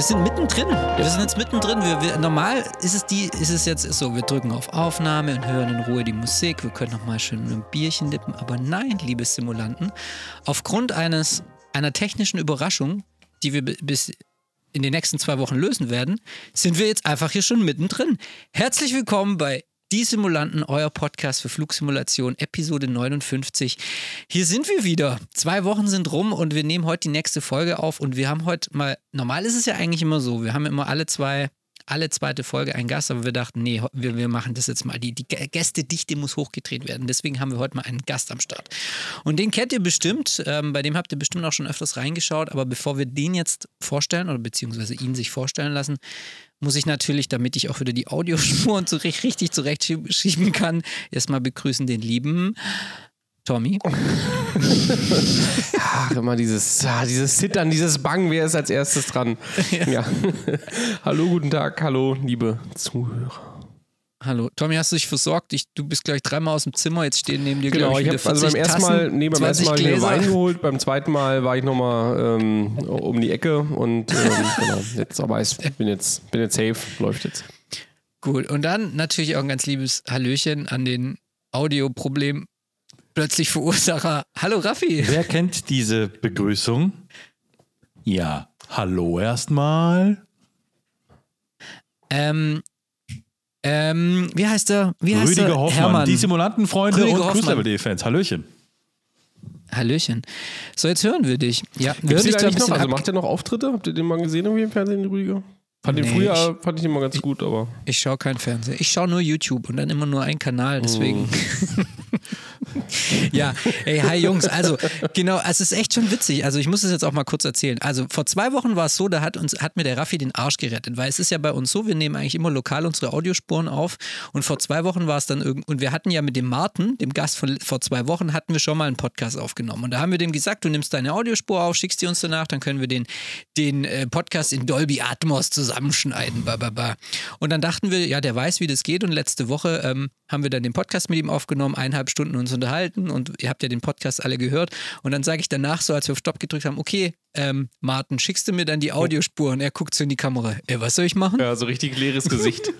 wir sind mittendrin. Wir sind jetzt mittendrin. Wir, wir, normal ist es die, ist es jetzt so, wir drücken auf Aufnahme und hören in Ruhe die Musik. Wir können nochmal schön ein Bierchen lippen. Aber nein, liebe Simulanten, aufgrund eines einer technischen Überraschung, die wir bis in den nächsten zwei Wochen lösen werden, sind wir jetzt einfach hier schon mittendrin. Herzlich willkommen bei Die Simulanten, euer Podcast für Flugsimulation, Episode 59. Hier sind wir wieder. Zwei Wochen sind rum und wir nehmen heute die nächste Folge auf und wir haben heute mal, normal ist es ja eigentlich immer so, wir haben immer alle zwei alle zweite Folge einen Gast, aber wir dachten, nee, wir, wir machen das jetzt mal. Die, die Gästedichte muss hochgedreht werden. Deswegen haben wir heute mal einen Gast am Start. Und den kennt ihr bestimmt, ähm, bei dem habt ihr bestimmt auch schon öfters reingeschaut, aber bevor wir den jetzt vorstellen oder beziehungsweise ihn sich vorstellen lassen, muss ich natürlich, damit ich auch wieder die Audiospuren so richtig zurechtschieben kann, erstmal begrüßen den lieben Tommy. Ach, immer dieses, dieses Zittern, dieses Bang, wer ist als erstes dran? Ja. ja. hallo, guten Tag, hallo, liebe Zuhörer. Hallo, Tommy, hast du dich versorgt? Ich, du bist gleich dreimal aus dem Zimmer, jetzt stehen neben dir, genau, ich, ich habe also beim ersten Mal, nee, beim ersten Mal Gläser. Wein geholt, beim zweiten Mal war ich nochmal ähm, um die Ecke und ähm, genau, jetzt aber ich bin jetzt, bin jetzt safe, läuft jetzt. Gut, und dann natürlich auch ein ganz liebes Hallöchen an den Audioproblem plötzlich Verursacher. Hallo Raffi. Wer kennt diese Begrüßung? Ja, hallo erstmal. Ähm, ähm, wie heißt er? Wie heißt Rüdiger er? Hoffmann, Hermann. die Simulantenfreunde Rüdiger und Cruise Level D Fans. Hallöchen. Hallöchen. So, jetzt hören wir dich. Ja, wir hören dich da noch, also macht er noch Auftritte? Habt ihr den mal gesehen im Fernsehen, Rüdiger? Fand nee, den früher ich, fand ich immer ganz ich, gut, aber. Ich schaue kein Fernsehen. Ich schaue nur YouTube und dann immer nur einen Kanal, deswegen. Mm. ja, ey, hi Jungs. Also, genau, es ist echt schon witzig. Also, ich muss es jetzt auch mal kurz erzählen. Also, vor zwei Wochen war es so, da hat, uns, hat mir der Raffi den Arsch gerettet, weil es ist ja bei uns so, wir nehmen eigentlich immer lokal unsere Audiospuren auf und vor zwei Wochen war es dann irgendwie, und wir hatten ja mit dem Martin, dem Gast von vor zwei Wochen, hatten wir schon mal einen Podcast aufgenommen und da haben wir dem gesagt, du nimmst deine Audiospur auf, schickst die uns danach, dann können wir den, den äh, Podcast in Dolby Atmos zusammenschneiden. Ba. Und dann dachten wir, ja, der weiß, wie das geht und letzte Woche ähm, haben wir dann den Podcast mit ihm aufgenommen, eineinhalb Stunden uns unterhalten und ihr habt ja den Podcast alle gehört. Und dann sage ich danach so, als wir auf Stopp gedrückt haben, okay, ähm, Martin, schickst du mir dann die Audiospur? Und er guckt so in die Kamera. Ey, was soll ich machen? Ja, so richtig leeres Gesicht.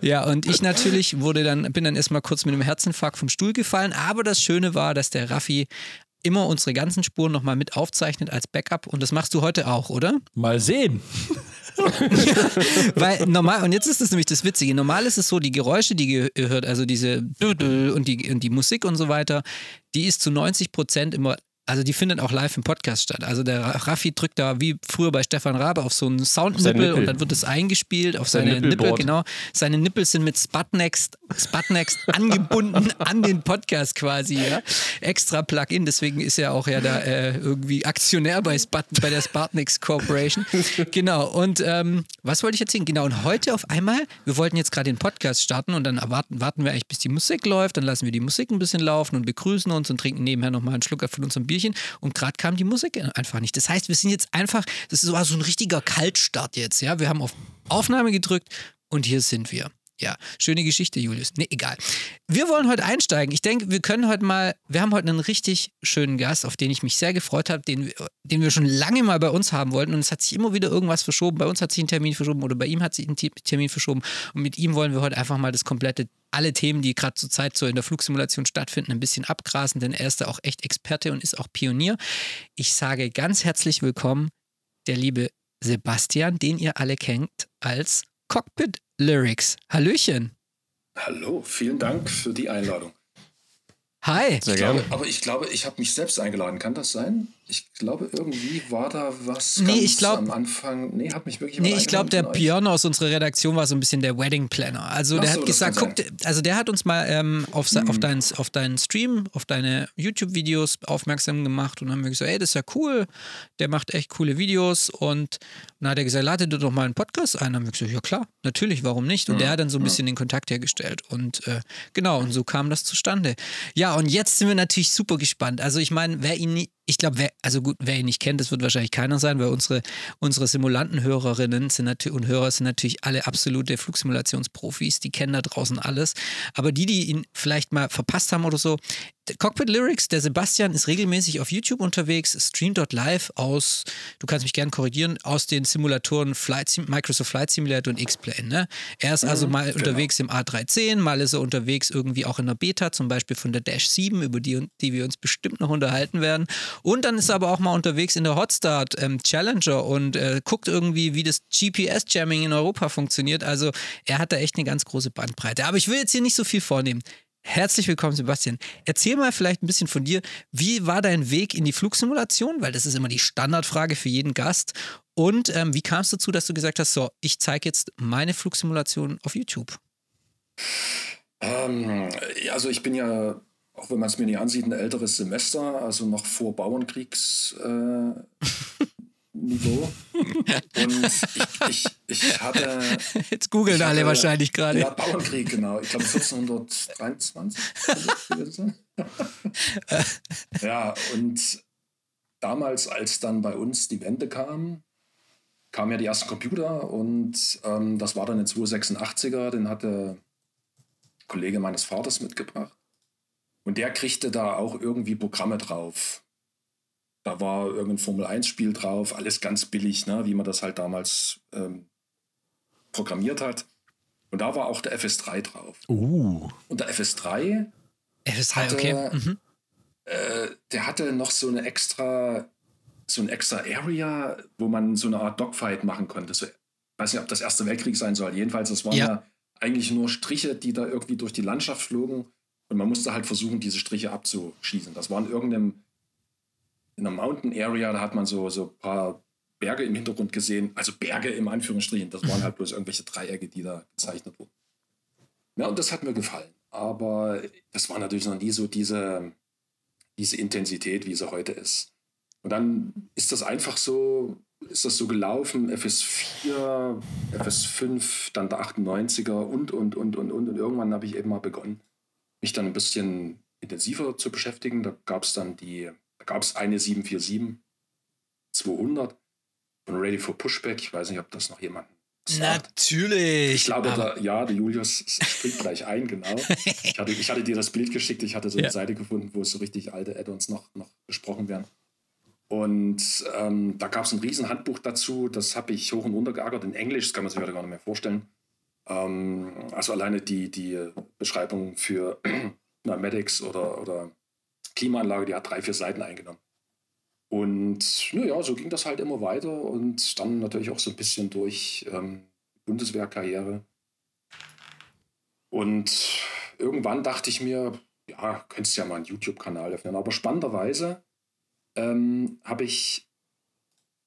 ja, und ich natürlich wurde dann, bin dann erstmal kurz mit einem Herzinfarkt vom Stuhl gefallen. Aber das Schöne war, dass der Raffi immer unsere ganzen Spuren nochmal mit aufzeichnet als Backup. Und das machst du heute auch, oder? Mal sehen. Weil normal, und jetzt ist das nämlich das Witzige, normal ist es so, die Geräusche, die ihr hört, also diese und die, und die Musik und so weiter, die ist zu 90 Prozent immer also die findet auch live im Podcast statt. Also der Raffi drückt da wie früher bei Stefan Rabe auf so einen Soundnippel und dann wird es eingespielt auf seine Nippel, genau. Seine Nippel sind mit Sputnext, Sputnext angebunden an den Podcast quasi, ja. Extra Plugin, deswegen ist er auch ja da äh, irgendwie Aktionär bei, Sput, bei der Sputnext Corporation. Genau, und ähm, was wollte ich erzählen? Genau, und heute auf einmal, wir wollten jetzt gerade den Podcast starten und dann erwarten, warten wir eigentlich, bis die Musik läuft, dann lassen wir die Musik ein bisschen laufen und begrüßen uns und trinken nebenher nochmal einen Schluck von unserem Bier Spielchen und gerade kam die Musik einfach nicht. Das heißt, wir sind jetzt einfach, das war so ein richtiger Kaltstart jetzt, ja. Wir haben auf Aufnahme gedrückt und hier sind wir. Ja, schöne Geschichte, Julius. Nee, egal. Wir wollen heute einsteigen. Ich denke, wir können heute mal, wir haben heute einen richtig schönen Gast, auf den ich mich sehr gefreut habe, den, den wir schon lange mal bei uns haben wollten. Und es hat sich immer wieder irgendwas verschoben. Bei uns hat sich ein Termin verschoben oder bei ihm hat sich ein Termin verschoben. Und mit ihm wollen wir heute einfach mal das komplette, alle Themen, die gerade zur Zeit so in der Flugsimulation stattfinden, ein bisschen abgrasen, denn er ist da auch echt Experte und ist auch Pionier. Ich sage ganz herzlich willkommen, der liebe Sebastian, den ihr alle kennt als Cockpit Lyrics. Hallöchen. Hallo, vielen Dank für die Einladung. Hi. Sehr gerne. aber ich glaube, ich habe mich selbst eingeladen. Kann das sein? Ich glaube, irgendwie war da was nee, ich glaub, am Anfang. Nee, hat mich wirklich Nee, ich glaube, der Björn aus unserer Redaktion war so ein bisschen der Wedding Planner. Also Ach der so, hat gesagt, guck, also der hat uns mal ähm, auf, mhm. auf, deinen, auf deinen Stream, auf deine YouTube-Videos aufmerksam gemacht und haben wir gesagt, ey, das ist ja cool, der macht echt coole Videos und dann hat er gesagt, lade dir doch mal einen Podcast ein. Dann haben wir gesagt, ja klar, natürlich, warum nicht? Und mhm. der hat dann so ein bisschen mhm. den Kontakt hergestellt und äh, genau, und so kam das zustande. Ja, und jetzt sind wir natürlich super gespannt. Also ich meine, wer ihn nie, ich glaube, also gut, wer ihn nicht kennt, das wird wahrscheinlich keiner sein, weil unsere, unsere Simulantenhörerinnen sind und Hörer sind natürlich alle absolute Flugsimulationsprofis, die kennen da draußen alles. Aber die, die ihn vielleicht mal verpasst haben oder so, Cockpit Lyrics, der Sebastian ist regelmäßig auf YouTube unterwegs, streamt dort live aus, du kannst mich gerne korrigieren, aus den Simulatoren Flight Microsoft Flight Simulator und X-Plane. Ne? Er ist also mhm, mal genau. unterwegs im A310, mal ist er unterwegs irgendwie auch in der Beta, zum Beispiel von der Dash 7, über die, die wir uns bestimmt noch unterhalten werden. Und dann ist er aber auch mal unterwegs in der Hotstart ähm, Challenger und äh, guckt irgendwie, wie das GPS-Jamming in Europa funktioniert. Also er hat da echt eine ganz große Bandbreite. Aber ich will jetzt hier nicht so viel vornehmen. Herzlich willkommen, Sebastian. Erzähl mal vielleicht ein bisschen von dir. Wie war dein Weg in die Flugsimulation? Weil das ist immer die Standardfrage für jeden Gast. Und ähm, wie kam es dazu, dass du gesagt hast, so, ich zeige jetzt meine Flugsimulation auf YouTube? Ähm, also ich bin ja, auch wenn man es mir nicht ansieht, ein älteres Semester, also noch vor Bauernkriegs. Äh, Niveau. Und ich, ich, ich hatte. Jetzt googeln alle wahrscheinlich gerade. Ja, Bauernkrieg, genau. Ich glaube 1423. ja, und damals, als dann bei uns die Wende kam, kamen ja die ersten Computer und ähm, das war dann ein 286er, den hatte ein Kollege meines Vaters mitgebracht. Und der kriegte da auch irgendwie Programme drauf. Da war irgendein Formel-1-Spiel drauf, alles ganz billig, ne, wie man das halt damals ähm, programmiert hat. Und da war auch der FS3 drauf. Uh. Und der FS3, FS3 hatte, okay. Mhm. Äh, der hatte noch so eine extra, so ein extra Area, wo man so eine Art Dogfight machen konnte. So, ich weiß nicht, ob das Erste Weltkrieg sein soll. Jedenfalls, das waren ja. ja eigentlich nur Striche, die da irgendwie durch die Landschaft flogen. Und man musste halt versuchen, diese Striche abzuschießen. Das war in irgendeinem in der Mountain Area, da hat man so, so ein paar Berge im Hintergrund gesehen. Also Berge im Anführungsstrichen. Das waren halt bloß irgendwelche Dreiecke, die da gezeichnet wurden. Ja, und das hat mir gefallen. Aber das war natürlich noch nie so diese, diese Intensität, wie sie heute ist. Und dann ist das einfach so, ist das so gelaufen, FS4, FS5, dann der 98er und, und, und, und, und. Und irgendwann habe ich eben mal begonnen, mich dann ein bisschen intensiver zu beschäftigen. Da gab es dann die gab es eine 747 200 von Ready for Pushback. Ich weiß nicht, ob das noch jemand sagt. Natürlich. Ich glaube, da, ja, der Julius springt gleich ein, genau. Ich hatte, ich hatte dir das Bild geschickt, ich hatte so eine ja. Seite gefunden, wo so richtig alte Add-ons noch, noch besprochen werden. Und ähm, da gab es ein riesen Handbuch dazu, das habe ich hoch und runter geärgert in Englisch, das kann man sich heute gar nicht mehr vorstellen. Ähm, also alleine die, die Beschreibung für Medics oder, oder Klimaanlage, die hat drei, vier Seiten eingenommen. Und naja, so ging das halt immer weiter und dann natürlich auch so ein bisschen durch ähm, Bundeswehrkarriere. Und irgendwann dachte ich mir, ja, könntest ja mal einen YouTube-Kanal öffnen. Aber spannenderweise ähm, ich,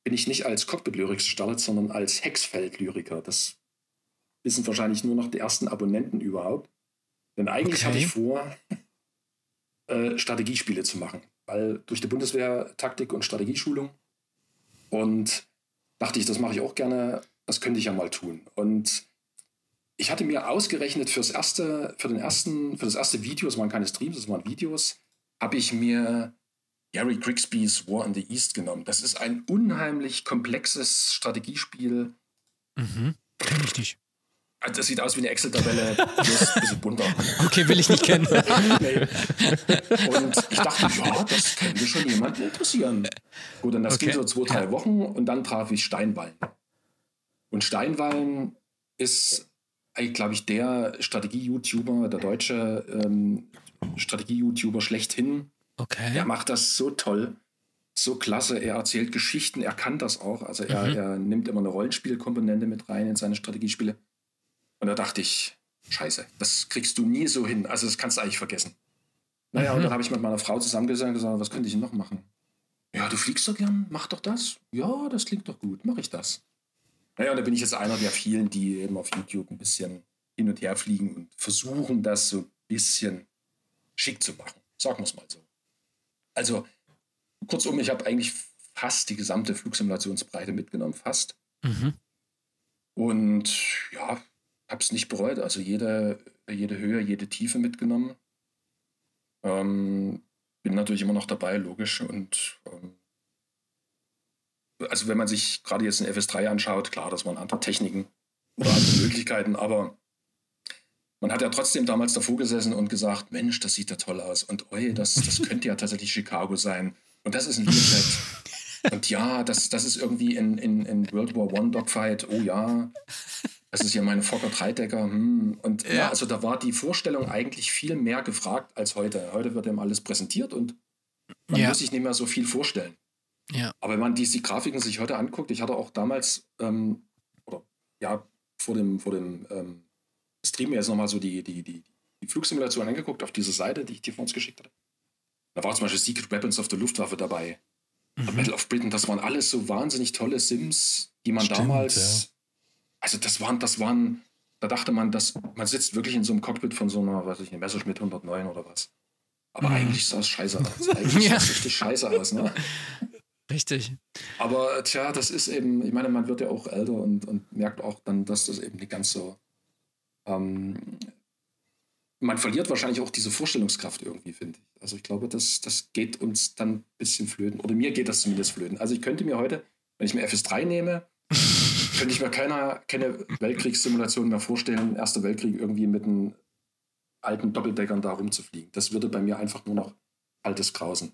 bin ich nicht als Cockpit-Lyrik gestartet, sondern als Hexfeld-Lyriker. Das wissen wahrscheinlich nur noch die ersten Abonnenten überhaupt. Denn eigentlich okay. hatte ich vor, äh, Strategiespiele zu machen. Weil durch die Bundeswehr Taktik- und Strategieschulung. Und dachte ich, das mache ich auch gerne, das könnte ich ja mal tun. Und ich hatte mir ausgerechnet fürs erste, für den ersten, für das erste Video, es waren keine Streams, es waren Videos, habe ich mir Gary Grigsby's War in the East genommen. Das ist ein unheimlich komplexes Strategiespiel. Mhm. Kenn ich nicht. Also das sieht aus wie eine Excel-Tabelle, bloß ein bisschen bunter. Okay, will ich nicht kennen. nee. Und ich dachte, ja, das könnte schon jemanden interessieren. Gut, und das okay. ging so zwei, drei Wochen und dann traf ich Steinwallen. Und Steinwallen ist eigentlich, glaube ich, der Strategie-YouTuber, der deutsche ähm, Strategie-YouTuber schlechthin. Okay. Der macht das so toll, so klasse. Er erzählt Geschichten, er kann das auch. Also er, mhm. er nimmt immer eine Rollenspielkomponente mit rein in seine Strategiespiele. Und da dachte ich, scheiße, das kriegst du nie so hin. Also das kannst du eigentlich vergessen. Naja, mhm. und dann habe ich mit meiner Frau zusammengesessen und gesagt, was könnte ich noch machen? Ja, du fliegst doch gern, mach doch das. Ja, das klingt doch gut, mache ich das. Naja, und da bin ich jetzt einer der vielen, die eben auf YouTube ein bisschen hin und her fliegen und versuchen, das so ein bisschen schick zu machen. Sagen wir es mal so. Also, kurzum, ich habe eigentlich fast die gesamte Flugsimulationsbreite mitgenommen, fast. Mhm. Und ja, habe es nicht bereut. Also jede, jede Höhe, jede Tiefe mitgenommen. Ähm, bin natürlich immer noch dabei, logisch. Und ähm, also wenn man sich gerade jetzt den FS3 anschaut, klar, das waren andere Techniken oder andere Möglichkeiten, aber man hat ja trotzdem damals davor gesessen und gesagt, Mensch, das sieht ja toll aus. Und oi, das, das könnte ja tatsächlich Chicago sein. Und das ist ein Learjet. und ja, das, das ist irgendwie in, in, in World War One Dogfight. Oh ja, das ist ja meine Fokker Dreidecker. Hm. Und ja. ja. also da war die Vorstellung eigentlich viel mehr gefragt als heute. Heute wird ihm alles präsentiert und man ja. muss sich nicht mehr so viel vorstellen. Ja. Aber wenn man die, die Grafiken sich heute anguckt, ich hatte auch damals, ähm, oder ja, vor dem, vor dem ähm, Stream jetzt nochmal so die, die, die, die Flugsimulation angeguckt auf dieser Seite, die ich dir vor uns geschickt hatte. Da war zum Beispiel Secret Weapons of the Luftwaffe dabei. Mhm. Battle of Britain, das waren alles so wahnsinnig tolle Sims, die man Stimmt, damals. Also, das waren, das waren, da dachte man, dass man sitzt wirklich in so einem Cockpit von so einer, weiß ich nicht, Messerschmitt 109 oder was. Aber mhm. eigentlich sah es scheiße aus. Eigentlich ja. sah es richtig scheiße aus, ne? Richtig. Aber tja, das ist eben, ich meine, man wird ja auch älter und, und merkt auch dann, dass das eben nicht ganz so. Ähm, man verliert wahrscheinlich auch diese Vorstellungskraft irgendwie, finde ich. Also ich glaube, das, das geht uns dann ein bisschen flöten. Oder mir geht das zumindest flöten. Also ich könnte mir heute, wenn ich mir FS3 nehme, könnte ich mir keiner, keine Weltkriegssimulation mehr vorstellen, Erster Weltkrieg irgendwie mit einem alten Doppeldeckern da rumzufliegen. Das würde bei mir einfach nur noch altes Grausen.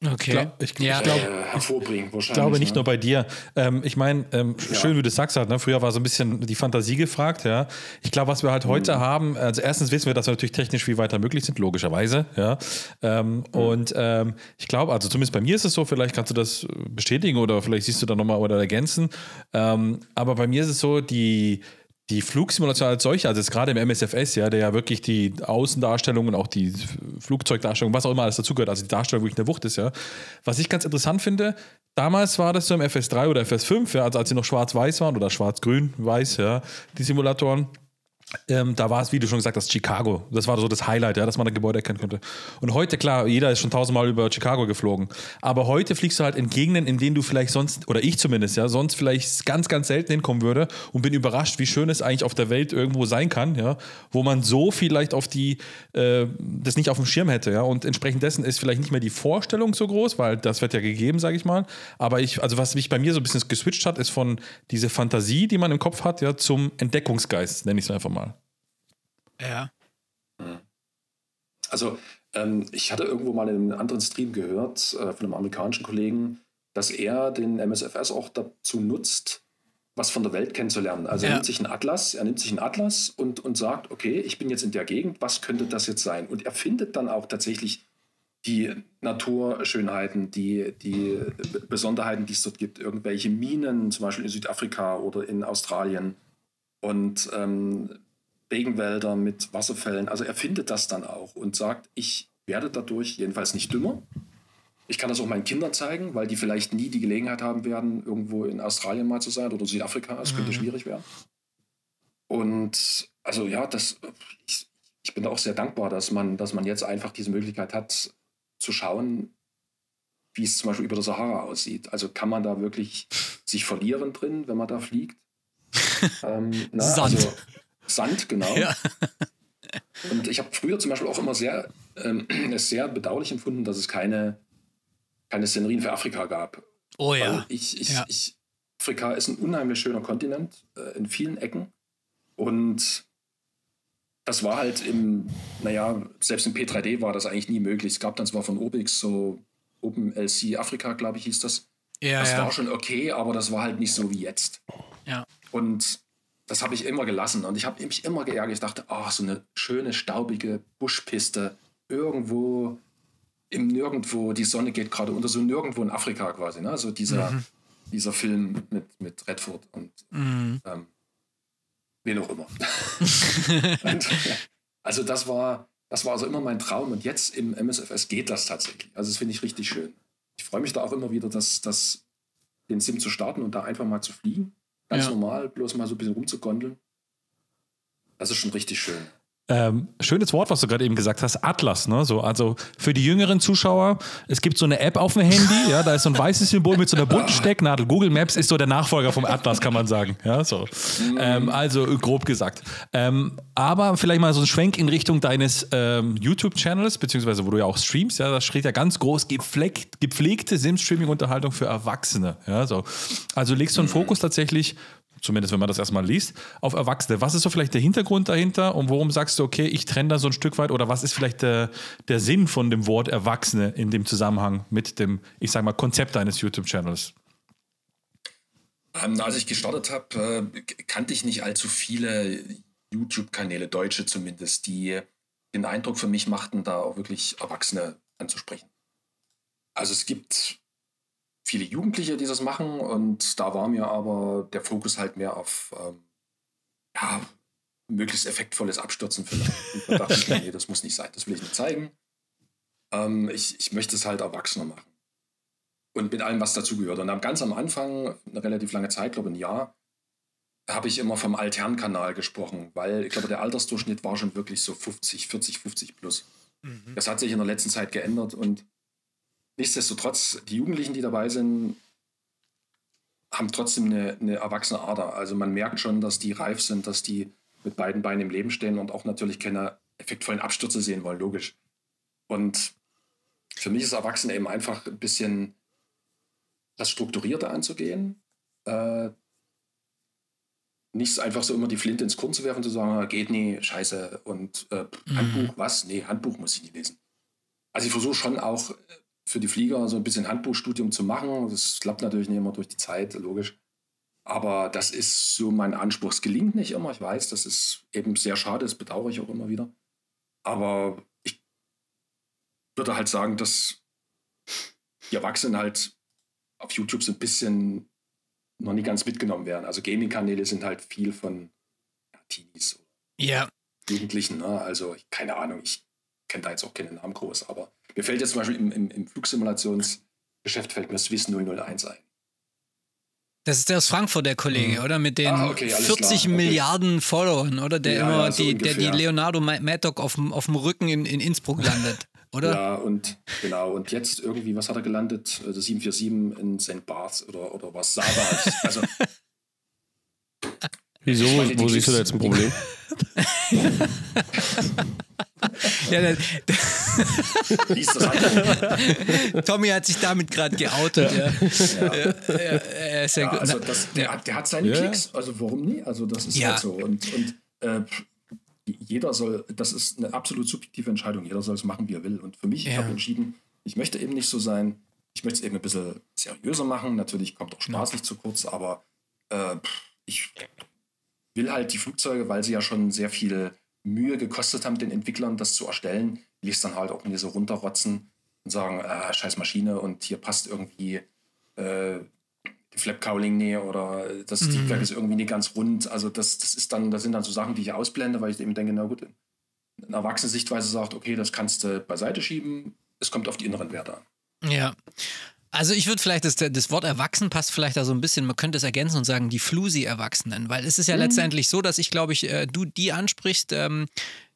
Okay. Ich, glaub, ich, ja. ich glaub, äh, hervorbringen, wahrscheinlich. Ich glaube nicht ne? nur bei dir. Ähm, ich meine, ähm, ja. schön, wie du sagst, halt, ne? früher war so ein bisschen die Fantasie gefragt. Ja. Ich glaube, was wir halt heute mhm. haben, also erstens wissen wir, dass wir natürlich technisch viel weiter möglich sind, logischerweise. Ja. Ähm, mhm. Und ähm, ich glaube, also zumindest bei mir ist es so, vielleicht kannst du das bestätigen oder vielleicht siehst du da nochmal oder ergänzen. Ähm, aber bei mir ist es so, die die Flugsimulation als solche, also jetzt gerade im MSFS, ja, der ja wirklich die Außendarstellung und auch die Flugzeugdarstellung, was auch immer alles dazugehört, also die Darstellung wirklich eine Wucht ist, ja. Was ich ganz interessant finde, damals war das so im FS3 oder FS5, ja, also als sie noch schwarz-weiß waren oder schwarz-grün-weiß, ja, die Simulatoren ähm, da war es, wie du schon gesagt hast, Chicago. Das war so das Highlight, ja, dass man ein Gebäude erkennen konnte. Und heute, klar, jeder ist schon tausendmal über Chicago geflogen. Aber heute fliegst du halt in Gegenden, in denen du vielleicht sonst, oder ich zumindest, ja, sonst vielleicht ganz, ganz selten hinkommen würde und bin überrascht, wie schön es eigentlich auf der Welt irgendwo sein kann, ja, wo man so vielleicht auf die, äh, das nicht auf dem Schirm hätte, ja. Und entsprechend dessen ist vielleicht nicht mehr die Vorstellung so groß, weil das wird ja gegeben, sage ich mal. Aber ich, also was mich bei mir so ein bisschen geswitcht hat, ist von dieser Fantasie, die man im Kopf hat, ja, zum Entdeckungsgeist, nenne ich es einfach mal mal. Ja. Also, ähm, ich hatte irgendwo mal in einem anderen Stream gehört äh, von einem amerikanischen Kollegen, dass er den MSFS auch dazu nutzt, was von der Welt kennenzulernen. Also ja. er nimmt sich einen Atlas, er nimmt sich einen Atlas und, und sagt, okay, ich bin jetzt in der Gegend, was könnte das jetzt sein? Und er findet dann auch tatsächlich die Naturschönheiten, die, die Besonderheiten, die es dort gibt, irgendwelche Minen, zum Beispiel in Südafrika oder in Australien. Und ähm, Regenwälder mit Wasserfällen. Also er findet das dann auch und sagt, ich werde dadurch jedenfalls nicht dümmer. Ich kann das auch meinen Kindern zeigen, weil die vielleicht nie die Gelegenheit haben werden, irgendwo in Australien mal zu sein oder Südafrika. Das könnte mhm. schwierig werden. Und also ja, das, ich, ich, bin da auch sehr dankbar, dass man, dass man jetzt einfach diese Möglichkeit hat, zu schauen, wie es zum Beispiel über der Sahara aussieht. Also kann man da wirklich sich verlieren drin, wenn man da fliegt? ähm, na, Sand. Also, Sand, genau. Ja. Und ich habe früher zum Beispiel auch immer sehr, ähm, sehr bedauerlich empfunden, dass es keine, keine Szenerien für Afrika gab. Oh ja. Ich, ich, ja. Ich, Afrika ist ein unheimlich schöner Kontinent äh, in vielen Ecken. Und das war halt im, naja, selbst im P3D war das eigentlich nie möglich. Es gab dann zwar von Obix so OpenLC Afrika, glaube ich, hieß das. Ja, das ja. war schon okay, aber das war halt nicht so wie jetzt. Ja. Und das habe ich immer gelassen und ich habe mich immer geärgert. Ich dachte, oh, so eine schöne, staubige Buschpiste irgendwo im Nirgendwo, die Sonne geht gerade unter, so nirgendwo in Afrika quasi. Ne? So dieser, mhm. dieser Film mit, mit Redford und mhm. ähm, wen auch immer. und, also das war, das war also immer mein Traum und jetzt im MSFS geht das tatsächlich. Also das finde ich richtig schön. Ich freue mich da auch immer wieder, dass, dass den Sim zu starten und da einfach mal zu fliegen. Ganz ja. normal, bloß mal so ein bisschen rumzugondeln. Das ist schon richtig schön. Ähm, schönes Wort, was du gerade eben gesagt hast, Atlas. Ne? So, also für die jüngeren Zuschauer, es gibt so eine App auf dem Handy, ja, da ist so ein weißes Symbol mit so einer bunten Stecknadel. Google Maps ist so der Nachfolger vom Atlas, kann man sagen. Ja, so. Ähm, also grob gesagt. Ähm, aber vielleicht mal so ein Schwenk in Richtung deines ähm, YouTube-Channels, beziehungsweise wo du ja auch streamst, ja, da steht ja ganz groß gepflegt, gepflegte Sim-Streaming-Unterhaltung für Erwachsene. Ja, so. Also legst du einen Fokus tatsächlich zumindest wenn man das erstmal liest, auf Erwachsene. Was ist so vielleicht der Hintergrund dahinter und warum sagst du, okay, ich trenne da so ein Stück weit oder was ist vielleicht der, der Sinn von dem Wort Erwachsene in dem Zusammenhang mit dem, ich sag mal, Konzept deines YouTube-Channels? Ähm, als ich gestartet habe, äh, kannte ich nicht allzu viele YouTube-Kanäle, deutsche zumindest, die den Eindruck für mich machten, da auch wirklich Erwachsene anzusprechen. Also es gibt viele Jugendliche, die das machen und da war mir aber der Fokus halt mehr auf ähm, ja, möglichst effektvolles Abstürzen vielleicht. Und da dachte ich, nee, das muss nicht sein, das will ich nicht zeigen. Ähm, ich, ich möchte es halt erwachsener machen. Und mit allem, was dazugehört. Und ganz am Anfang, eine relativ lange Zeit, glaube ich ein Jahr, habe ich immer vom Alternkanal gesprochen, weil ich glaube, der Altersdurchschnitt war schon wirklich so 50, 40, 50 plus. Mhm. Das hat sich in der letzten Zeit geändert und nichtsdestotrotz, die Jugendlichen, die dabei sind, haben trotzdem eine, eine erwachsene Ader. Also man merkt schon, dass die reif sind, dass die mit beiden Beinen im Leben stehen und auch natürlich keine effektvollen Abstürze sehen wollen, logisch. Und für mich ist Erwachsene eben einfach ein bisschen das Strukturierte anzugehen. Äh, nicht einfach so immer die Flinte ins Korn zu werfen, zu sagen, ah, geht nie, scheiße. Und äh, mhm. Handbuch, was? Nee, Handbuch muss ich nie lesen. Also ich versuche schon auch äh, für die Flieger so ein bisschen Handbuchstudium zu machen. Das klappt natürlich nicht immer durch die Zeit, logisch. Aber das ist so mein Anspruch. Es gelingt nicht immer, ich weiß, das ist eben sehr schade, das bedauere ich auch immer wieder. Aber ich würde halt sagen, dass die Erwachsenen halt auf YouTube so ein bisschen noch nicht ganz mitgenommen werden. Also Gaming-Kanäle sind halt viel von ja, Teenies. Ja. Jugendlichen, ne? Also keine Ahnung, ich kenne da jetzt auch keinen Namen groß, aber mir fällt jetzt zum Beispiel im, im, im Flugsimulationsgeschäft fällt mir Swiss 001 ein. Das ist der aus Frankfurt, der Kollege, mhm. oder? Mit den ah, okay, 40 klar. Milliarden okay. Followern, oder? Der ja, immer ja, so die, der die Leonardo Maddock auf dem, auf dem Rücken in, in Innsbruck landet, oder? Ja, und genau. Und jetzt irgendwie, was hat er gelandet? Also 747 in St. Barth oder, oder was? Saba. also, Wieso? Wo siehst du da jetzt ein Problem? ja, dann, Tommy hat sich damit gerade geoutet. Ja. Ja. Ja, ja also das, der, der, hat seine Klicks, also warum nie? Also das ist halt so. Und, und äh, jeder soll, das ist eine absolut subjektive Entscheidung, jeder soll es machen, wie er will. Und für mich, ich habe entschieden, ich möchte eben nicht so sein, ich möchte es eben ein bisschen seriöser machen. Natürlich kommt auch Spaß nicht zu kurz, aber äh, ich will halt die Flugzeuge, weil sie ja schon sehr viel Mühe gekostet haben, den Entwicklern das zu erstellen, will ich es dann halt auch nicht so runterrotzen und sagen, äh, scheiß Maschine und hier passt irgendwie äh, die Flap Cowling nie oder das mhm. Triebwerk ist irgendwie nicht ganz rund. Also das, das ist dann, das sind dann so Sachen, die ich ausblende, weil ich eben denke, na gut, eine erwachsene Sichtweise sagt, okay, das kannst du beiseite schieben, es kommt auf die inneren Werte an. Ja. Also ich würde vielleicht, das, das Wort erwachsen passt vielleicht da so ein bisschen, man könnte es ergänzen und sagen, die Flusi-Erwachsenen, weil es ist ja mhm. letztendlich so, dass ich glaube ich, äh, du die ansprichst, ähm,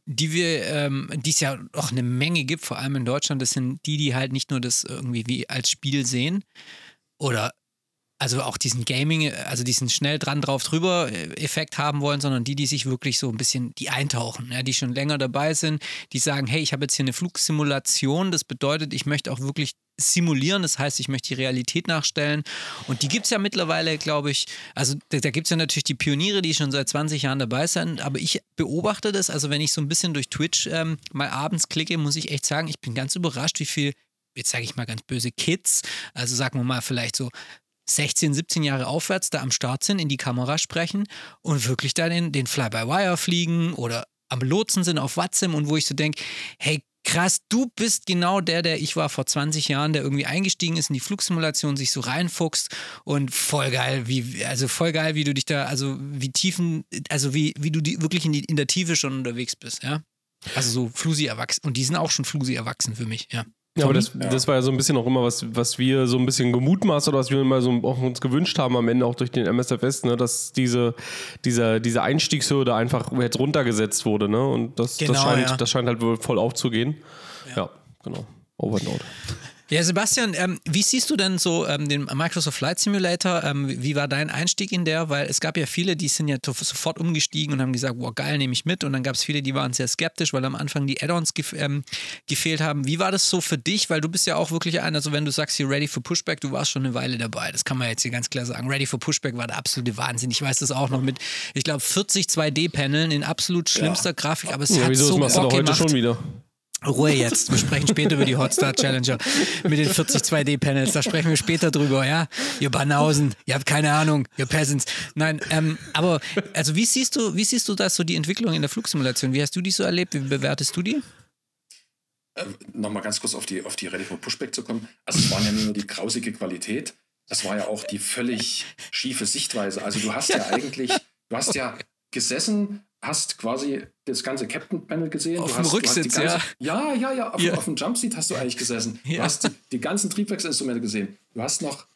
die wir, ähm, die es ja auch eine Menge gibt, vor allem in Deutschland, das sind die, die halt nicht nur das irgendwie wie als Spiel sehen oder also auch diesen Gaming, also diesen schnell dran drauf drüber äh, Effekt haben wollen, sondern die, die sich wirklich so ein bisschen, die eintauchen, ja, die schon länger dabei sind, die sagen, hey, ich habe jetzt hier eine Flugsimulation, das bedeutet, ich möchte auch wirklich simulieren, das heißt, ich möchte die Realität nachstellen. Und die gibt es ja mittlerweile, glaube ich, also da, da gibt es ja natürlich die Pioniere, die schon seit 20 Jahren dabei sind, aber ich beobachte das, also wenn ich so ein bisschen durch Twitch ähm, mal abends klicke, muss ich echt sagen, ich bin ganz überrascht, wie viel jetzt sage ich mal ganz böse Kids, also sagen wir mal vielleicht so 16, 17 Jahre aufwärts da am Start sind, in die Kamera sprechen und wirklich da den, den Fly-by-Wire fliegen oder am Lotsen sind auf WhatsApp und wo ich so denke, hey, krass, du bist genau der, der ich war vor 20 Jahren, der irgendwie eingestiegen ist in die Flugsimulation, sich so reinfuchst und voll geil, wie, also voll geil, wie du dich da, also wie tiefen, also wie, wie du die, wirklich in, die, in der Tiefe schon unterwegs bist, ja. Also so Flusi erwachsen. Und die sind auch schon Flusi erwachsen für mich, ja. Ja, aber das, ja. das war ja so ein bisschen auch immer, was, was wir so ein bisschen gemutmaßt oder was wir immer so auch uns gewünscht haben am Ende auch durch den MSFS, ne, dass diese, dieser, diese Einstiegshürde einfach jetzt runtergesetzt wurde, ne? Und das, genau, das, scheint, ja. das scheint halt wohl voll aufzugehen. Ja, ja genau. Over and out. Ja, Sebastian, ähm, wie siehst du denn so ähm, den Microsoft Flight Simulator? Ähm, wie war dein Einstieg in der? Weil es gab ja viele, die sind ja sofort umgestiegen und haben gesagt, wow, geil, nehme ich mit. Und dann gab es viele, die waren sehr skeptisch, weil am Anfang die Add-ons gef ähm, gefehlt haben. Wie war das so für dich? Weil du bist ja auch wirklich einer, also wenn du sagst, hier ready for Pushback, du warst schon eine Weile dabei. Das kann man jetzt hier ganz klar sagen. Ready for Pushback war der absolute Wahnsinn. Ich weiß das auch noch mit, ich glaube, 40 2D-Paneln in absolut schlimmster ja. Grafik, aber es ja, hat wieso, so das machst Bock du doch heute gemacht. schon wieder. Ruhe jetzt. Wir sprechen später über die Hotstar Challenger mit den 40 2D-Panels. Da sprechen wir später drüber, ja? Ihr Banausen, ihr habt keine Ahnung, ihr Peasants. Nein, ähm, aber also wie siehst du, wie siehst du das so die Entwicklung in der Flugsimulation? Wie hast du die so erlebt? Wie bewertest du die? Ähm, Nochmal ganz kurz auf die, auf die for Pushback zu kommen. Also es waren ja nur die grausige Qualität. Das war ja auch die völlig schiefe Sichtweise. Also du hast ja eigentlich, du hast ja gesessen, hast quasi das ganze Captain-Panel gesehen. Auf du dem hast, Rücksitz, du hast die ganze, ja. Ja, ja, ja. Auf, Ja. auf dem Jumpseat hast du eigentlich gesessen. Du Ja. hast die, die ganzen Triebwerksinstrumente gesehen. Du hast noch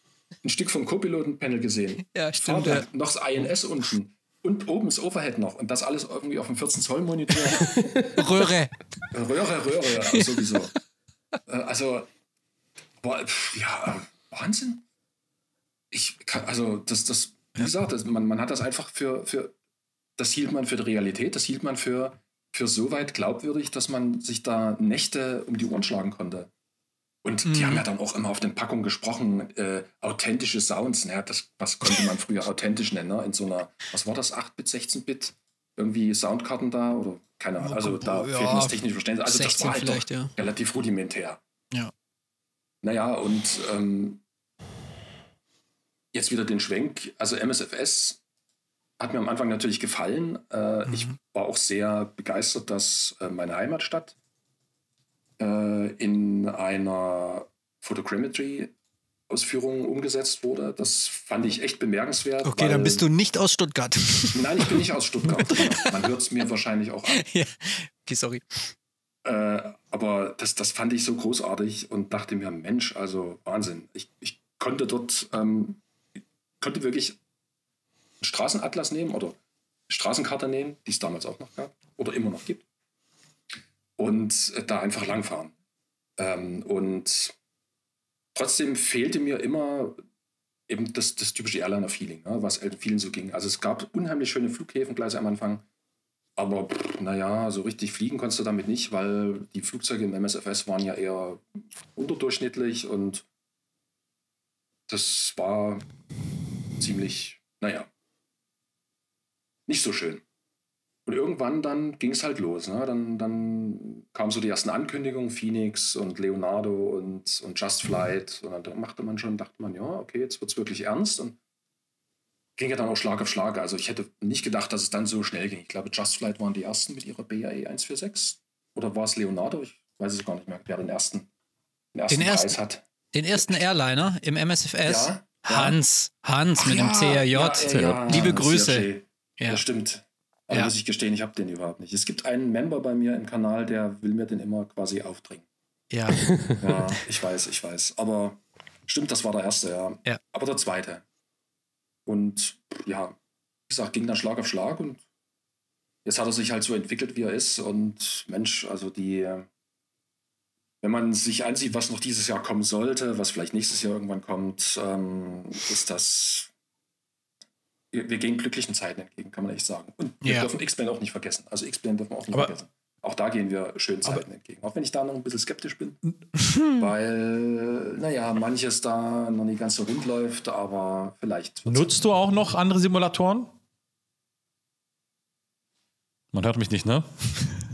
ein Stück vom Co-Piloten-Panel gesehen. Ja, stimmt, Fahrwerk, noch das INS unten. Und oben das Overhead noch. Und das alles irgendwie auf dem 14-Zoll-Monitor. Röhre. Röhre, Röhre, ja, sowieso. Äh, also, boah, ja, Wahnsinn. Ich kann, also, das, das, wie gesagt, das, man, man hat das einfach für, für, das hielt man für die Realität, das hielt man für, für so weit glaubwürdig, dass man sich da Nächte um die Ohren schlagen konnte. Und die Mhm. haben ja dann auch immer auf den Packungen gesprochen, äh, authentische Sounds, ne? das, was konnte man früher authentisch nennen, ne? in so einer, was war das, 8-Bit, 16-Bit, irgendwie Soundkarten da oder keine Ahnung, also da Ja, fehlt mir das technische Verständnis. Also das 16 war halt doch ja. relativ rudimentär. Ja. Naja, und ähm, jetzt wieder den Schwenk, also MSFS hat mir am Anfang natürlich gefallen. Äh, Ich Mhm. war auch sehr begeistert, dass äh, meine Heimatstadt äh, in einer Photogrammetry-Ausführung umgesetzt wurde. Das fand ich echt bemerkenswert. Okay, dann bist du nicht aus Stuttgart. Nein, ich bin nicht aus Stuttgart. Man hört es mir wahrscheinlich auch an. ja. Okay, sorry. Äh, aber das, das fand ich so großartig und dachte mir, Mensch, also Wahnsinn. Ich, ich konnte dort, ähm, konnte wirklich Straßenatlas nehmen oder Straßenkarte nehmen, die es damals auch noch gab oder immer noch gibt. Und äh, da einfach langfahren. Ähm, und trotzdem fehlte mir immer eben das, das typische Airliner-Feeling, ne, was vielen so ging. Also es gab unheimlich schöne Flughäfen gleich am Anfang. Aber naja, so richtig fliegen konntest du damit nicht, weil die Flugzeuge im MSFS waren ja eher unterdurchschnittlich und das war ziemlich, naja, nicht so schön. Und irgendwann dann ging es halt los. Ne? Dann, dann kamen so die ersten Ankündigungen, Phoenix und Leonardo und, und Just Flight. Und dann machte man schon, dachte man, ja, okay, jetzt wird es wirklich ernst. Und ging ja dann auch Schlag auf Schlag. Also ich hätte nicht gedacht, dass es dann so schnell ging. Ich glaube, Just Flight waren die ersten mit ihrer BAE 146. Oder war es Leonardo? Ich weiß es gar nicht mehr, wer den ersten, den ersten Den Preis ersten? hat. Den ersten Airliner im MSFS. Ja, ja. Hans. Hans Ach mit dem ja, CRJ. ja, ja, ja, Liebe Grüße. Ja. Das stimmt. Aber Ja. muss ich gestehen, ich habe den überhaupt nicht. Es gibt einen Member bei mir im Kanal, der will mir den immer quasi aufdringen. Ja. Ja, ich weiß, ich weiß. Aber stimmt, das war der erste, ja. Ja. Aber der zweite. Und ja, wie gesagt, ging dann Schlag auf Schlag und jetzt hat er sich halt so entwickelt, wie er ist. Und Mensch, also die, wenn man sich ansieht, was noch dieses Jahr kommen sollte, was vielleicht nächstes Jahr irgendwann kommt, ähm, ist das. Wir, wir gehen glücklichen Zeiten entgegen, kann man echt sagen. Und wir Ja. dürfen X-Plane auch nicht vergessen. Also X-Plane dürfen wir auch nicht Aber- vergessen. Auch da gehen wir schönen Aber- Zeiten entgegen. Auch wenn ich da noch ein bisschen skeptisch bin. Weil, naja, manches da noch nicht ganz so rund läuft, aber vielleicht. Nutzt du auch noch andere Simulatoren? Man hört mich nicht, ne?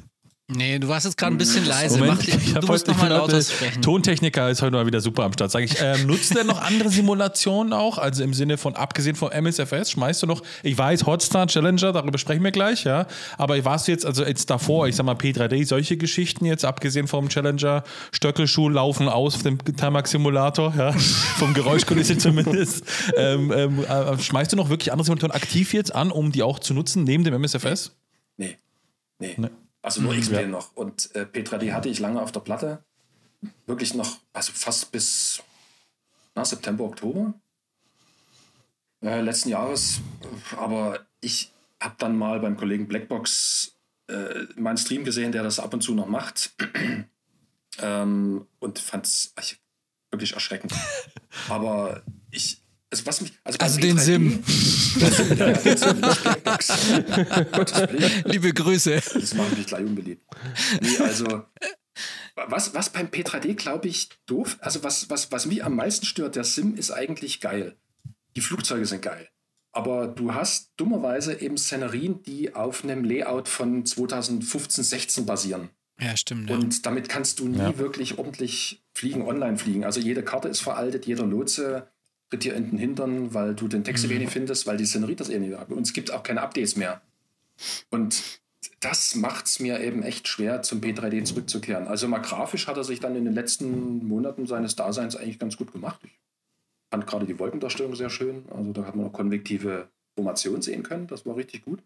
Nee, du warst jetzt gerade ein bisschen leise. Moment, Mach, ich du musst nochmal lauter sprechen. Tontechniker ist heute mal wieder super am Start. Sag ich, ähm, nutzt du denn noch andere Simulationen auch? Also im Sinne von, abgesehen vom MSFS, schmeißt du noch, ich weiß, Hotstar Challenger, darüber sprechen wir gleich, ja. Aber warst du jetzt, also jetzt davor, ich sag mal P3D, solche Geschichten jetzt, abgesehen vom Challenger, Stöckelschuh laufen aus auf dem Timax Simulator, ja, vom Geräuschkulisse zumindest. Ähm, ähm, äh, schmeißt du noch wirklich andere Simulatoren aktiv jetzt an, um die auch zu nutzen, neben dem MSFS? Nee. Nee. Nee. Also nur Mhm, X-Plane ja. noch. Und äh, P3D hatte ich lange auf der Platte. Wirklich noch, also fast bis na, September, Oktober äh, letzten Jahres. Aber ich habe dann mal beim Kollegen Blackbox äh, meinen Stream gesehen, der das ab und zu noch macht. ähm, und fand es wirklich erschreckend. Aber ich, also was mich, also, also den Sim. Liebe Grüße. Das macht mich gleich unbeliebt. Nee, also was, was beim P3D, glaube ich, doof, also was, was, was mich am meisten stört, der Sim ist eigentlich geil. Die Flugzeuge sind geil. Aber du hast dummerweise eben Szenerien, die auf einem Layout von 2015, 16 basieren. Ja, stimmt. Ja. Und damit kannst du nie ja. wirklich ordentlich fliegen, online fliegen. Also jede Karte ist veraltet, jeder Lotse tritt dir in den Hintern, weil du den Text mhm. wenig findest, weil die Szenerie das eh nicht hat. Und es gibt auch keine Updates mehr. Und das macht es mir eben echt schwer, zum P3D zurückzukehren. Also mal grafisch hat er sich dann in den letzten Monaten seines Daseins eigentlich ganz gut gemacht. Ich fand gerade die Wolkendarstellung sehr schön. Also da hat man auch konvektive Formation sehen können. Das war richtig gut.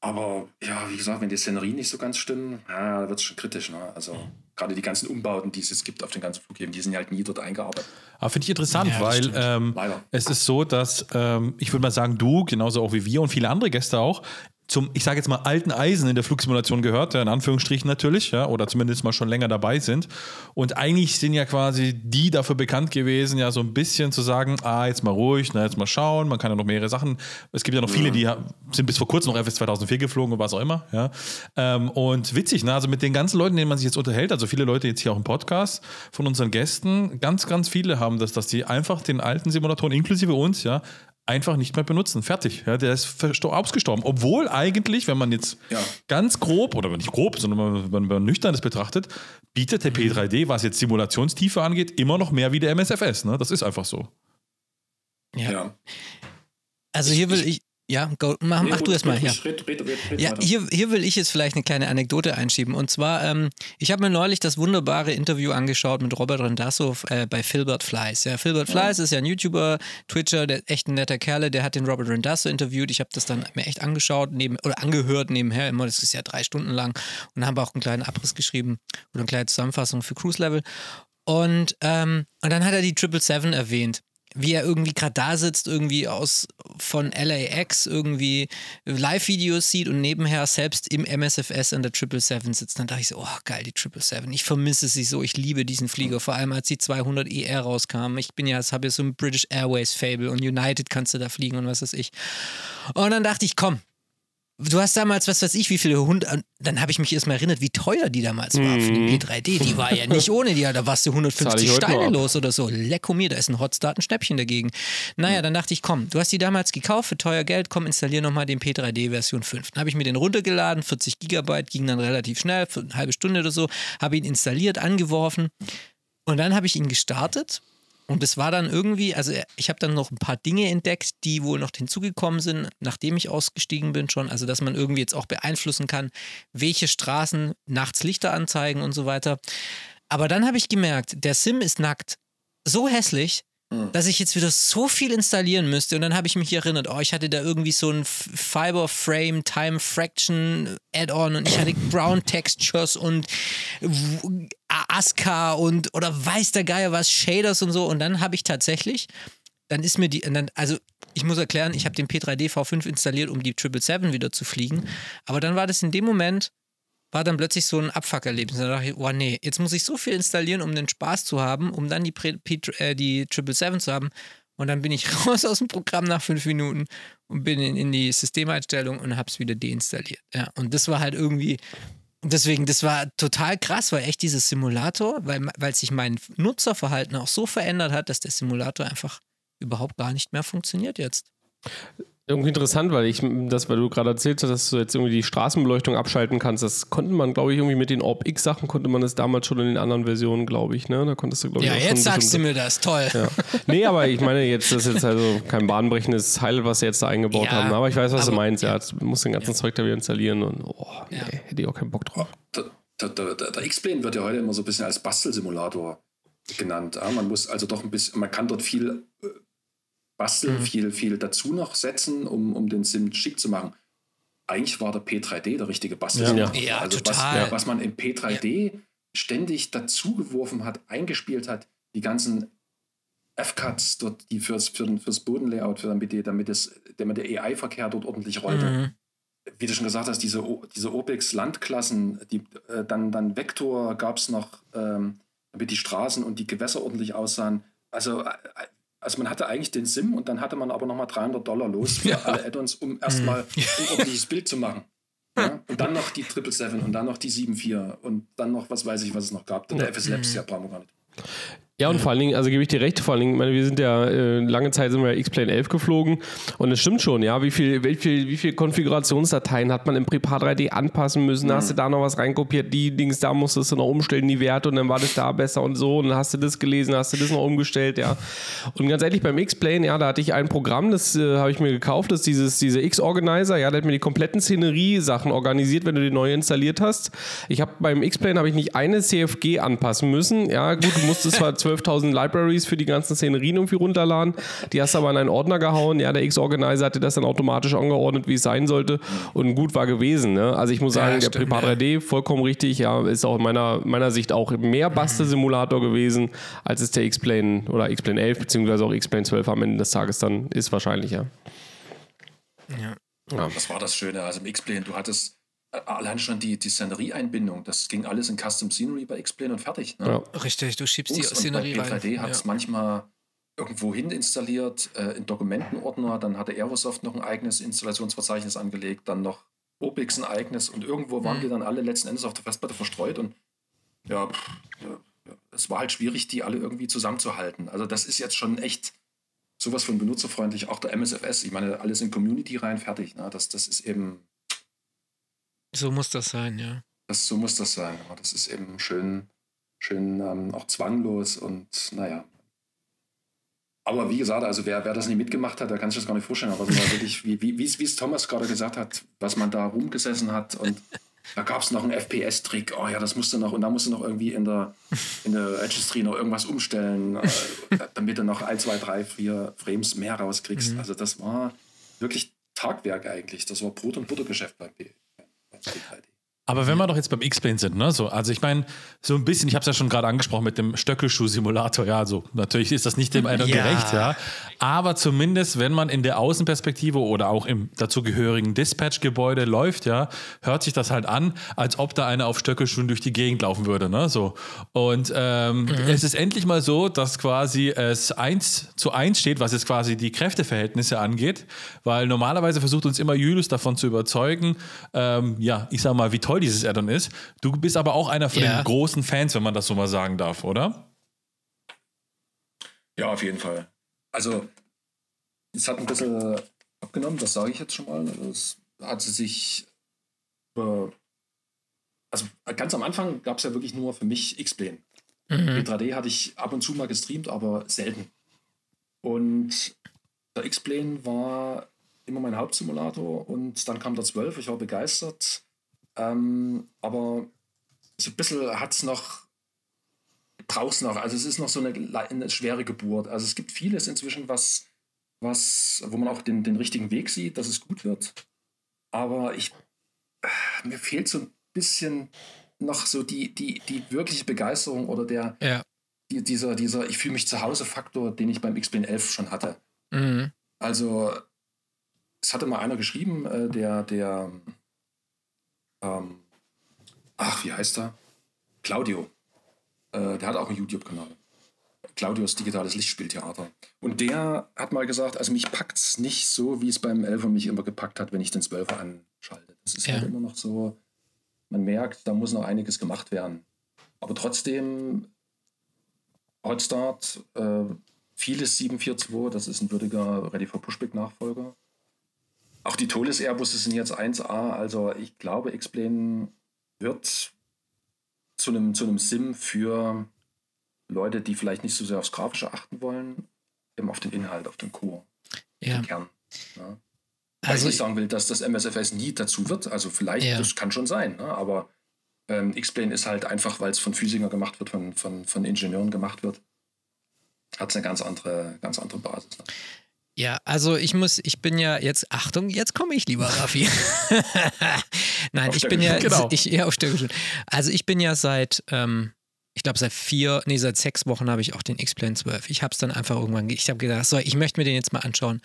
Aber ja, wie gesagt, wenn die Szenerie nicht so ganz stimmen, ja, wird es schon kritisch. Ne? Also gerade die ganzen Umbauten, die es jetzt gibt auf den ganzen Flughäfen, die sind ja halt nie dort eingearbeitet. Aber finde ich interessant, ja, weil ähm, es ist so, dass ähm, ich würde mal sagen, du, genauso auch wie wir und viele andere Gäste auch, zum, ich sage jetzt mal, alten Eisen in der Flugsimulation gehört, in Anführungsstrichen natürlich, ja, oder zumindest mal schon länger dabei sind. Und eigentlich sind ja quasi die dafür bekannt gewesen, ja, so ein bisschen zu sagen, ah, jetzt mal ruhig, na, jetzt mal schauen, man kann ja noch mehrere Sachen. Es gibt ja noch viele, die sind bis vor kurzem noch FS 2004 geflogen und was auch immer, ja. Ähm, und witzig, ne, also mit den ganzen Leuten, denen man sich jetzt unterhält, also viele Leute jetzt hier auch im Podcast von unseren Gästen, ganz, ganz viele haben das, dass die einfach den alten Simulatoren, inklusive uns, ja, einfach nicht mehr benutzen. Fertig. Ja, der ist ausgestorben. Obwohl eigentlich, wenn man jetzt ja. ganz grob, oder nicht grob, sondern wenn man nüchtern das betrachtet, bietet der P3D, was jetzt Simulationstiefe angeht, immer noch mehr wie der MSFS. Ne? Das ist einfach so. Ja. ja. Also hier will ich, ja, go, mach, nee, mach du erst mal. Ja, red, red, red, ja hier, hier will ich jetzt vielleicht eine kleine Anekdote einschieben. Und zwar, ähm, ich habe mir neulich das wunderbare Interview angeschaut mit Robert Rendasso äh, bei Filbert Fleiss. Ja, Filbert Fleiss ja. ist ja ein YouTuber, Twitcher, der echt ein netter Kerle, der hat den Robert Rendasso interviewt. Ich habe das dann mir echt angeschaut neben, oder angehört nebenher immer. Das ist ja drei Stunden lang. Und dann haben wir auch einen kleinen Abriss geschrieben oder eine kleine Zusammenfassung für Cruise Level. Und, ähm, und dann hat er die 777 erwähnt wie er irgendwie gerade da sitzt, irgendwie aus von LAX irgendwie Live-Videos sieht und nebenher selbst im MSFS an der 777 sitzt, dann dachte ich so, oh geil, die 777. Ich vermisse sie so, ich liebe diesen Flieger, vor allem als die 200 ER rauskam. Ich bin ja, habe ja so ein British Airways Fable und United kannst du da fliegen und was weiß ich. Und dann dachte ich, komm, Du hast damals, was weiß ich, wie viele Hunde. Dann habe ich mich erstmal erinnert, wie teuer die damals war für die mhm. P3D. Die war ja nicht ohne die, da warst du 150 Steine los oder so. Lecko mir, da ist ein Hotstart, ein Schnäppchen dagegen. Naja, dann dachte ich, komm, du hast die damals gekauft für teuer Geld, komm, installier nochmal den P3D Version 5. Dann habe ich mir den runtergeladen, 40 Gigabyte, ging dann relativ schnell, für eine halbe Stunde oder so, habe ihn installiert, angeworfen. Und dann habe ich ihn gestartet und es war dann irgendwie, also ich habe dann noch ein paar Dinge entdeckt, die wohl noch hinzugekommen sind, nachdem ich ausgestiegen bin schon. Also, dass man irgendwie jetzt auch beeinflussen kann, welche Straßen nachts Lichter anzeigen und so weiter. Aber dann habe ich gemerkt, der Sim ist nackt. So hässlich, hm. dass ich jetzt wieder so viel installieren müsste. Und dann habe ich mich erinnert, oh, ich hatte da irgendwie so ein Fiber Frame Time Fraction Add-on und ich hatte Brown Textures und ASCA und oder weiß der Geier was, Shaders und so. Und dann habe ich tatsächlich, dann ist mir die, dann, also ich muss erklären, ich habe den P3D V5 installiert, um die 777 wieder zu fliegen. Aber dann war das in dem Moment, war dann plötzlich so ein Abfuckerlebnis. Da dachte ich, oh nee, jetzt muss ich so viel installieren, um den Spaß zu haben, um dann die, P äh, die 777 zu haben. Und dann bin ich raus aus dem Programm nach fünf Minuten und bin in, in die Systemeinstellung und habe es wieder deinstalliert. Ja, und das war halt irgendwie, deswegen, das war total krass, weil echt dieses Simulator, weil, weil sich mein Nutzerverhalten auch so verändert hat, dass der Simulator einfach überhaupt gar nicht mehr funktioniert jetzt. Irgendwie interessant, weil ich das, weil du gerade erzählt hast, dass du jetzt irgendwie die Straßenbeleuchtung abschalten kannst. Das konnte man, glaube ich, irgendwie mit den Orb-X-Sachen konnte man das damals schon in den anderen Versionen, glaube ich. Ne? Da konntest du, glaube ich, Ja, jetzt sagst du mir das, toll. Ja. Nee, aber ich meine, jetzt das ist jetzt also kein bahnbrechendes Heil, was sie jetzt da eingebaut ja, haben. Aber ich weiß, was aber, du meinst. Ja, du musst den ganzen Zeug da wieder installieren und oh, nee, hätte ich auch keinen Bock drauf. Der, der, der, der X-Plane wird ja heute immer so ein bisschen als Bastelsimulator genannt. man muss also doch ein bisschen, man kann dort viel äh, basteln, mhm. viel, viel dazu noch setzen, um, um den Sim schick zu machen. Eigentlich war der P3D der richtige Bastel. Ja, ja also total. Was, was man im P3D ja. ständig dazugeworfen hat, eingespielt hat, die ganzen F-Cuts dort, die fürs, für, fürs Bodenlayout, für damit, die, damit, es, damit der AI-Verkehr dort ordentlich rollte. Mhm. Wie du schon gesagt hast, diese, diese OPEX-Landklassen, die, äh, dann, dann Vektor gab es noch, ähm, damit die Straßen und die Gewässer ordentlich aussahen. Also, äh, also man hatte eigentlich den SIM und dann hatte man aber nochmal 300 Dollar los für ja. alle Add-ons, um erstmal mhm. ein ordentliches Bild zu machen. Ja? Und dann noch die 777 und dann noch die 74 und dann noch, was weiß ich, was es noch gab. Der FS Labs, ja, brauchen wir gar nicht. Ja, und vor allen Dingen, also gebe ich dir recht, vor allen Dingen, ich meine, wir sind ja, äh, lange Zeit sind wir X-Plane 11 geflogen und es stimmt schon, ja, wie viel, wie viel, wie viel Konfigurationsdateien hat man im Prepar 3D anpassen müssen, mhm. hast du da noch was reinkopiert, die Dings, da musstest du noch umstellen, die Werte und dann war das da besser und so und dann hast du das gelesen, hast du das noch umgestellt, ja. Und ganz ehrlich, beim X-Plane, ja, da hatte ich ein Programm, das äh, habe ich mir gekauft, das ist dieses, diese X-Organizer, ja, der hat mir die kompletten Szenerie-Sachen organisiert, wenn du die neu installiert hast. Ich habe beim X-Plane habe ich nicht eine CFG anpassen müssen, ja, gut, du musstest zwar 12.000 Libraries für die ganzen Szenerien irgendwie runterladen. Die hast du aber in einen Ordner gehauen. Ja, der X-Organizer hatte das dann automatisch angeordnet, wie es sein sollte. Und gut war gewesen. Ne? Also ich muss sagen, ja, der Prepar 3D, vollkommen richtig, ja, ist auch in meiner, meiner Sicht auch mehr Bastel-Simulator gewesen, als es der X-Plane oder X-Plane 11 beziehungsweise auch X-Plane 12 am Ende des Tages dann ist wahrscheinlich, ja. Ja. ja. Das war das Schöne. Also im X-Plane, du hattest allein schon die, die Szenerie-Einbindung, das ging alles in Custom Scenery bei X-Plane und fertig. Ne? Ja. Richtig, du schiebst die Szenerie rein. Bei P3D hat es ja. manchmal irgendwo hin installiert, äh, in Dokumentenordner, dann hatte Aerosoft noch ein eigenes Installationsverzeichnis angelegt, dann noch Opix ein eigenes und irgendwo waren mhm. die dann alle letzten Endes auf der Festplatte verstreut und ja, ja, es war halt schwierig, die alle irgendwie zusammenzuhalten. Also das ist jetzt schon echt sowas von benutzerfreundlich, auch der MSFS, ich meine, alles in Community rein, fertig. Ne? Das, das ist eben so muss das sein, ja. Das, so muss das sein. Aber das ist eben schön, schön ähm, auch zwanglos und naja. Aber wie gesagt, also wer, wer das nicht mitgemacht hat, der kann sich das gar nicht vorstellen. Aber wirklich, wie, wie, wie es Thomas gerade gesagt hat, was man da rumgesessen hat und da gab es noch einen FPS-Trick. Oh ja, das musste noch, und da musste noch irgendwie in der, in der Registry noch irgendwas umstellen, äh, damit du noch 1, 2, 3, 4 Frames mehr rauskriegst. Mhm. Also das war wirklich Tagwerk eigentlich. Das war Brot- und Buttergeschäft beim Buddy. Aber wenn wir doch jetzt beim X-Plane sind, ne, so, also ich meine, so ein bisschen, ich habe es ja schon gerade angesprochen mit dem Stöckelschuh-Simulator, ja, also natürlich ist das nicht dem einen ja. gerecht, ja, aber zumindest, wenn man in der Außenperspektive oder auch im dazugehörigen Dispatch-Gebäude läuft, ja, hört sich das halt an, als ob da einer auf Stöckelschuhen durch die Gegend laufen würde, ne, so. Und ähm, mhm. es ist endlich mal so, dass quasi es eins zu eins steht, was jetzt quasi die Kräfteverhältnisse angeht, weil normalerweise versucht uns immer Julius davon zu überzeugen, ähm, ja, ich sag mal, wie toll toll dieses Addon ist. Du bist aber auch einer von ja. den großen Fans, wenn man das so mal sagen darf, oder? Ja, auf jeden Fall. Also, es hat ein bisschen abgenommen, das sage ich jetzt schon mal. Es hat sie sich. Äh, also, ganz am Anfang gab es ja wirklich nur für mich X-Plane. Mhm. 3D hatte ich ab und zu mal gestreamt, aber selten. Und der X-Plane war immer mein Hauptsimulator und dann kam der 12, ich war begeistert. Ähm, aber so ein bisschen hat es noch, braucht es noch. Also es ist noch so eine, eine, schwere Geburt. Also es gibt vieles inzwischen, was, was, wo man auch den, den richtigen Weg sieht, dass es gut wird. Aber ich, äh, mir fehlt so ein bisschen noch so die, die, die wirkliche Begeisterung oder der, ja. die, dieser, dieser Ich fühle mich zu Hause Faktor, den ich beim X-Plane 11 schon hatte. Mhm. Also, es hatte mal einer geschrieben, äh, der, der, ähm, ach, wie heißt er? Claudio. Äh, der hat auch einen YouTube-Kanal. Claudios digitales Lichtspieltheater. Und der hat mal gesagt, also mich packt es nicht so, wie es beim Elfer mich immer gepackt hat, wenn ich den Zwölfer anschalte. Das ist halt ja. halt immer noch so, man merkt, da muss noch einiges gemacht werden. Aber trotzdem, Hotstart, äh, vieles 742, das ist ein würdiger Ready for Pushback-Nachfolger. Auch die Toles Airbusse sind jetzt 1A. Also ich glaube, X-Plane wird zu einem, zu einem Sim für Leute, die vielleicht nicht so sehr aufs Grafische achten wollen, eben auf den Inhalt, auf den Core, ja. den Kern. Ja. Also ich sagen will, dass das MSFS nie dazu wird. Also vielleicht, ja. das kann schon sein, ne? aber ähm, X-Plane ist halt einfach, weil es von Physikern gemacht wird, von, von, von Ingenieuren gemacht wird, hat es eine ganz andere, ganz andere Basis. Ne? Ja, also ich muss, ich bin ja jetzt, Achtung, jetzt komme ich lieber, Raffi. Nein, auf ich bin ja, genau. ich, ja, auf Stöckelschön. Also ich bin ja seit, ähm, ich glaube seit vier, nee, seit sechs Wochen habe ich auch den X-Plane 12. Ich habe es dann einfach irgendwann, ich habe gedacht, so, ich möchte mir den jetzt mal anschauen.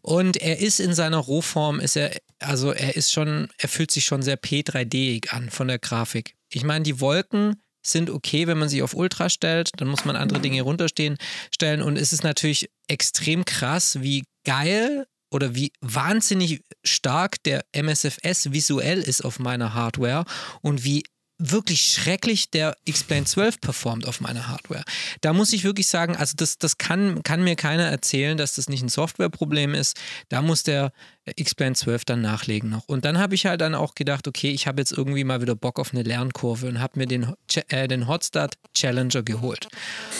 Und er ist in seiner Rohform, ist er, also er ist schon, er fühlt sich schon sehr P3D-ig an von der Grafik. Ich meine, die Wolken, sind okay, wenn man sie auf Ultra stellt. Dann muss man andere Dinge runterstehen stellen. Und es ist natürlich extrem krass, wie geil oder wie wahnsinnig stark der MSFS visuell ist auf meiner Hardware und wie wirklich schrecklich der X-Plane 12 performt auf meiner Hardware. Da muss ich wirklich sagen, also das, das kann, kann mir keiner erzählen, dass das nicht ein Softwareproblem ist. Da muss der X-Plane 12 dann nachlegen noch. Und dann habe ich halt dann auch gedacht, okay, ich habe jetzt irgendwie mal wieder Bock auf eine Lernkurve und habe mir den, äh, den Hotstart Challenger geholt.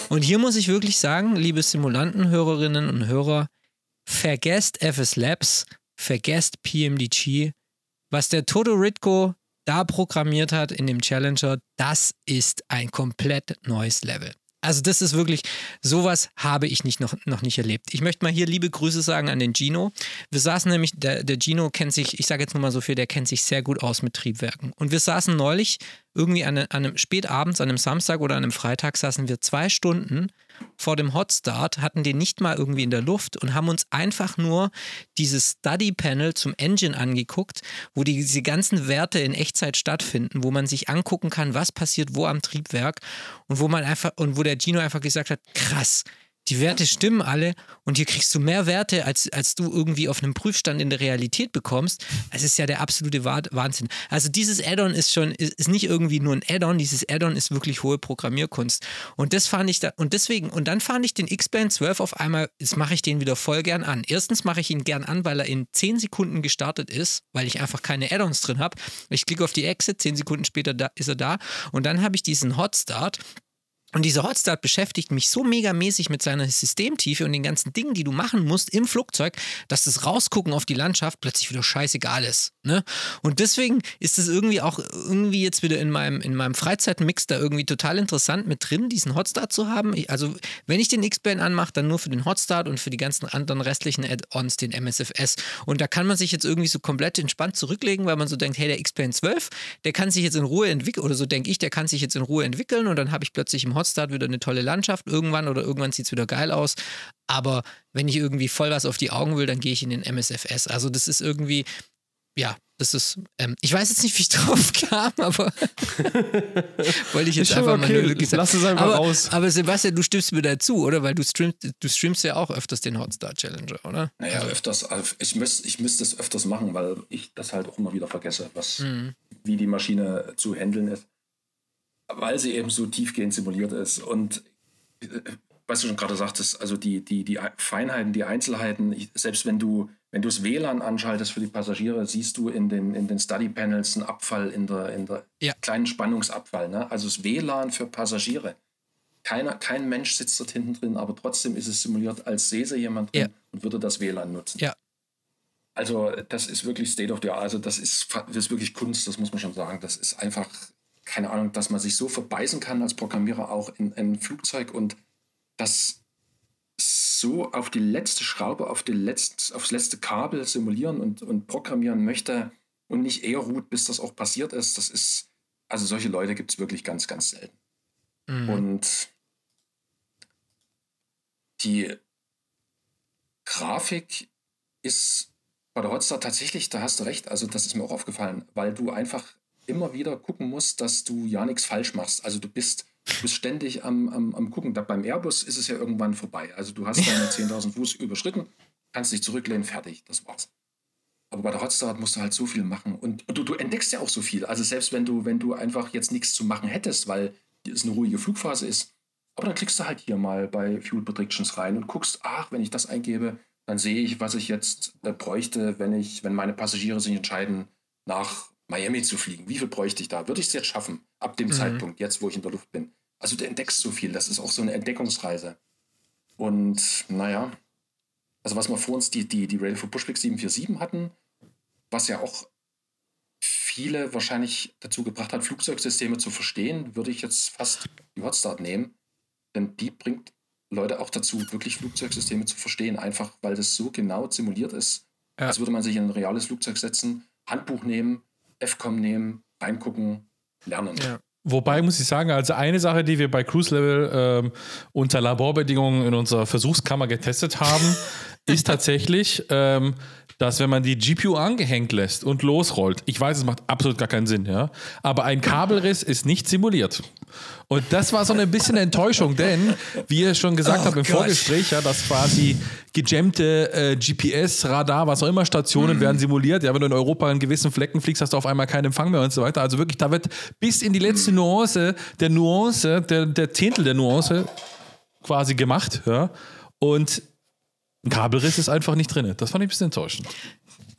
Und hier muss ich wirklich sagen, liebe Simulantenhörerinnen und Hörer, vergesst FS Labs, vergesst PMDG. Was der Toto Ritko da programmiert hat in dem Challenger, das ist ein komplett neues Level. Also das ist wirklich, sowas habe ich nicht noch, noch nicht erlebt. Ich möchte mal hier liebe Grüße sagen an den Gino. Wir saßen nämlich, der, der Gino kennt sich, ich sage jetzt nur mal so viel, der kennt sich sehr gut aus mit Triebwerken. Und wir saßen neulich irgendwie an, an einem spätabends, an einem Samstag oder an einem Freitag, saßen wir zwei Stunden vor dem Hotstart, hatten den nicht mal irgendwie in der Luft und haben uns einfach nur dieses Study Panel zum Engine angeguckt, wo die, diese ganzen Werte in Echtzeit stattfinden, wo man sich angucken kann, was passiert wo am Triebwerk und wo man einfach und wo der Gino einfach gesagt hat, krass, die Werte stimmen alle und hier kriegst du mehr Werte, als, als du irgendwie auf einem Prüfstand in der Realität bekommst. Es ist ja der absolute Wahnsinn. Also dieses Add-on ist schon, ist, nicht irgendwie nur ein Add-on, dieses Add-on ist wirklich hohe Programmierkunst. Und das fand ich da, und deswegen, und dann fand ich den X-Band 12 auf einmal, jetzt mache ich den wieder voll gern an. Erstens mache ich ihn gern an, weil er in 10 Sekunden gestartet ist, weil ich einfach keine Add-ons drin habe. Ich klicke auf die Exit, 10 Sekunden später da, ist er da. Und dann habe ich diesen Hotstart und dieser Hotstart beschäftigt mich so megamäßig mit seiner Systemtiefe und den ganzen Dingen, die du machen musst im Flugzeug, dass das Rausgucken auf die Landschaft plötzlich wieder scheißegal ist. Ne? Und deswegen ist es irgendwie auch irgendwie jetzt wieder in meinem, in meinem Freizeitmix da irgendwie total interessant mit drin, diesen Hotstart zu haben. Ich, also, wenn ich den X-Band anmache, dann nur für den Hotstart und für die ganzen anderen restlichen Add-ons den MSFS. Und da kann man sich jetzt irgendwie so komplett entspannt zurücklegen, weil man so denkt, hey, der X-Band 12, der kann sich jetzt in Ruhe entwickeln, oder so denke ich, der kann sich jetzt in Ruhe entwickeln und dann habe ich plötzlich im Hotstart Hotstart wieder eine tolle Landschaft irgendwann oder irgendwann sieht es wieder geil aus. Aber wenn ich irgendwie voll was auf die Augen will, dann gehe ich in den MSFS. Also das ist irgendwie, ja, das ist, ähm, ich weiß jetzt nicht, wie ich drauf kam, aber wollte ich jetzt einfach okay. mal nur gesagt Lass es einfach aber, raus. Aber Sebastian, du stimmst mir dazu, oder? Weil du streamst, du streamst ja auch öfters den Hotstar Challenger, oder? Naja, also. öfters. Ich müsste ich müsst es öfters machen, weil ich das halt auch immer wieder vergesse, was, mhm. wie die Maschine zu handeln ist weil sie eben so tiefgehend simuliert ist. Und äh, was du schon gerade sagtest, also die, die, die Feinheiten, die Einzelheiten, selbst wenn du, wenn du das WLAN anschaltest für die Passagiere, siehst du in den, in den Study Panels einen Abfall in der, in der ja. kleinen Spannungsabfall. Ne? Also das WLAN für Passagiere. Keiner, kein Mensch sitzt dort hinten drin, aber trotzdem ist es simuliert, als säße jemand drin ja. und würde das WLAN nutzen. Ja. Also das ist wirklich State of the Art. Also das ist, das ist wirklich Kunst, das muss man schon sagen. Das ist einfach keine Ahnung, dass man sich so verbeißen kann als Programmierer auch in ein Flugzeug und das so auf die letzte Schraube, auf die letzte, aufs letzte Kabel simulieren und, und programmieren möchte und nicht eher ruht, bis das auch passiert ist, das ist, also solche Leute gibt es wirklich ganz, ganz selten. Mhm. Und die Grafik ist bei der Hotstar tatsächlich, da hast du recht, also das ist mir auch aufgefallen, weil du einfach immer wieder gucken musst, dass du ja nichts falsch machst. Also du bist, du bist ständig am, am, am gucken. Da beim Airbus ist es ja irgendwann vorbei. Also du hast deine 10.000 Fuß überschritten, kannst dich zurücklehnen, fertig, das war's. Aber bei der Hotstar musst du halt so viel machen. Und, und du, du, entdeckst ja auch so viel. Also selbst wenn du, wenn du einfach jetzt nichts zu machen hättest, weil es eine ruhige Flugphase ist, aber dann klickst du halt hier mal bei Fuel Predictions rein und guckst, ach, wenn ich das eingebe, dann sehe ich, was ich jetzt äh, bräuchte, wenn ich, wenn meine Passagiere sich entscheiden, nach Miami zu fliegen. Wie viel bräuchte ich da? Würde ich es jetzt schaffen, ab dem mhm. Zeitpunkt, jetzt wo ich in der Luft bin? Also du entdeckst so viel. Das ist auch so eine Entdeckungsreise. Und naja, also was wir vor uns die, die, die Radio for Pushback 747 hatten, was ja auch viele wahrscheinlich dazu gebracht hat, Flugzeugsysteme zu verstehen, würde ich jetzt fast die Hotstart nehmen. Denn die bringt Leute auch dazu, wirklich Flugzeugsysteme zu verstehen, einfach weil das so genau simuliert ist, ja. als würde man sich in ein reales Flugzeug setzen, Handbuch nehmen, FCOM nehmen, reingucken, lernen. Ja. Wobei muss ich sagen, also eine Sache, die wir bei Cruise Level ähm, unter Laborbedingungen in unserer Versuchskammer getestet haben, ist tatsächlich, ähm, dass wenn man die GPU angehängt lässt und losrollt, ich weiß, es macht absolut gar keinen Sinn, ja, aber ein Kabelriss ist nicht simuliert. Und das war so ein bisschen Enttäuschung, denn, wie ihr schon gesagt Oh habt im Gott. Vorgespräch, ja, dass quasi gejammte äh, GPS, Radar, was auch immer, Stationen werden simuliert. Ja, wenn du in Europa in gewissen Flecken fliegst, hast du auf einmal keinen Empfang mehr und so weiter. Also wirklich, da wird bis in die letzte Nuance der Nuance, der, der Zehntel der Nuance quasi gemacht, ja. Und ein Kabelriss ist einfach nicht drin. Das fand ich ein bisschen enttäuschend.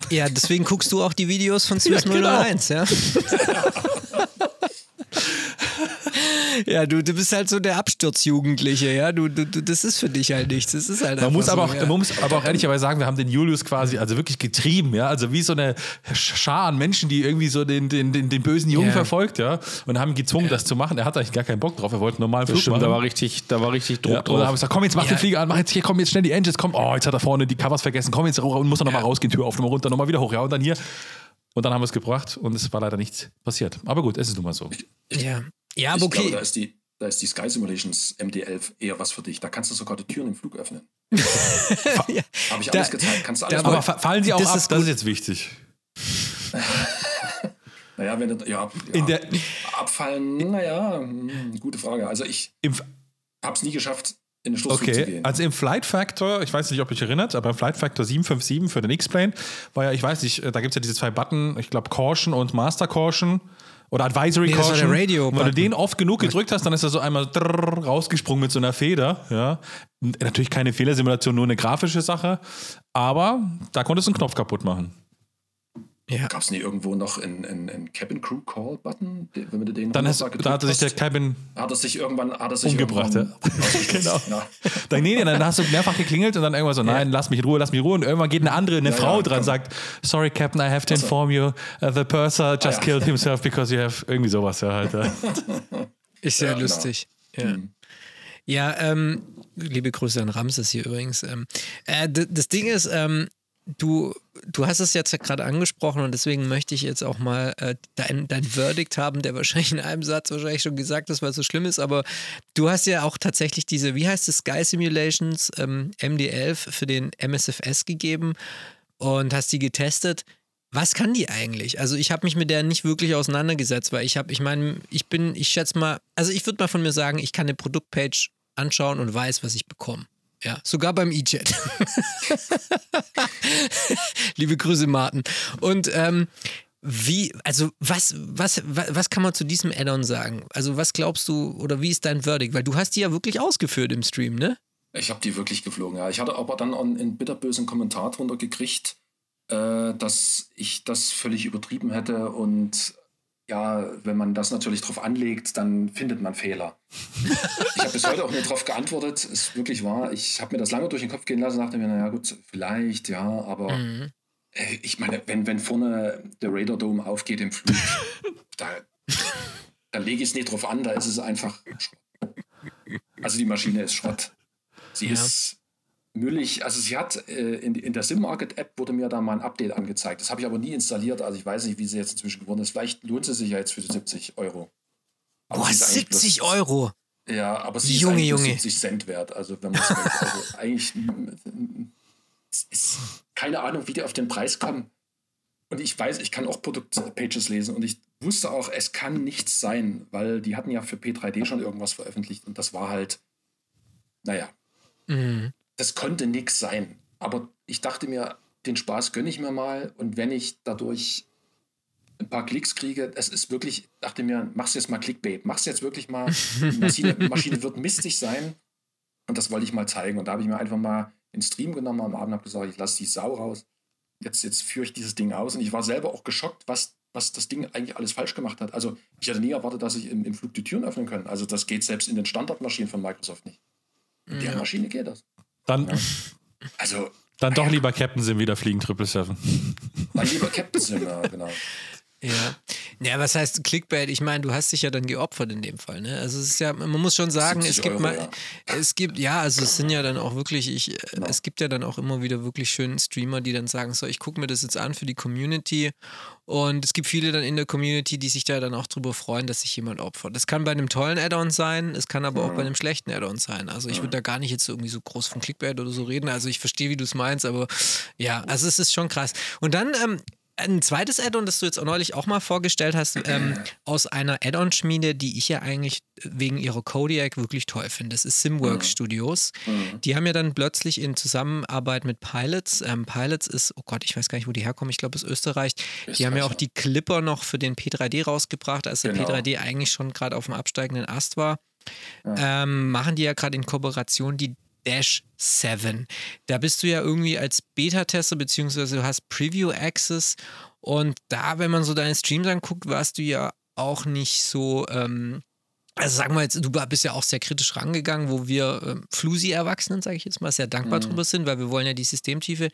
Ja, deswegen guckst du auch die Videos von Swiss Ja, genau. 001, ja? ja, du, du bist halt so der Absturzjugendliche, ja? Du, du, du, das ist für dich halt nichts. Das ist halt Man muss, so, aber auch, ja. man muss aber auch ehrlicherweise sagen, wir haben den Julius quasi also wirklich getrieben, ja, also wie so eine Schar an Menschen, die irgendwie so den, den, den, den bösen Jungen Ja. verfolgt, ja, und haben ihn gezwungen, das zu machen. Er hatte eigentlich gar keinen Bock drauf, er wollte einen normalen Flug Stimmt, machen. da war richtig, da war richtig Druck ja, und dann haben wir drauf. gesagt, komm, jetzt mach Ja. den Flieger an, mach jetzt hier, komm jetzt schnell die Engines, komm, oh, jetzt hat er vorne die Covers vergessen, komm jetzt und muss er nochmal rausgehen, Tür auf, nochmal runter, nochmal wieder hoch, ja, und dann hier. Und dann haben wir es gebracht und es war leider nichts passiert. Aber gut, es ist nun mal so. Ja, ja aber Ich glaube, okay. da ist die, da ist die Sky Simulations MD11 eher was für dich. Da kannst du sogar die Türen im Flug öffnen. ja. Habe ich Da- alles gezeigt. Kannst du alles da- Aber fallen sie auch Das ab, ist das ist jetzt wichtig. Naja, wenn du, ja, In ja der, abfallen, naja, hm, gute Frage. Also ich habe es nie geschafft, in den Sturzflug zu Okay, gehen. also im Flight Factor, ich weiß nicht, ob ihr euch erinnert, aber im Flight Factor 757 für den X-Plane war ja, ich weiß nicht, da gibt es ja diese zwei Button, ich glaube Caution und Master Caution oder Advisory Nee, Caution. der Radio wenn du den oft genug gedrückt hast, dann ist er so einmal rausgesprungen mit so einer Feder. Ja. Natürlich keine Fehlersimulation, nur eine grafische Sache, aber da konntest du einen Knopf kaputt machen. Ja. Gab es nie irgendwo noch einen, einen, einen Cabin Crew Call Button, wenn du den Dann hast, da hat sich der Cabin hat er sich irgendwann hat er sich umgebracht. Ja. genau. Ja. Dann, nee, nee, dann hast du mehrfach geklingelt und dann irgendwann so, nein, lass mich in Ruhe, lass mich in Ruhe. Und irgendwann geht eine andere, eine Ja, Frau ja, dran, komm. sagt, sorry Captain, I have to Ach so. inform you, uh, the purser just Ah, ja. killed himself because you have irgendwie sowas ja halt. Ja. Ist sehr Ja, genau. lustig. Ja. Hm. Ja, ähm, liebe Grüße an Ramses hier übrigens. Ähm, äh, das Ding ist, ähm, du, du hast es jetzt ja gerade angesprochen und deswegen möchte ich jetzt auch mal äh, dein, dein Verdict haben, der wahrscheinlich in einem Satz wahrscheinlich schon gesagt ist, weil es so schlimm ist, aber du hast ja auch tatsächlich diese, wie heißt es, Sky Simulations ähm, MD11 für den MSFS gegeben und hast die getestet. Was kann die eigentlich? Also ich habe mich mit der nicht wirklich auseinandergesetzt, weil ich habe, ich meine, ich bin, ich schätze mal, also ich würde mal von mir sagen, ich kann eine Produktpage anschauen und weiß, was ich bekomme. Ja, sogar beim E-Jet. Liebe Grüße, Martin. Und ähm, wie, also was, was, was, kann man zu diesem Add-on sagen? Also was glaubst du oder wie ist dein Verdict? Weil du hast die ja wirklich ausgeführt im Stream, ne? Ich habe die wirklich geflogen, ja. Ich hatte aber dann einen bitterbösen Kommentar drunter gekriegt, äh, dass ich das völlig übertrieben hätte und ja, wenn man das natürlich drauf anlegt, dann findet man Fehler. ich habe bis heute auch nicht drauf geantwortet, ist wirklich wahr. Ich habe mir das lange durch den Kopf gehen lassen, dachte mir, naja gut, vielleicht, ja, aber Mhm. äh, ich meine, wenn, wenn vorne der Radar Dome aufgeht im Flug, da, da lege ich es nicht drauf an, da ist es einfach Schrott. Also die Maschine ist Schrott. Sie Ja. ist müllig. Also sie hat äh, in, in der SimMarket-App wurde mir da mal ein Update angezeigt. Das habe ich aber nie installiert. Also ich weiß nicht, wie sie jetzt inzwischen geworden ist. Vielleicht lohnt sie sich ja jetzt für die 70 Euro. Aber Boah, sie ist eigentlich bloß- 70 Euro. Ja, aber sie Junge, ist Junge. 70 Cent wert. Also wenn man es also eigentlich es ist keine Ahnung, wie die auf den Preis kommen. Und ich weiß, ich kann auch Produktpages lesen und ich wusste auch, es kann nichts sein, weil die hatten ja für P3D schon irgendwas veröffentlicht und das war halt, naja, Mhm. Das konnte nichts sein. Aber ich dachte mir, den Spaß gönne ich mir mal und wenn ich dadurch ein paar Klicks kriege, es ist wirklich, dachte mir, mach's jetzt mal Clickbait, mach's jetzt wirklich mal, die Maschine, Maschine wird mistig sein und das wollte ich mal zeigen und da habe ich mir einfach mal den Stream genommen am Abend, habe gesagt, ich lasse die Sau raus, jetzt, jetzt führe ich dieses Ding aus und ich war selber auch geschockt, was, was das Ding eigentlich alles falsch gemacht hat. Also ich hatte nie erwartet, dass ich im, im Flug die Türen öffnen kann. Also das geht selbst in den Standardmaschinen von Microsoft nicht. In der Ja. Maschine geht das. Dann, Also dann doch lieber Captain Sim wieder fliegen, 777. Dann lieber Captain Sim, ja, genau. Ja. Ja, was heißt Clickbait? Ich meine, du hast dich ja dann geopfert in dem Fall. Ne? Also es ist ja, man muss schon sagen, es gibt Euro, mal, ja. es gibt, ja, also es sind ja dann auch wirklich, ich, ja. Genau. es gibt ja dann auch immer wieder wirklich schöne Streamer, die dann sagen, so, ich gucke mir das jetzt an für die Community und es gibt viele dann in der Community, die sich da dann auch drüber freuen, dass sich jemand opfert. Das kann bei einem tollen Add-on sein, es kann aber mhm. auch bei einem schlechten Add-on sein. Also ich würde da gar nicht jetzt irgendwie so groß von Clickbait oder so reden. Also ich verstehe, wie du es meinst, aber ja, also es ist schon krass. Und dann ähm, ein zweites Add-on, das du jetzt auch neulich auch mal vorgestellt hast, ähm, aus einer Add-on-Schmiede, die ich ja eigentlich wegen ihrer Kodiak wirklich toll finde. Das ist Simworks mhm. Studios. Mhm. Die haben ja dann plötzlich in Zusammenarbeit mit Pilots, ähm, Pilots ist, oh Gott, ich weiß gar nicht, wo die herkommen, ich glaube, es ist Österreich. Österreich. Die haben ja auch die Clipper noch für den P3D rausgebracht, als der genau. P3D eigentlich schon gerade auf dem absteigenden Ast war. Ja. Ähm, machen die ja gerade in Kooperation die Dash 7. Da bist du ja irgendwie als Beta-Tester, beziehungsweise du hast Preview-Access und da, wenn man so deine Streams anguckt, warst du ja auch nicht so, ähm, also sagen wir jetzt, du bist ja auch sehr kritisch rangegangen, wo wir ähm, Flusi-Erwachsenen, sage ich jetzt mal, sehr dankbar mhm. drüber sind, weil wir wollen ja die Systemtiefe.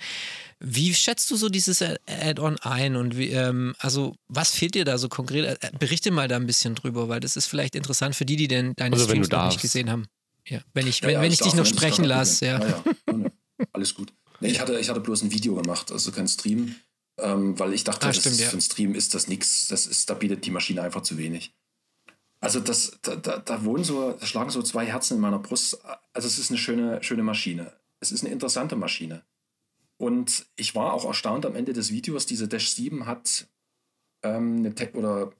Wie schätzt du so dieses Add-on ein und wie, ähm, also was fehlt dir da so konkret? Äh, berichte mal da ein bisschen drüber, weil das ist vielleicht interessant für die, die denn deine also, Streams noch nicht gesehen haben. Ja, wenn ich, ja, wenn, ja, wenn ich dich noch sprechen lasse, ja. ja. Alles gut. Nee, ich, hatte, ich hatte bloß ein Video gemacht, also kein Stream, ähm, weil ich dachte, ah, stimmt, ist, für ein Stream ist das nichts. Das ist, da bietet die Maschine einfach zu wenig. Also das, da, da, da wohnen so, da schlagen so zwei Herzen in meiner Brust. Also es ist eine schöne, schöne Maschine. Es ist eine interessante Maschine. Und ich war auch erstaunt am Ende des Videos, diese Dash 7 hat ähm, eine Te oder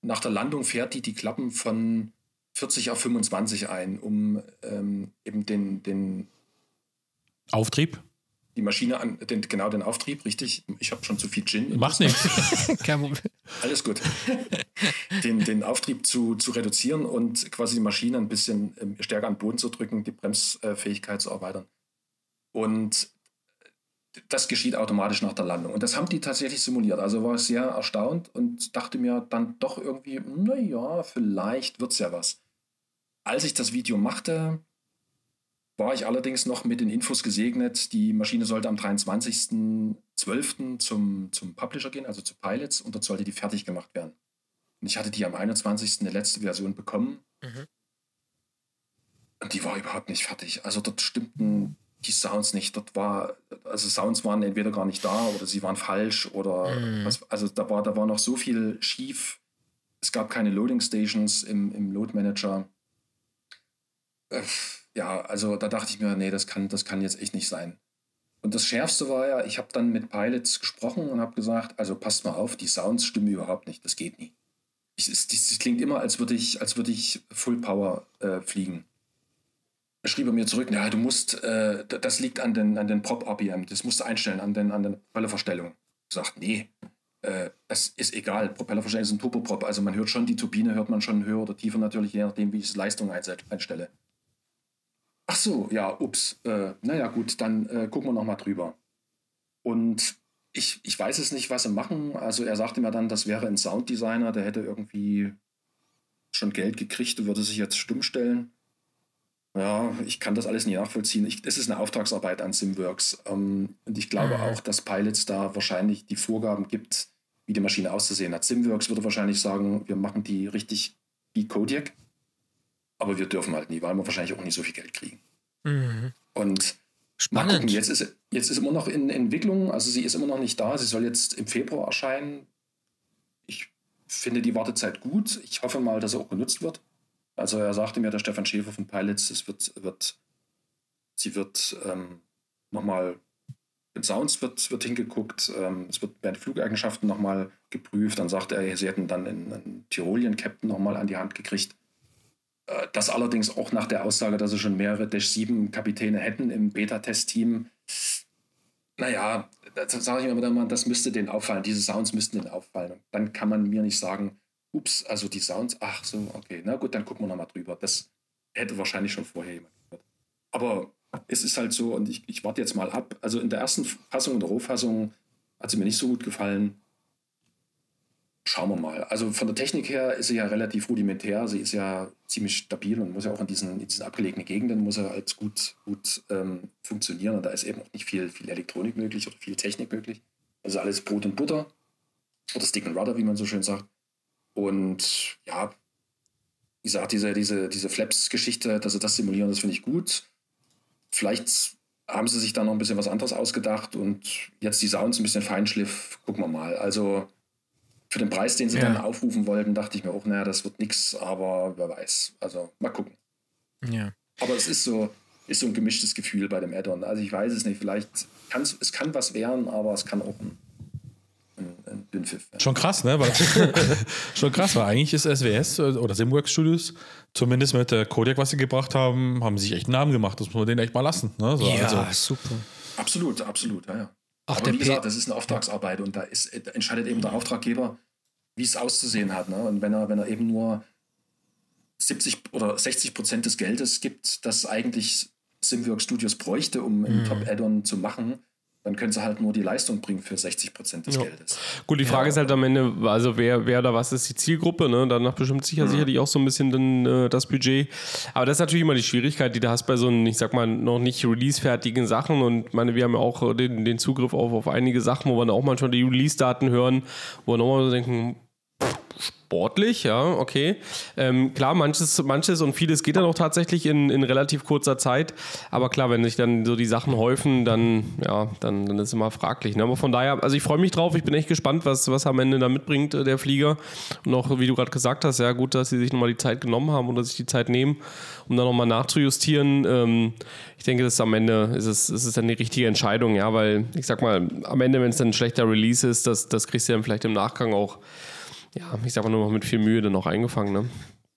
nach der Landung fährt die die Klappen von 40 auf 25 ein, um ähm, eben den, den Auftrieb? Die Maschine an, den, genau den Auftrieb, richtig. Ich habe schon zu viel Gin. Macht nichts. Kein Problem. Alles gut. Den, den Auftrieb zu, zu reduzieren und quasi die Maschine ein bisschen ähm, stärker an den Boden zu drücken, die Bremsfähigkeit zu erweitern. Und das geschieht automatisch nach der Landung. Und das haben die tatsächlich simuliert. Also war ich sehr erstaunt und dachte mir dann doch irgendwie, naja, vielleicht wird es ja was. Als ich das Video machte, war ich allerdings noch mit den Infos gesegnet. Die Maschine sollte am 23.12. Zum, zum Publisher gehen, also zu Pilots, und dort sollte die fertig gemacht werden. Und ich hatte die am 21. eine letzte Version bekommen. Mhm. Und die war überhaupt nicht fertig. Also dort stimmten die Sounds nicht. Dort war, also Sounds waren entweder gar nicht da oder sie waren falsch oder mhm. was, also da war, da war noch so viel schief. Es gab keine Loading Stations im, im Load Manager äh, ja, also da dachte ich mir, nee, das kann, das kann jetzt echt nicht sein. Und das Schärfste war ja, ich habe dann mit Pilots gesprochen und habe gesagt, also passt mal auf, die Sounds stimmen überhaupt nicht, das geht nie. Es, es, es klingt immer, als würde ich, als würde ich Full Power äh, fliegen. Da schrieb er mir zurück, ja, du musst, äh, das liegt an den, an den Prop-RPM, das musst du einstellen, an den, an den Propellerverstellung. Ich sagte, nee, äh, es ist egal, Propellerverstellung ist ein Turboprop, also man hört schon, die Turbine hört man schon höher oder tiefer natürlich, je nachdem, wie ich die Leistung einstelle. Ach so, ja, ups. Äh, naja, gut, dann äh, gucken wir nochmal drüber. Und ich, ich weiß es nicht, was sie machen. Also er sagte mir dann, das wäre ein Sounddesigner, der hätte irgendwie schon Geld gekriegt und würde sich jetzt stumm stellen. Ja, ich kann das alles nicht nachvollziehen. es ist eine Auftragsarbeit an Simworks. Ähm, und ich glaube mhm. auch, dass Pilots da wahrscheinlich die Vorgaben gibt, wie die Maschine auszusehen hat. Simworks würde wahrscheinlich sagen, wir machen die richtig wie Kodiak. Aber wir dürfen halt nie, weil wir wahrscheinlich auch nicht so viel Geld kriegen. Mhm. Und Spannend. Mal gucken, jetzt ist, jetzt ist immer noch in Entwicklung, also sie ist immer noch nicht da. Sie soll jetzt im Februar erscheinen. Ich finde die Wartezeit gut. Ich hoffe mal, dass sie auch genutzt wird. Also er sagte mir, der Stefan Schäfer von Pilots, es wird, wird sie wird ähm, nochmal mit Sounds wird, wird hingeguckt, ähm, es wird werden Flugeigenschaften nochmal geprüft. Dann sagte er, sie hätten dann einen, einen Tirolien-Captain nochmal an die Hand gekriegt. Äh, das allerdings auch nach der Aussage, dass sie schon mehrere Dash 7 Kapitäne hätten im Beta-Test-Team. Naja, da sage ich mir immer, das müsste denen auffallen, diese Sounds müssten denen auffallen. dann kann man mir nicht sagen, ups, also die Sounds, ach so, okay, na gut, dann gucken wir nochmal drüber. Das hätte wahrscheinlich schon vorher jemand gehört. Aber es ist halt so und ich, ich warte jetzt mal ab. Also in der ersten Fassung, in der Rohfassung, hat sie mir nicht so gut gefallen schauen wir mal. Also von der Technik her ist sie ja relativ rudimentär. Sie ist ja ziemlich stabil und muss ja auch in diesen, in diesen abgelegenen Gegenden muss er als gut, gut ähm, funktionieren. Und da ist eben auch nicht viel, viel Elektronik möglich oder viel Technik möglich. Also alles Brot und Butter. Oder Stick and Rudder, wie man so schön sagt. Und ja, wie gesagt, diese, diese, diese Flaps-Geschichte, dass sie das simulieren, das finde ich gut. Vielleicht haben sie sich da noch ein bisschen was anderes ausgedacht und jetzt die Sounds ein bisschen Feinschliff, gucken wir mal. Also für den Preis, den sie ja. dann aufrufen wollten, dachte ich mir auch, naja, das wird nichts, aber wer weiß. Also mal gucken. Ja. Aber es ist so, ist so ein gemischtes Gefühl bei dem Add-on. Also ich weiß es nicht, vielleicht kann es kann was werden, aber es kann auch ein Dünnpfiff. Schon krass, ne? Weil, schon krass, weil eigentlich ist SWS oder Simworks Studios, zumindest mit der Kodiak, was sie gebracht haben, haben sich echt einen Namen gemacht. Das muss man denen echt mal lassen. Ne? So, ja, also. super. Absolut, absolut, ja, ja. Auch Aber wie gesagt, das ist eine Auftragsarbeit und da, ist, da entscheidet eben der Auftraggeber, wie es auszusehen hat. Ne? Und wenn er, wenn er eben nur 70 oder 60 Prozent des Geldes gibt, das eigentlich Simworks Studios bräuchte, um ein mhm. Top-Add-on zu machen, dann können sie halt nur die Leistung bringen für 60 Prozent des ja. Geldes. Gut, die Frage ja. ist halt am Ende, also wer, wer oder was ist die Zielgruppe, ne? Danach bestimmt sich ja mhm. sicherlich auch so ein bisschen dann, äh, das Budget. Aber das ist natürlich immer die Schwierigkeit, die du hast bei so einen, ich sag mal, noch nicht release-fertigen Sachen. Und meine, wir haben ja auch den, den Zugriff auf, auf einige Sachen, wo wir dann auch manchmal die Release-Daten hören, wo wir nochmal so denken, sportlich, ja, okay. Ähm, klar, manches, manches und vieles geht dann auch tatsächlich in, in relativ kurzer Zeit. Aber klar, wenn sich dann so die Sachen häufen, dann, ja, dann, dann ist es immer fraglich. Ne? Aber von daher, also ich freue mich drauf, ich bin echt gespannt, was, was am Ende da mitbringt, äh, der Flieger. Und auch, wie du gerade gesagt hast, ja, gut, dass sie sich nochmal die Zeit genommen haben oder sich die Zeit nehmen, um dann nochmal nachzujustieren. Ähm, ich denke, das ist am Ende ist es, ist es dann die richtige Entscheidung, ja, weil ich sag mal, am Ende, wenn es dann ein schlechter Release ist, das, das kriegst du dann vielleicht im Nachgang auch ja, ich sag mal nur noch mit viel Mühe dann auch eingefangen, ne?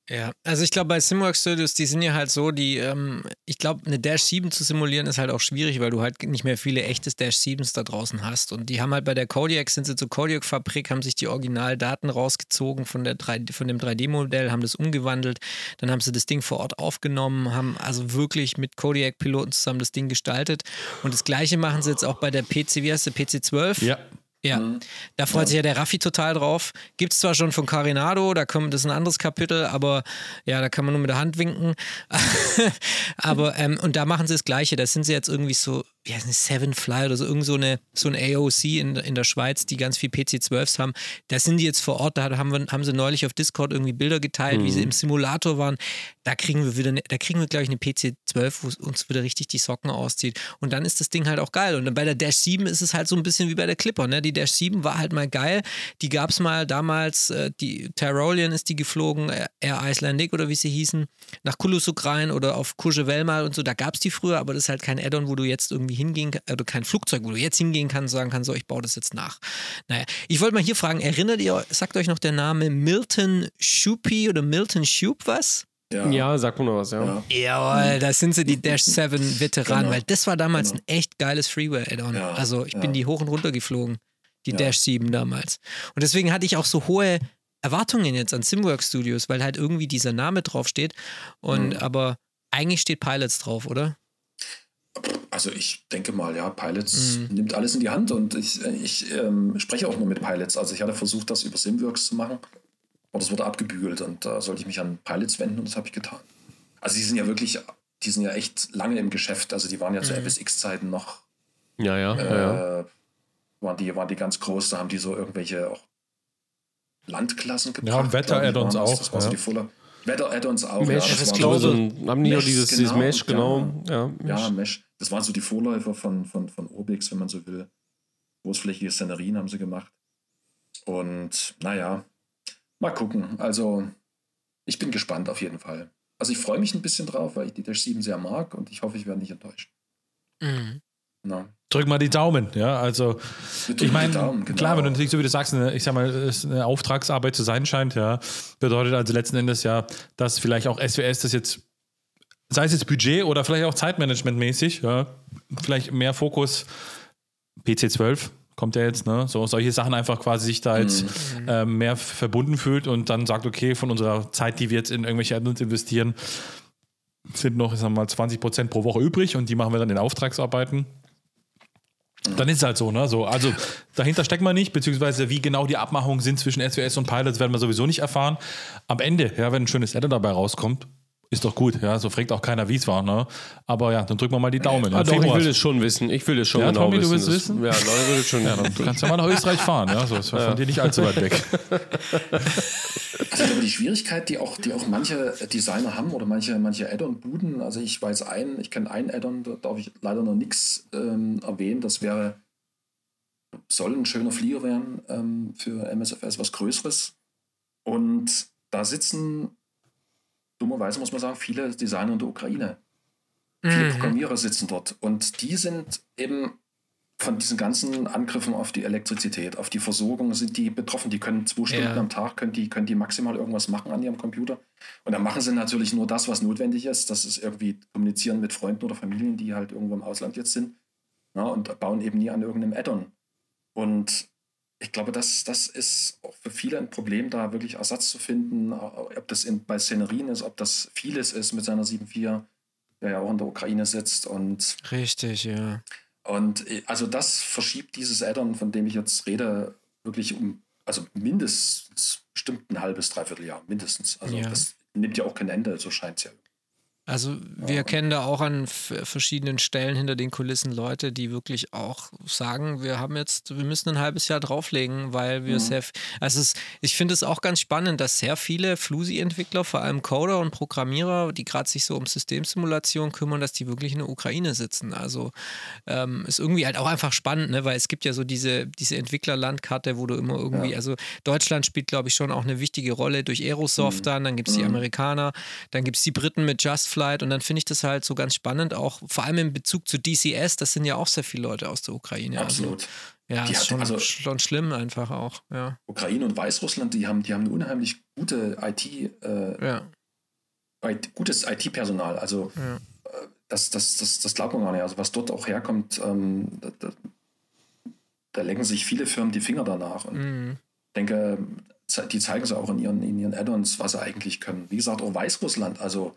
Ja, also ich glaube, bei Simworks Studios, die sind ja halt so, die, ähm, ich glaube, eine Dash 7 zu simulieren ist halt auch schwierig, weil du halt nicht mehr viele echte Dash 7s da draußen hast. Und die haben halt bei der Kodiak, sind sie zur Kodiak-Fabrik, haben sich die Originaldaten rausgezogen von, der 3, von dem 3D-Modell, haben das umgewandelt, dann haben sie das Ding vor Ort aufgenommen, haben also wirklich mit Kodiak-Piloten zusammen das Ding gestaltet. Und das gleiche machen sie jetzt auch bei der PC, wie heißt der, PC 12? Ja. Ja, mhm. da freut ja. sich ja der Raffi total drauf. Gibt es zwar schon von Carinado, da kommt, das ist ein anderes Kapitel, aber ja, da kann man nur mit der Hand winken. aber, ähm, und da machen sie das Gleiche. Da sind sie jetzt irgendwie so, wie heißt es, Seven Fly oder so, irgend so, eine, so ein AOC in, in der Schweiz, die ganz viel PC-12s haben. Da sind die jetzt vor Ort, da haben, wir, haben sie neulich auf Discord irgendwie Bilder geteilt, mhm. wie sie mhm. im Simulator waren. Da kriegen wir wieder, da kriegen wir, glaube ich, eine PC-12, wo uns wieder richtig die Socken auszieht. Und dann ist das Ding halt auch geil. Und bei der Dash 7 ist es halt so ein bisschen wie bei der Clipper, ne? Die Dash 7 war halt mal geil. Die gab es mal damals, äh, die Tyrolian ist die geflogen, äh, Air Icelandic oder wie sie hießen, nach Kulusuk rein oder auf Courchevel mal und so. Da gab es die früher, aber das ist halt kein Add-on, wo du jetzt irgendwie hingehen, also kein Flugzeug, wo du jetzt hingehen kannst und sagen kannst, so, ich baue das jetzt nach. Naja, ich wollte mal hier fragen, erinnert ihr, sagt euch noch der Name Milton Schupi oder Milton Schub was? Ja. ja, sag mal noch was, ja. ja. Jawohl, da sind sie die Dash 7 Veteranen, genau. weil das war damals genau. ein echt geiles Freeware-Add-on. Ja, also ich ja. bin die hoch und runter geflogen, die Dash 7 damals. Und deswegen hatte ich auch so hohe Erwartungen jetzt an Simwork Studios, weil halt irgendwie dieser Name draufsteht. Und mhm. aber eigentlich steht Pilots drauf, oder? Also ich denke mal, ja, Pilots mhm. nimmt alles in die Hand und ich, ich ähm, spreche auch nur mit Pilots. Also ich hatte versucht, das über Simworks zu machen, aber das wurde abgebügelt und da sollte ich mich an Pilots wenden und das habe ich getan. Also die sind ja wirklich, die sind ja echt lange im Geschäft. Also die waren ja mhm. zu FSX-Zeiten noch. Ja, ja, äh, ja. Waren die, waren die ganz groß, da haben die so irgendwelche auch Landklassen gebracht. Ja, Wetter-Add-ons auch. Das war ja. so die Fuller. Wetter-Add-ons auch. Mesh, ja, das glaube so, haben die Mesh, dieses, genau, dieses Mesh, genau. Ja, Mesh. ja, Mesh. Das waren so die Vorläufer von, von, von Obix, wenn man so will. Großflächige Szenerien haben sie gemacht. Und naja, mal gucken. Also, ich bin gespannt auf jeden Fall. Also, ich freue mich ein bisschen drauf, weil ich die Dash 7 sehr mag und ich hoffe, ich werde nicht enttäuscht. Mhm. Na. Drück mal die Daumen, ja. Also, ich meine, genau. klar, wenn du natürlich, so wie du sagst, eine, ich sag mal, es eine Auftragsarbeit zu sein scheint, ja, bedeutet also letzten Endes ja, dass vielleicht auch SWS das jetzt, sei es jetzt Budget oder vielleicht auch Zeitmanagement-mäßig, ja, vielleicht mehr Fokus PC12 kommt ja jetzt, ne? So solche Sachen einfach quasi sich da jetzt mhm. äh, mehr verbunden fühlt und dann sagt, okay, von unserer Zeit, die wir jetzt in irgendwelche Add-ons investieren, sind noch, ich sag mal, 20 Prozent pro Woche übrig und die machen wir dann in Auftragsarbeiten. Dann ist es halt so, ne? So, also dahinter steckt man nicht, beziehungsweise wie genau die Abmachungen sind zwischen SWS und Pilots, werden wir sowieso nicht erfahren. Am Ende, ja, wenn ein schönes Adder dabei rauskommt, ist doch gut. Ja, so fragt auch keiner, wie es war. Ne? Aber ja, dann drücken wir mal die Daumen. Ah, doch, ich will es schon wissen. Ich will es schon ja, genau Tommy, wissen. du willst Das- wissen? Ja, Leute, will es schon. Ja, dann, du kannst ja mal nach Österreich fahren. Ja, so ist von dir nicht allzu weit weg. Also ich glaube, die Schwierigkeit, die auch, die auch manche Designer haben oder manche, manche Add-on-Buden, also ich weiß einen, ich kenne einen Add-on, da darf ich leider noch nichts ähm, erwähnen, das wäre, soll ein schöner Flieger werden ähm, für MSFS, was Größeres. Und da sitzen, dummerweise muss man sagen, viele Designer in der Ukraine. Viele Programmierer sitzen dort und die sind eben von diesen ganzen Angriffen auf die Elektrizität, auf die Versorgung sind die betroffen. Die können zwei Stunden Ja. am Tag, können die, können die maximal irgendwas machen an ihrem Computer. Und dann machen sie natürlich nur das, was notwendig ist. Das ist irgendwie kommunizieren mit Freunden oder Familien, die halt irgendwo im Ausland jetzt sind. Ja, und bauen eben nie an irgendeinem Add-on. Und ich glaube, das, das ist auch für viele ein Problem, da wirklich Ersatz zu finden. Ob das in, bei Szenerien ist, ob das vieles ist mit seiner 7.4, der ja auch in der Ukraine sitzt und Richtig, ja. und äh, also das verschiebt dieses Add-on, von dem ich jetzt rede, wirklich um, also mindestens bestimmt ein halbes, dreiviertel Jahr, mindestens. Also Ja. das nimmt ja auch kein Ende, so scheint es ja. Also wir kennen da auch an verschiedenen Stellen hinter den Kulissen Leute, die wirklich auch sagen, wir haben jetzt, wir müssen ein halbes Jahr drauflegen, weil wir sehr, f- also es, ich finde es auch ganz spannend, dass sehr viele Flusi-Entwickler, vor allem Coder und Programmierer, die gerade sich so um Systemsimulation kümmern, dass die wirklich in der Ukraine sitzen. Also ähm, ist irgendwie halt auch einfach spannend, ne? weil es gibt ja so diese, diese Entwicklerlandkarte, wo du immer irgendwie, also Deutschland spielt, glaube ich, schon auch eine wichtige Rolle durch Aerosoft dann, dann gibt es die Amerikaner, dann gibt es die Briten mit Just Flight und dann finde ich das halt so ganz spannend, auch vor allem in Bezug zu DCS, das sind ja auch sehr viele Leute aus der Ukraine. Absolut. Also, ja, Die ist hat- schon, also- schon schlimm einfach auch, ja. Ukraine und Weißrussland, die haben, die haben eine unheimlich gute IT, äh, Ja, IT gutes IT-Personal. Also Ja. äh, das, das, das, das glaubt man gar nicht. Also was dort auch herkommt, ähm, da, da, da lecken sich viele Firmen die Finger danach. Und mhm. Ich denke, die zeigen es auch in ihren, in ihren Add-ons, was sie eigentlich können. Wie gesagt, auch Weißrussland. Also,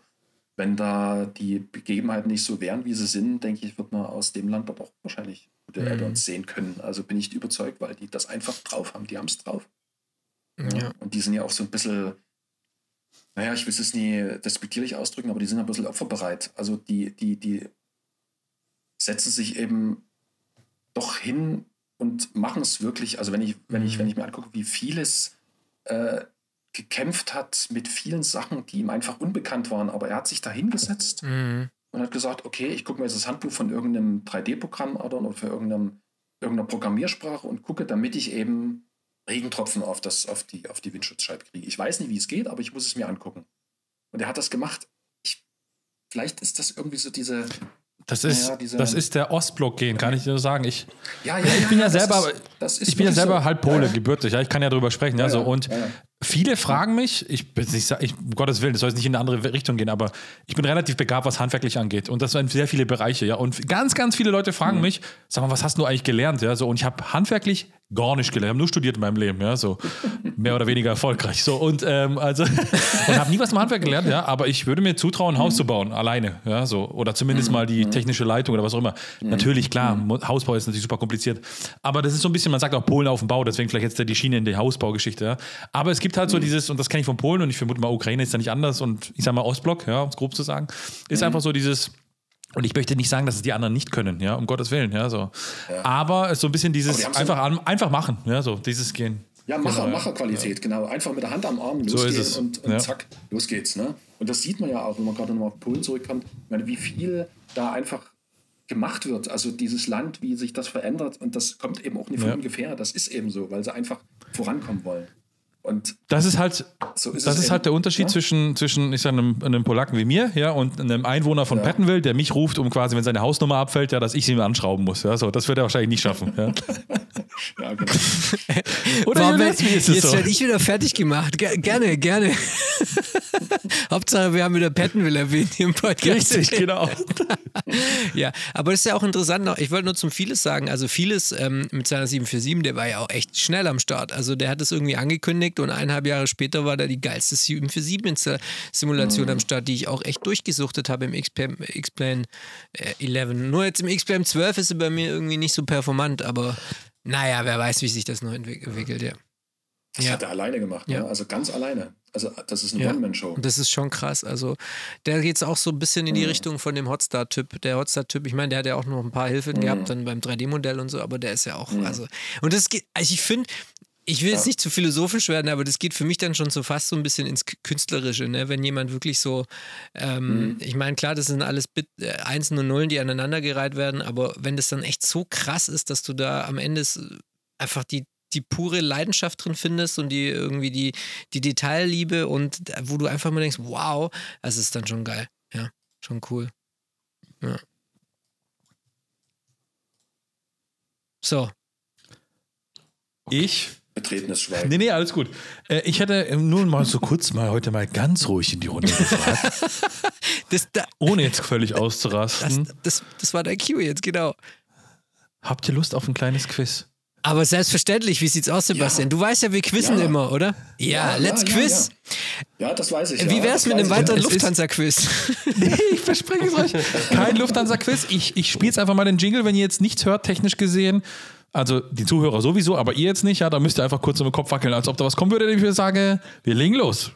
wenn da die Begebenheiten nicht so wären, wie sie sind, denke ich, wird man aus dem Land dort auch wahrscheinlich gute Mhm. Add-ons sehen können. Also bin ich überzeugt, weil die das einfach drauf haben. Die haben es drauf. ja. Und die sind ja auch so ein bisschen, naja, ich will es nie despektierlich ausdrücken, aber die sind ein bisschen opferbereit. Also die, die, die setzen sich eben doch hin und machen es wirklich. Also wenn ich, wenn ich, Mhm. wenn ich mir angucke, wie vieles äh, gekämpft hat mit vielen Sachen, die ihm einfach unbekannt waren, aber er hat sich da hingesetzt Mhm. und hat gesagt, okay, ich gucke mir jetzt das Handbuch von irgendeinem 3D-Programm an oder für irgendeinem, irgendeiner Programmiersprache und gucke, damit ich eben Regentropfen auf, das, auf, die, auf die Windschutzscheibe kriege. Ich weiß nicht, wie es geht, aber ich muss es mir angucken. Und er hat das gemacht. Ich, vielleicht ist das irgendwie so diese. Das ist, Ja, diese- das ist der Ostblock-Gen, kann ich dir sagen. Ich, Ja, ja, ich bin ja selber, ist- das ist ich bin ja selber so. halb Pole, gebürtig, ich kann ja drüber sprechen. Ja, Ja, so. ja, Und. Viele fragen mich, ich, sa- ich, um Gottes Willen, das soll jetzt nicht in eine andere Richtung gehen, aber ich bin relativ begabt, was handwerklich angeht. Und das sind sehr viele Bereiche, ja. Und ganz, ganz viele Leute Mhm. fragen mich, sag mal, was hast du eigentlich gelernt? Ja, so. Und ich habe handwerklich gar nicht gelernt, ich habe nur studiert in meinem Leben, ja, so mehr oder weniger erfolgreich. So und ähm, also und habe nie was im Handwerk gelernt, ja, aber ich würde mir zutrauen, ein Haus zu bauen, alleine, ja, so oder zumindest mal die technische Leitung oder was auch immer. Natürlich, klar, Mo- Hausbau ist natürlich super kompliziert, aber das ist so ein bisschen, man sagt auch Polen auf dem Bau, deswegen vielleicht jetzt die Schiene in die Hausbaugeschichte, ja. Aber es gibt halt so dieses und das kenne ich von Polen und ich vermute mal Ukraine ist ja nicht anders und ich sage mal Ostblock, ja, um es grob zu sagen, ist einfach so dieses und ich möchte nicht sagen, dass es die anderen nicht können, ja, um Gottes Willen, ja, so. Aber es ist so ein bisschen Aber dieses so- einfach, an, einfach machen, ja, so, dieses Gehen. Ja, Macher, Genau, ja. Macherqualität, genau. Einfach mit der Hand am Arm So losgehen ist es, und, und ja. zack, los geht's. Ne? Und das sieht man ja auch, wenn man gerade nochmal auf Polen zurückkommt. Ich meine, wie viel da einfach gemacht wird. Also dieses Land, wie sich das verändert. Und das kommt eben auch nicht von Ja. ungefähr. Das ist eben so, weil sie einfach vorankommen wollen. Und Das ist halt, So ist das ist halt der Unterschied ja? zwischen, zwischen ich sag, einem, einem Polacken wie mir ja, und einem Einwohner von Ja. Pattonville, der mich ruft, um quasi, wenn seine Hausnummer abfällt, ja, dass ich sie mir anschrauben muss. Ja, so, das wird er wahrscheinlich nicht schaffen. Ja. ja, genau. Oder Warum Julius, wie ist es jetzt so? werde ich wieder fertig gemacht. Ge gerne, gerne. Hauptsache, wir haben wieder Pattonville erwähnt hier im Podcast. Richtig, genau. Ja, aber das ist ja auch interessant. noch- Ich wollte nur zum Vieles sagen. Also Vieles ähm, mit seiner 747, der war ja auch echt schnell am Start. Also der hat es irgendwie angekündigt und eineinhalb Jahre später war da die geilste 747-Simulation am Start, die ich auch echt durchgesuchtet habe im X-Plane äh, 11. Nur jetzt im X-Plane 12 ist sie bei mir irgendwie nicht so performant, aber naja, wer weiß, wie sich das noch entwick- entwickelt, ja. Das Ja. hat er alleine gemacht, Ja. ne? also ganz alleine. Also das ist eine Ja. One-Man-Show. Das ist schon krass. Also, der geht auch so ein bisschen in die Richtung von dem Hotstar-Typ. Der Hotstar-Typ, ich meine, der hat ja auch noch ein paar Hilfen gehabt, dann beim 3D-Modell und so, aber der ist ja auch, also, und das geht, also ich finde, ich will jetzt nicht zu philosophisch werden, aber das geht für mich dann schon so fast so ein bisschen ins Künstlerische, ne? wenn jemand wirklich so, ähm, ich meine, klar, das sind alles Bit, äh, Einsen und Nullen, die aneinandergereiht werden, aber wenn das dann echt so krass ist, dass du da am Ende einfach die, die pure Leidenschaft drin findest und die irgendwie die, die Detailliebe und wo du einfach mal denkst, wow, das ist dann schon geil. Ja, schon cool. Ja. So, Ich Betretenes Schweigen. Nee, nee, alles gut. Äh, ich hätte nur mal so kurz mal heute mal ganz ruhig in die Runde gefragt, das, da, ohne jetzt völlig das, auszurasten. das, das war der Cue jetzt, genau. Habt ihr Lust auf ein kleines Quiz? Aber selbstverständlich, wie sieht's aus, Sebastian? Du weißt ja, wir quizzen Ja. immer, oder? Ja, let's quiz. Ja, ja. das weiß ich. Wie ja, wär's das mit einem weiteren Lufthansa-Quiz? Nee, ich verspreche es euch. Kein Lufthansa-Quiz. Ich, ich spiele jetzt einfach mal den Jingle, wenn ihr jetzt nichts hört, technisch gesehen. Also die Zuhörer sowieso, aber ihr jetzt nicht. Ja, da müsst ihr einfach kurz im Kopf wackeln, als ob da was kommen würde. Ich würde sagen, wir legen los.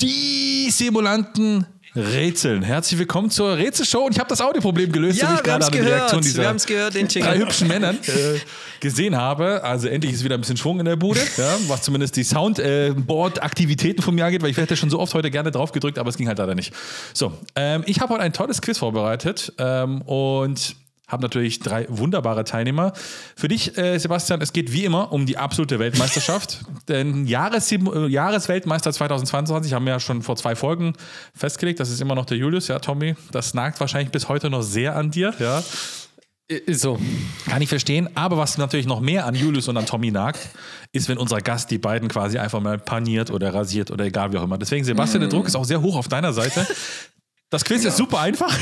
Die Simulanten rätseln. Herzlich willkommen zur Rätselshow. Und ich habe das Audioproblem gelöst, so wie Ja, ich gerade an der Reaktion gehört. dieser Wir haben's gehört, den drei hübschen Männern äh, gesehen habe. Also endlich ist wieder ein bisschen Schwung in der Bude, ja, was zumindest die Soundboard-Aktivitäten von mir angeht, weil ich hätte schon so oft heute gerne drauf gedrückt, aber es ging halt leider nicht. So, ähm, ich habe heute ein tolles Quiz vorbereitet ähm, und habe natürlich drei wunderbare Teilnehmer. Für dich, äh, Sebastian, es geht wie immer um die absolute Weltmeisterschaft. Denn Jahres äh, Jahresweltmeister 2022 haben wir ja schon vor zwei Folgen festgelegt. Das ist immer noch der Julius, ja, Tommy. Das nagt wahrscheinlich bis heute noch sehr an dir, ja. Ist so. Kann ich verstehen. Aber was natürlich noch mehr an Julius und an Tommy nagt, ist, wenn unser Gast die beiden quasi einfach mal paniert oder rasiert oder egal wie auch immer. Deswegen, Sebastian, der Druck ist auch sehr hoch auf deiner Seite. Das Quiz ist super einfach.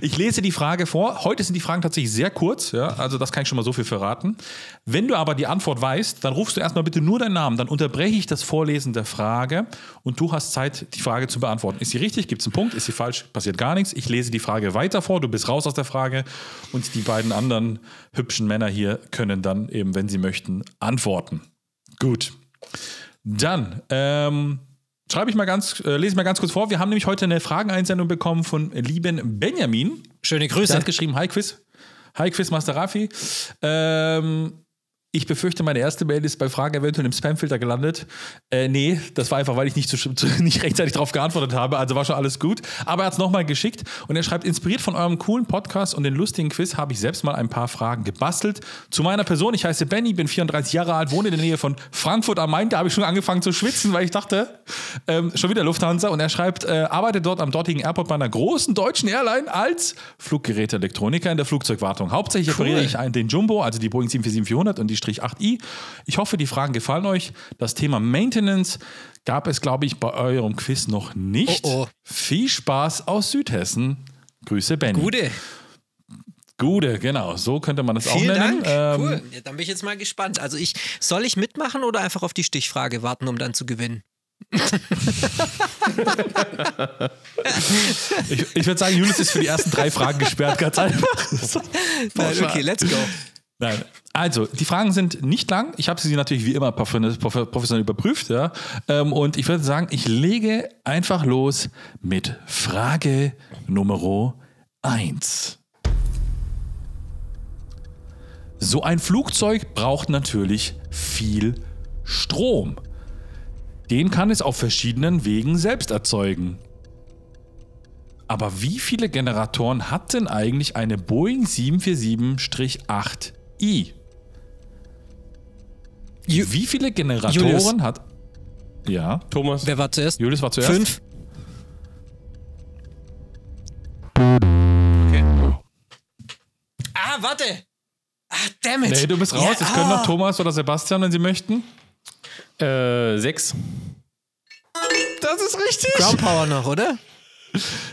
Ich lese die Frage vor. Heute sind die Fragen tatsächlich sehr kurz, ja, also das kann ich schon mal so viel verraten. Wenn du aber die Antwort weißt, dann rufst du erstmal bitte nur deinen Namen, dann unterbreche ich das Vorlesen der Frage und du hast Zeit, die Frage zu beantworten. Ist sie richtig? Gibt es einen Punkt? Ist sie falsch? Passiert gar nichts. Ich lese die Frage weiter vor, du bist raus aus der Frage und die beiden anderen hübschen Männer hier können dann eben, wenn sie möchten, antworten. Gut. Dann, ähm, Schreibe ich mal ganz, äh, lese ich mal ganz kurz vor. Wir haben nämlich heute eine Frageneinsendung bekommen von lieben Benjamin. Schöne Grüße. hat geschrieben, Hi Quiz. Hi Quiz Master Rafi. Ähm, ich befürchte, meine erste Mail ist bei Fragen eventuell im Spamfilter gelandet. Äh, nee, das war einfach, weil ich nicht, zu, zu, nicht rechtzeitig darauf geantwortet habe. Also war schon alles gut. Aber er hat es nochmal geschickt und er schreibt, inspiriert von eurem coolen Podcast und den lustigen Quiz habe ich selbst mal ein paar Fragen gebastelt. Zu meiner Person, ich heiße Benny, bin 34 Jahre alt, wohne in der Nähe von Frankfurt am Main. Da habe ich schon angefangen zu schwitzen, weil ich dachte, ähm, schon wieder Lufthansa. Und er schreibt, äh, arbeitet dort am dortigen Airport bei einer großen deutschen Airline als Fluggeräteelektroniker in der Flugzeugwartung. Hauptsächlich operiere ich einen, den Jumbo, also die Boeing 747-400 und die 8i. Ich hoffe, die Fragen gefallen euch. Das Thema Maintenance gab es, glaube ich, bei eurem Quiz noch nicht. Oh, oh. Viel Spaß aus Südhessen. Grüße, Benny. Gute. Gute, genau. So könnte man das Vielen auch nennen. Dank. Ähm, cool. Ja, dann bin ich jetzt mal gespannt. Also ich, soll ich mitmachen oder einfach auf die Stichfrage warten, um dann zu gewinnen? Ich, ich würde sagen, Julius ist für die ersten drei Fragen gesperrt, ganz einfach. Nein, okay, let's go. Nein. Also, die Fragen sind nicht lang. Ich habe sie natürlich wie immer prof- prof- professionell überprüft. Ja? Ähm, Und ich würde sagen, ich lege einfach los mit Frage Nummer 1. So ein Flugzeug braucht natürlich viel Strom. Den kann es auf verschiedenen Wegen selbst erzeugen. Aber wie viele Generatoren hat denn eigentlich eine Boeing 747-8i? Ju- Wie viele Generatoren Julius. hat. Ja, Thomas. Wer war zuerst? Julius war zuerst. Fünf. Okay. Ah, warte. Ah, damn it. Nee, du bist raus. Ja, Es können ah. noch Thomas oder Sebastian, wenn sie möchten. Äh, sechs. Das ist richtig. Ground Power noch, oder?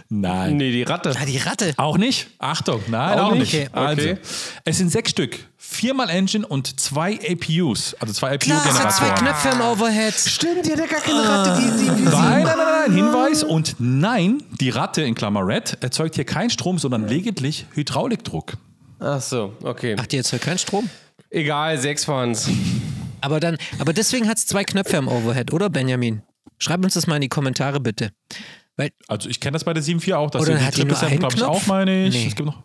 Nein. Nee, die Ratte. Ah, die Ratte. Auch nicht? Achtung, nein, auch, Auch nicht. nicht? Okay. Also, Okay. es sind sechs Stück. Viermal Engine und zwei APUs, also zwei hat zwei APU-Generatoren. Knöpfe im Overhead. Stimmt, die hat ja gar keine Ratte. Die, die, die, Nein, nein, nein, nein, Hinweis und nein, die Ratte in Klammer Red erzeugt hier keinen Strom, sondern lediglich Hydraulikdruck. Ach so, okay. Ach, die erzeugt keinen Strom? Egal, sechs waren's. Aber dann, aber deswegen hat es zwei Knöpfe im Overhead, oder Benjamin? Schreib uns das mal in die Kommentare bitte. Weil, Also ich kenne das bei der 7.4 auch, dass Oder die hat die nur einen glaube ich, Knopf? auch, meine ich. Nee. Es gibt noch.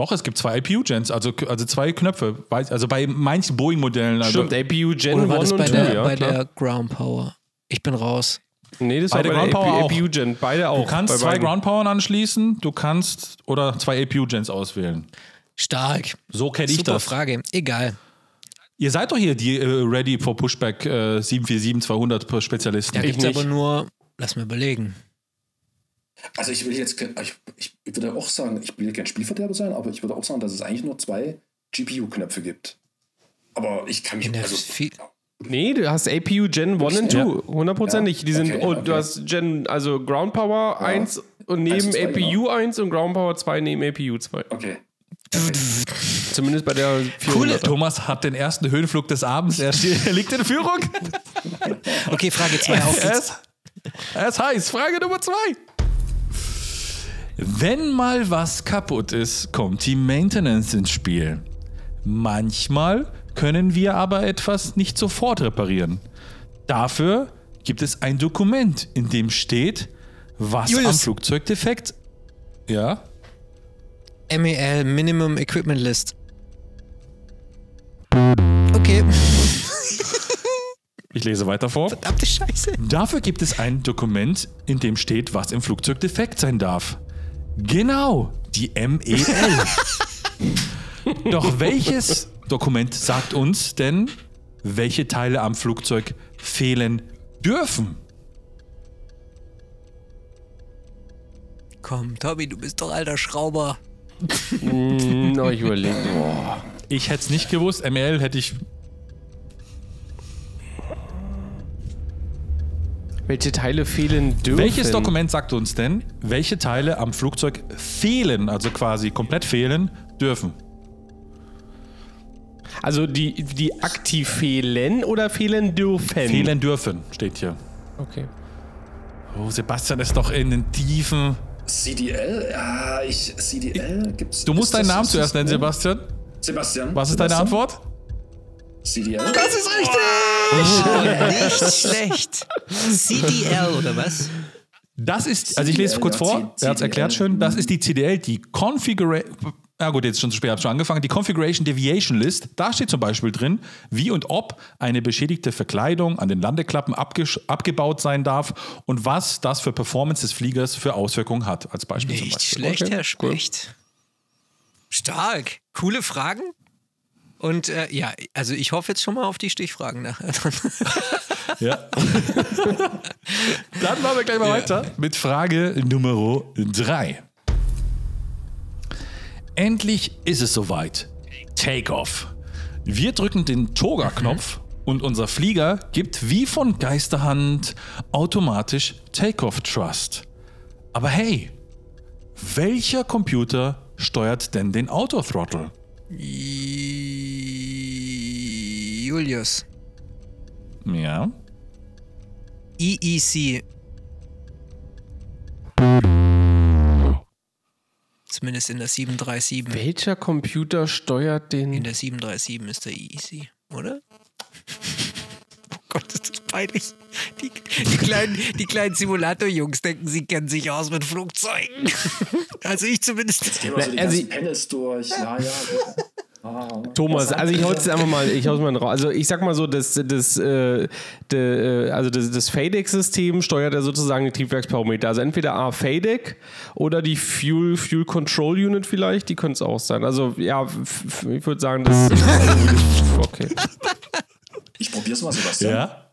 Doch, es gibt zwei APU-Gens, also, also zwei Knöpfe. Also bei manchen Boeing-Modellen. Also Stimmt, APU Gen oder war 1 das und bei 2, der, ja. bei klar. der Ground Power? Ich bin raus. nee, das Beide war bei der Ground Power APU, auch. APU Gen. Beide auch. Du kannst bei zwei beiden. Ground Powern anschließen, du kannst oder zwei APU-Gens auswählen. Stark. So kenne ich Super das. Frage. Egal. Ihr seid doch hier die äh, Ready for Pushback äh, 747-200 Spezialisten. Da Ich gibt es aber nur, lass mir überlegen. Also ich will jetzt, ich, ich, würde auch sagen, ich will ja kein Spielverderber sein, aber ich würde auch sagen, dass es eigentlich nur zwei GPU-Knöpfe gibt. Aber ich kann mich In der also, viel- Nee, du hast APU Gen 1 und 2. Ja. Hundertprozentig. Die sind, Okay, und du okay. hast Gen, also Ground Power 1 und neben Eins und zwei, APU genau. 1 und Ground Power 2 neben APU 2. okay. Zumindest bei der 400. Cool. Thomas hat den ersten Höhenflug des Abends. Er, liegt in Führung. Okay, Frage 2 auf Er geht's. ist, er ist heiß. Frage Nummer zwei. Wenn mal was kaputt ist, kommt die Maintenance ins Spiel. Manchmal können wir aber etwas nicht sofort reparieren. Dafür gibt es ein Dokument, in dem steht, was Julius. am Flugzeug defekt. Ja? MEL, Minimum Equipment List. Okay. Ich lese weiter vor. Verdammte Scheiße. Dafür gibt es ein Dokument, in dem steht, was im Flugzeug defekt sein darf. Genau, die MEL. Doch welches Dokument sagt uns denn, welche Teile am Flugzeug fehlen dürfen? Komm, Tommy, du bist doch alter Schrauber. No, ich überlege. Ich hätte es nicht gewusst, MEL hätte ich. Welche Teile fehlen dürfen? Welches Dokument sagt uns denn, welche Teile am Flugzeug fehlen, also quasi komplett fehlen, dürfen? Also die, die aktiv fehlen oder fehlen dürfen? Fehlen dürfen, steht hier. Okay. Oh, Sebastian ist doch in den Tiefen. CDL? Ja, ich, CDL gibt's. Du musst deinen Namen zuerst nennen, Sebastian. Sebastian. Was ist deine Sebastian? Antwort? CDL? Das ist richtig! Nicht schlecht. CDL oder was? Das ist, also ich lese CDL, kurz vor, er hat es erklärt schön, das ist die CDL, die Configuration, ja gut, jetzt schon zu spät, hab schon angefangen, die Configuration Deviation List, da steht zum Beispiel drin, wie und ob eine beschädigte Verkleidung an den Landeklappen abgebaut sein darf und was das für Performance des Fliegers für Auswirkungen hat, als Beispiel zum Nicht Beispiel. schlecht, Okay, Herr cool. Specht. Stark. Coole Fragen. Und äh, ja, also ich hoffe jetzt schon mal auf die Stichfragen nachher. Ja. Dann machen wir gleich mal weiter mit Frage Nummer 3. Endlich ist es soweit. Take-off. Wir drücken den Toga-Knopf und unser Flieger gibt wie von Geisterhand automatisch Take-off-Trust. Aber hey, welcher Computer steuert denn den Autothrottle? Julius. Ja. EEC. Zumindest in der 737. Welcher Computer steuert In den. der 737 ist der EEC, oder? Gott, ist das peinlich. Die, die kleinen, die kleinen Simulator-Jungs denken, sie kennen sich aus mit Flugzeugen. Also ich zumindest. Gehen wir so die Also- ganzen Panels durch. Ja, ja. Ah, Thomas, also ich hau jetzt einfach mal, ich hau's mal raus. Also ich sag mal so, das, das, äh, de, äh, also das, das FADEC-System steuert ja sozusagen die Triebwerksparameter. Also entweder A FADEC oder die Fuel, Fuel Control Unit vielleicht, die könnte es auch sein. Also ja, ich würde sagen, das also, okay. Ich probier's mal, Sebastian. Ja.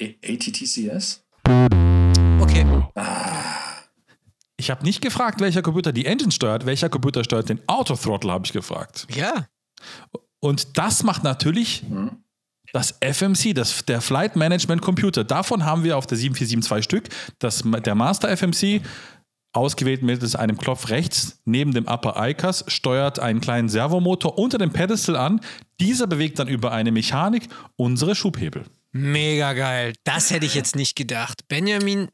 ATTCS? Okay. Ich habe nicht gefragt, welcher Computer die Engine steuert, welcher Computer steuert den Autothrottle, habe ich gefragt. Ja. Und das macht natürlich das FMC, das, der Flight Management Computer. Davon haben wir auf der 7472 Stück. Das, der Master FMC ausgewählt mittels einem Knopf rechts neben dem Upper ICAS, steuert einen kleinen Servomotor unter dem Pedestal an. Dieser bewegt dann über eine Mechanik unsere Schubhebel. Mega geil. Das hätte ich jetzt nicht gedacht. Benjamin,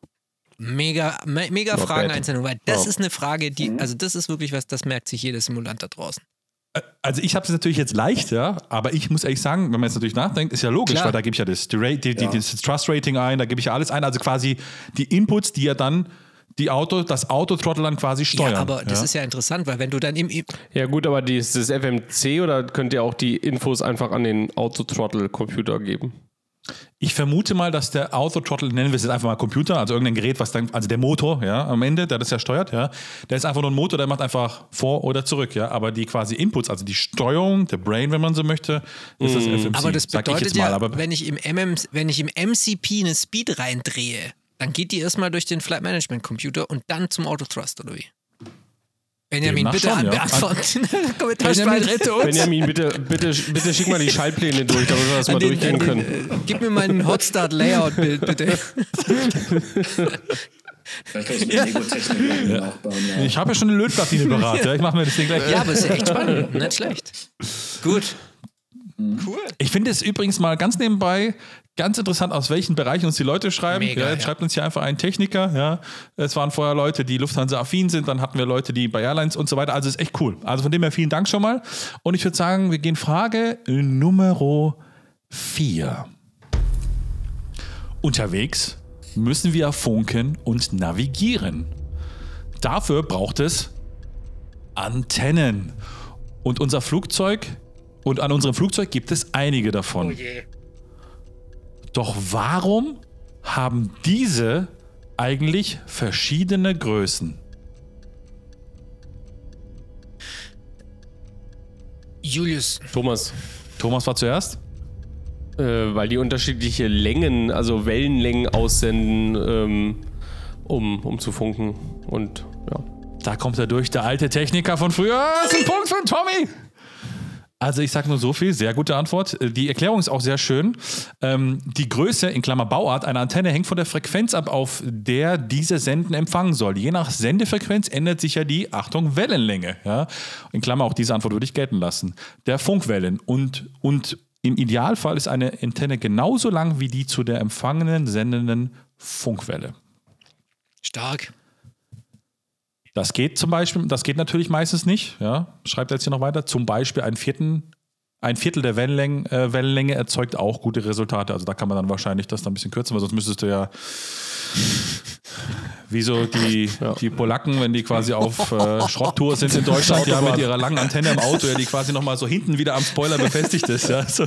mega, me mega Not Fragen einzeln, weil das Ja. ist eine Frage, die, also das ist wirklich was, das merkt sich jeder Simulant da draußen. Also ich habe es natürlich jetzt leicht, ja, aber ich muss ehrlich sagen, wenn man jetzt natürlich nachdenkt, ist ja logisch, Klar. weil da gebe ich ja das, die, die, Ja. das Trust Rating ein, da gebe ich ja alles ein, also quasi die Inputs, die ja dann die Auto, das Autothrottle dann quasi steuern. Ja, aber das ja. ist ja interessant, weil wenn du dann im, Ja gut, aber die, ist das FMC oder könnt ihr auch die Infos einfach an den Autothrottle-Computer geben? Ich vermute mal, dass der Autothrottle, nennen wir es jetzt einfach mal Computer, also irgendein Gerät, was dann, also der Motor, ja, am Ende, der das ja steuert, ja, der ist einfach nur ein Motor, der macht einfach vor oder zurück, ja, aber die quasi Inputs, also die Steuerung, der Brain, wenn man so möchte, ist das FMC. aber das bedeutet mal, ja, aber wenn ich im MM, wenn ich im MCP eine Speed reindrehe, dann geht die erstmal durch den Flight Management Computer und dann zum Autothrust, oder wie? Benjamin, bitte schon, ja. Benjamin, bitte, bitte, bitte schick mal die Schaltpläne durch, damit wir das mal den- durchgehen den, können. äh, Gib mir mein Hotstart-Layout-Bild, bitte. Vielleicht kannst du mit Lego-Technik nachbauen. Ja. ich habe ja schon eine Lötplatine beraten, ja, ich mache mir das Ding gleich. Ja, aber ist ja echt spannend. Nicht schlecht. Gut. Cool. Ich finde es übrigens mal ganz nebenbei ganz interessant, aus welchen Bereichen uns die Leute schreiben. Mega, ja, jetzt ja. schreibt uns hier einfach ein Techniker. Ja. Es waren vorher Leute, die Lufthansa-affin sind, dann hatten wir Leute, die bei Airlines und so weiter. Also ist echt cool. Also von dem her vielen Dank schon mal. Und ich würde sagen, wir gehen Frage Nummer 4. Unterwegs müssen wir funken und navigieren. Dafür braucht es Antennen. Und unser Flugzeug, und an unserem Flugzeug gibt es einige davon. Oh. Doch warum haben diese eigentlich verschiedene Größen? Julius, Thomas, Thomas war zuerst. äh, weil die unterschiedliche Längen, also Wellenlängen aussenden, ähm, um, um zu funken. Und ja. Da kommt er durch, der alte Techniker von früher. Das ist ein Punkt von Tommy. Also ich sage nur so viel, sehr gute Antwort. Äh, Die Erklärung ist auch sehr schön. Ähm, die Größe, in Klammer Bauart, einer Antenne hängt von der Frequenz ab, auf der diese Senden empfangen soll. Je nach Sendefrequenz ändert sich ja die, Achtung, Wellenlänge. Ja? In Klammer auch diese Antwort würde ich gelten lassen. Der Funkwellen. Und, und im Idealfall ist eine Antenne genauso lang wie die zu der empfangenen, sendenden Funkwelle. stark. Das geht zum Beispiel, das geht natürlich meistens nicht. Ja, schreibt er jetzt hier noch weiter. Zum Beispiel ein vierten, ein Viertel der Wellenlänge, äh, Wellenlänge erzeugt auch gute Resultate. Also da kann man dann wahrscheinlich das dann ein bisschen kürzen, weil sonst müsstest du ja wie so die, die Polacken, wenn die quasi auf äh, Schrotttour sind in Deutschland, ja, mit ihrer langen Antenne im Auto, ja, die quasi nochmal so hinten wieder am Spoiler befestigt ist. Ja, so.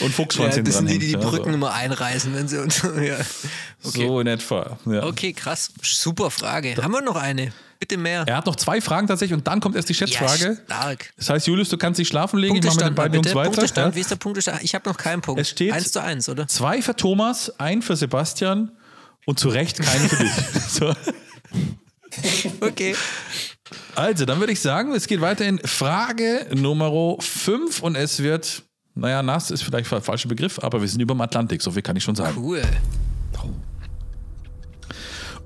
Und Fuchsschwanz Ja, das sind die, die die Brücken immer einreißen, wenn sie uns. Ja. Okay. So in etwa. Ja. okay, krass. Super Frage. Haben wir noch eine? Bitte mehr. Er hat noch zwei Fragen tatsächlich und dann kommt erst die Schätzfrage. Ja, stark. Das heißt, Julius, du kannst dich schlafen legen. Ich mache mit den beiden Jungs weiter. Punktestand. Wie ist der Punktestand? Ich habe noch keinen Punkt. Es steht- Eins zu eins, oder? Zwei für Thomas, ein für Sebastian und zu Recht keinen für dich. So. Okay. Also, dann würde ich sagen, es geht weiter in Frage Nummer 5 und es wird, naja, nass ist vielleicht der falsche Begriff, aber wir sind über dem Atlantik, so viel kann ich schon sagen. Cool.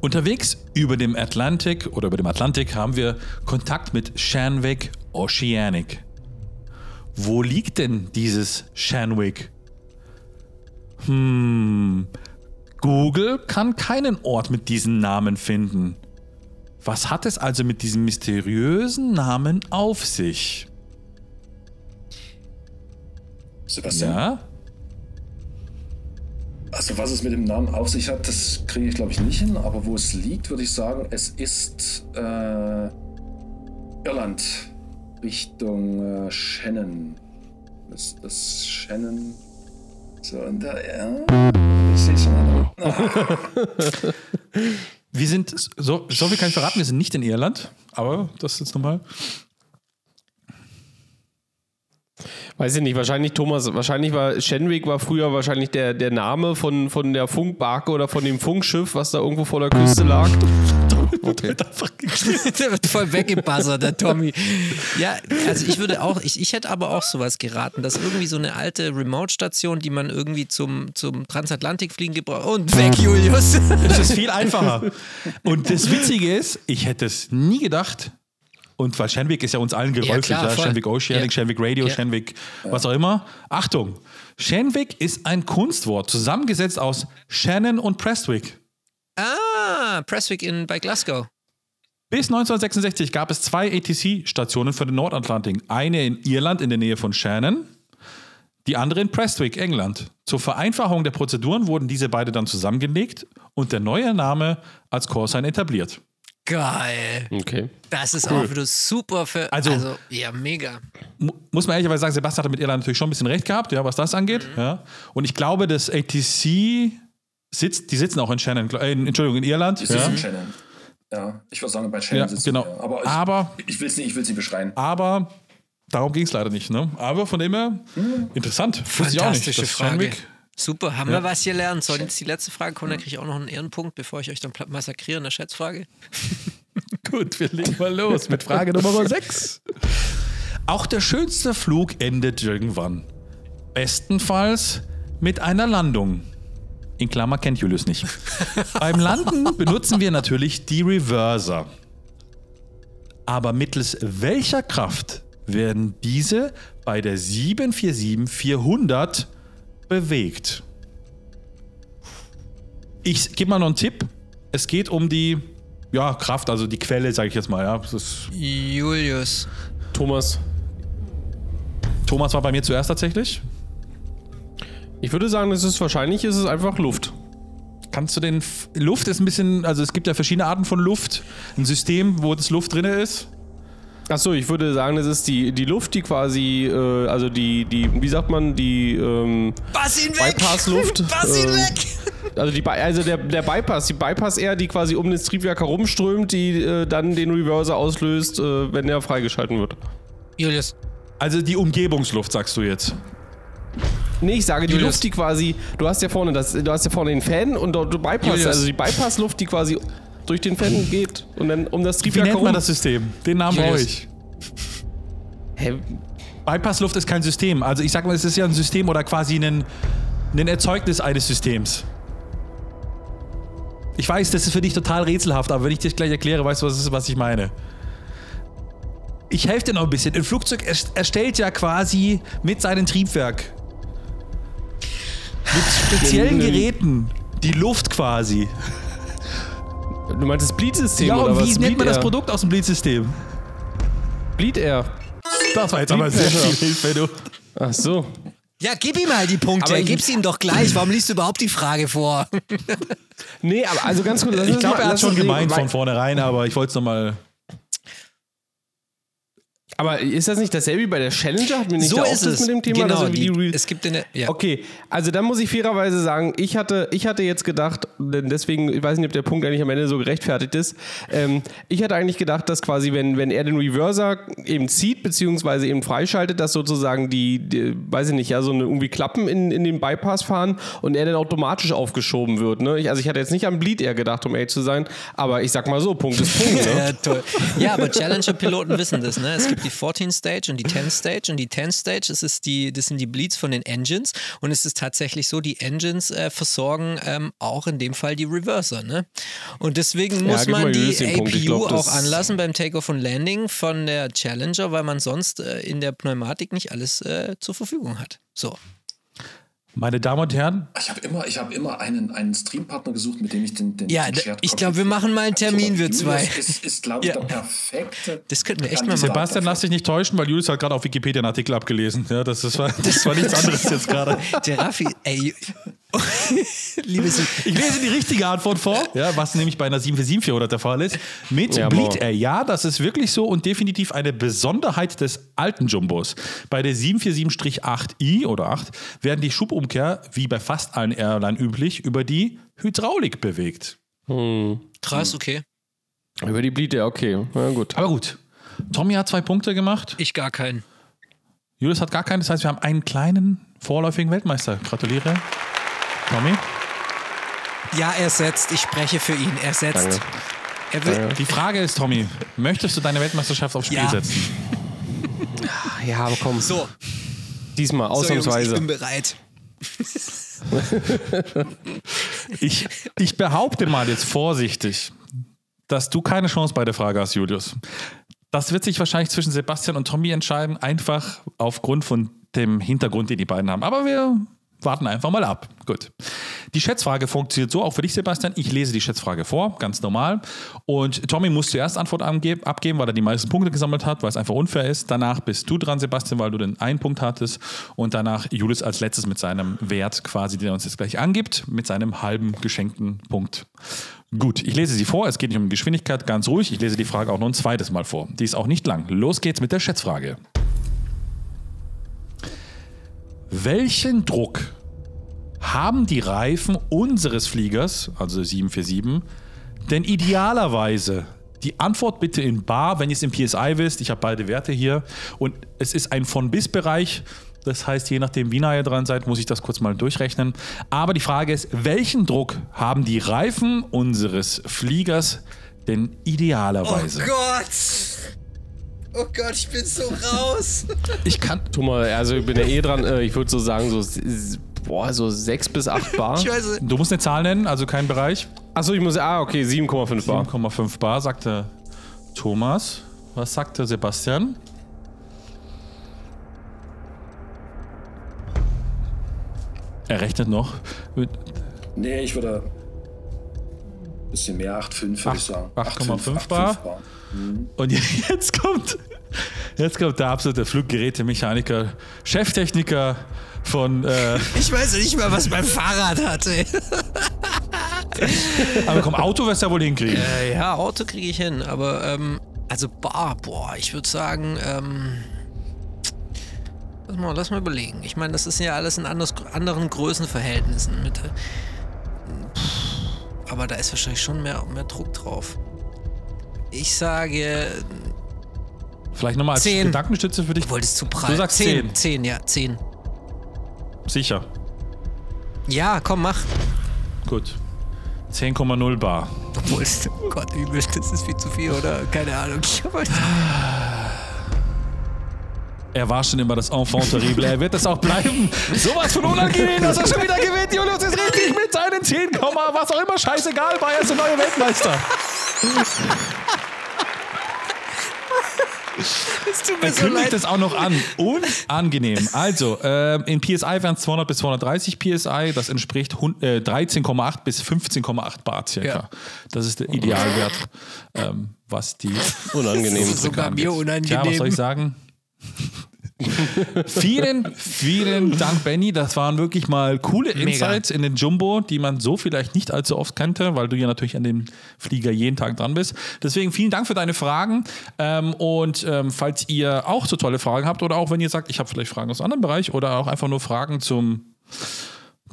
Unterwegs über dem Atlantik oder über dem Atlantik haben wir Kontakt mit Shanwick Oceanic. Wo liegt denn dieses Shanwick? Hm, Google kann keinen Ort mit diesem Namen finden. Was hat es also mit diesem mysteriösen Namen auf sich? Sebastian. Ja? Also was es mit dem Namen auf sich hat, das kriege ich glaube ich nicht hin, aber wo es liegt, würde ich sagen, es ist äh, Irland Richtung äh, Shannon. Das, das Shannon. So, und da, ja. Ich sehe schon. Ah, Wir sind, so, so viel kann ich verraten, wir sind nicht in Irland, aber das ist jetzt nochmal. Weiß ich nicht, wahrscheinlich Thomas, wahrscheinlich war Shenwick war früher wahrscheinlich der, der Name von, von der Funkbarke oder von dem Funkschiff, was da irgendwo vor der Küste lag. Okay. der wird voll weggebuzzert, der Tommy. Ja, also ich würde auch, ich, ich hätte aber auch sowas geraten, dass irgendwie so eine alte Remote-Station, die man irgendwie zum, zum Transatlantikfliegen gebraucht. Und weg, Julius. Das ist viel einfacher. Und das Witzige ist, ich hätte es nie gedacht. Und weil Shenwick ist ja uns allen geläufig, klar, ja, voll. Shenwick Oceanic, Ja. Shenwick Radio, Ja. Shenwick, was auch immer. Achtung, Shenwick ist ein Kunstwort, zusammengesetzt aus Shannon und Prestwick. Ah, Presswick in, bei Glasgow. Bis 1966 gab es zwei ATC-Stationen für den Nordatlantik. Eine in Irland in der Nähe von Shannon, die andere in Prestwick, England. Zur Vereinfachung der Prozeduren wurden diese beide dann zusammengelegt und der neue Name als Callsign etabliert. Geil. Okay. Das ist auch wieder super für. Also- Also, ja, mega. Mu- muss man ehrlicherweise sagen, Sebastian hat mit Irland natürlich schon ein bisschen recht gehabt, ja, was das angeht. Ja. Und ich glaube, das ATC sitzt, die sitzen auch in Shannon, äh, Entschuldigung, in Irland. Ist Ja. in Shannon. Ja, ich würde sagen, bei Shannon Ja, sitzen genau. wir. Aber ich, Aber- ich will es nicht, ich will's nicht beschreien. Aber darum ging es leider nicht. Ne? Aber von dem her, interessant. Auch nicht, Fantastische Frage. Shenwick- Super, haben Ja. wir was gelernt? Soll jetzt die letzte Frage kommen, dann kriege ich auch noch einen Ehrenpunkt, bevor ich euch dann massakriere in der Schätzfrage. Gut, wir legen mal los mit Frage Nummer 6. Auch der schönste Flug endet irgendwann. Bestenfalls mit einer Landung. In Klammer kennt Julius nicht. Beim Landen benutzen wir natürlich die Reverser. Aber mittels welcher Kraft werden diese bei der 747-400 bewegt? Ich gebe mal noch einen Tipp. Es geht um die ja, Kraft, also die Quelle, sage ich jetzt mal. Ja. Das ist, Julius. Thomas, Thomas war bei mir zuerst tatsächlich. ich würde sagen, es ist wahrscheinlich ist es einfach Luft. Kannst du den. F Luft ist ein bisschen. Also es gibt ja verschiedene Arten von Luft. Ein System, wo das Luft drin ist. Achso, ich würde sagen, das ist die, die Luft, die quasi, äh, also die, die, wie sagt man, die, ähm, Bass ihn weg! Bypass-Luft, Bass ihn ähm, weg! also die, also der, der Bypass, die Bypass Air, die quasi um das Triebwerk herumströmt, die äh, dann den Reverser auslöst, äh, wenn der freigeschalten wird. Julius. Also die Umgebungsluft, sagst du jetzt. Nee, ich sage die Julius. Luft, die quasi, du hast ja vorne das, du hast ja vorne den Fan und dort du Bypass, Julius. also die Bypass-Luft, die quasi durch den Fan geht und dann um das Wie Triebwerk nennt herum. man das System? Den Namen brauche ich. Hä? Bypassluft ist kein System. Also ich sag mal, es ist ja ein System oder quasi ein, ein Erzeugnis eines Systems. Ich weiß, das ist für dich total rätselhaft, aber wenn ich dir das gleich erkläre, weißt du, was, ist, was ich meine. Ich helfe dir noch ein bisschen. Ein Flugzeug erst- erstellt ja quasi mit seinem Triebwerk, mit speziellen Geräten, die Luft quasi. Du meinst das Bleed-System Ja, oder und was? wie nennt Bleed man das. Produkt aus dem Bleed-System? Bleed Air. Das war jetzt aber sehr viel Hilfe, du. Ach so. Ja, gib ihm mal die Punkte. Aber Gib's ihm doch gleich. Warum liest du überhaupt die Frage vor? Nee, aber also ganz kurz. Ich glaube, er hat schon gemeint von vornherein, aber ich wollte es nochmal. Aber ist das nicht dasselbe wie bei der Challenger? Hatten wir nicht so da ist es. mit dem Thema? genau, die, die es gibt eine. Ja. Okay, also dann muss ich fairerweise sagen, ich hatte, ich hatte jetzt gedacht, denn deswegen, ich weiß nicht, ob der Punkt eigentlich am Ende so gerechtfertigt ist, ähm, ich hatte eigentlich gedacht, dass quasi, wenn, wenn er den Reverser eben zieht, beziehungsweise eben freischaltet, dass sozusagen die, die weiß ich nicht, ja, so eine irgendwie Klappen in, in den Bypass fahren und er dann automatisch aufgeschoben wird. Ne? Ich, also ich hatte jetzt nicht an Bleed Air gedacht, um ehrlich zu sein, aber ich sag mal so, Punkt ist Punkt. Ne? Ja, toll. Ja, aber Challenger-Piloten wissen das, ne? Es gibt die 14 Stage und die 10 Stage und die 10 Stage, das, ist die, das sind die Bleeds von den Engines und es ist tatsächlich so, die Engines äh, versorgen ähm, auch in dem Fall die Reverser, ne? Und deswegen muss mal man die APU glaub, auch anlassen beim Takeoff und Landing von der Challenger, weil man sonst äh, in der Pneumatik nicht alles äh, zur Verfügung hat. So. Meine Damen und Herren, Ich habe immer, ich hab immer einen, einen Streampartner gesucht, mit dem ich den, den Ja, den ich Cockpit glaub, wir machen mal einen habe. Termin, wir Julius zwei. Ist, ist glaube ich, Ja. der perfekte. Das könnten wir echt mal machen. Sebastian, lass dich nicht täuschen, weil Julius hat gerade auf Wikipedia einen Artikel abgelesen. Ja, das, ist, das war nichts anderes jetzt gerade. Der Raffi, ey. Liebes Ich lese die richtige Antwort vor, ja, was nämlich bei einer 747-400 der Fall ist. Mit Ja, Bleed. Air. Ja, das ist wirklich so und definitiv eine Besonderheit des alten Jumbos. Bei der 747-8i oder 8 werden die Schubumkehr, wie bei fast allen Airline üblich, über die Hydraulik bewegt. Krass, okay. Über die Bleed Air, okay. Na gut. Aber gut, Tommy hat zwei Punkte gemacht, Ich gar keinen. Julius hat gar keinen. Das heißt, wir haben einen kleinen vorläufigen Weltmeister. Gratuliere. Tommy. Ja, er setzt. Ich spreche für ihn. Er setzt. Danke. Die Frage ist, Tommy, möchtest du deine Weltmeisterschaft aufs Spiel Ja. setzen? Ja, aber komm. So, Diesmal, so Jungs, ausnahmsweise. ich bin bereit. Ich, ich behaupte mal jetzt vorsichtig, dass du keine Chance bei der Frage hast, Julius. Das wird sich wahrscheinlich zwischen Sebastian und Tommy entscheiden, einfach aufgrund von dem Hintergrund, den die beiden haben. Aber wir warten einfach mal ab. Gut. Die Schätzfrage funktioniert so, auch für dich, Sebastian. Ich lese die Schätzfrage vor, ganz normal. Und Tommy muss zuerst Antwort abgeben, weil er die meisten Punkte gesammelt hat, weil es einfach unfair ist. Danach bist du dran, Sebastian, weil du den einen Punkt hattest. Und danach Julius als letztes mit seinem Wert quasi, den er uns jetzt gleich angibt, mit seinem halben geschenkten Punkt. Gut, ich lese sie vor. Es geht nicht um Geschwindigkeit, ganz ruhig. Ich lese die Frage auch noch ein zweites Mal vor. Die ist auch nicht lang. Los geht's mit der Schätzfrage. Welchen Druck haben die Reifen unseres Fliegers, also 747, denn idealerweise? Die Antwort bitte in Bar, wenn ihr es im PSI wisst. Ich habe beide Werte hier. Und es ist ein Von-Bis-Bereich. Das heißt, je nachdem, wie nah ihr dran seid, muss ich das kurz mal durchrechnen. Aber die Frage ist, welchen Druck haben die Reifen unseres Fliegers denn idealerweise? Gott! Oh Gott, ich bin so raus. ich kann, Tu mal, also ich bin ja eh dran, äh, ich würde so sagen, so, boah, so 6 bis 8 Bar. Ich weiß, du musst eine Zahl nennen, also kein Bereich. Achso, ich muss, ah, okay, 7,5 Bar. 7,5 Bar, sagte Thomas. Was sagte Sebastian? Er rechnet noch. Nee, ich würde ein bisschen mehr, 8,5 würde ich sagen. 8,5 Bar. Und jetzt kommt, jetzt kommt der absolute Fluggerätemechaniker, Cheftechniker von. Äh, ich weiß nicht mal, was mein Fahrrad hatte. aber komm, Auto wirst du ja wohl hinkriegen. Äh, ja, Auto kriege ich hin, aber ähm, also Bar, boah, ich würde sagen, ähm, lass mal, lass mal überlegen. Ich meine, das ist ja alles in anders, anderen Größenverhältnissen mit. äh, pff, Aber da ist wahrscheinlich schon mehr, mehr Druck drauf. Ich sage, Vielleicht nochmal als Zehn. Gedankenstütze für dich. du wolltest zu prall. Du sagst zehn. zehn. Zehn, ja, zehn. Sicher. Ja, komm, mach. Gut. 10,0 Bar. Obwohl, oh Gott, übel, das ist viel zu viel, oder? Keine Ahnung. Er war schon immer das Enfant terrible. Er wird es auch bleiben. Sowas von unangenehm, dass er schon wieder gewinnt. Julius ist richtig mit seinen 10, was auch immer. Scheißegal, Bayern ist der neue Weltmeister. Es tut mir so kündigt leid. es auch noch an. Unangenehm. Also, ähm, in PSI wären es 200 bis 230 PSI. Das entspricht hun- äh, 13,8 bis 15,8 Bar circa. Ja. Das ist der Idealwert, ähm, was die Unangenehm. Das ist sogar mir unangenehm. Tja, was soll ich sagen? vielen, vielen Dank, Benny. Das waren wirklich mal coole Insights in den Jumbo, die man so vielleicht nicht allzu oft kannte, weil du ja natürlich an dem Flieger jeden Tag dran bist. Deswegen vielen Dank für deine Fragen. Ähm, und ähm, falls ihr auch so tolle Fragen habt oder auch wenn ihr sagt, ich habe vielleicht Fragen aus einem anderen Bereich oder auch einfach nur Fragen zum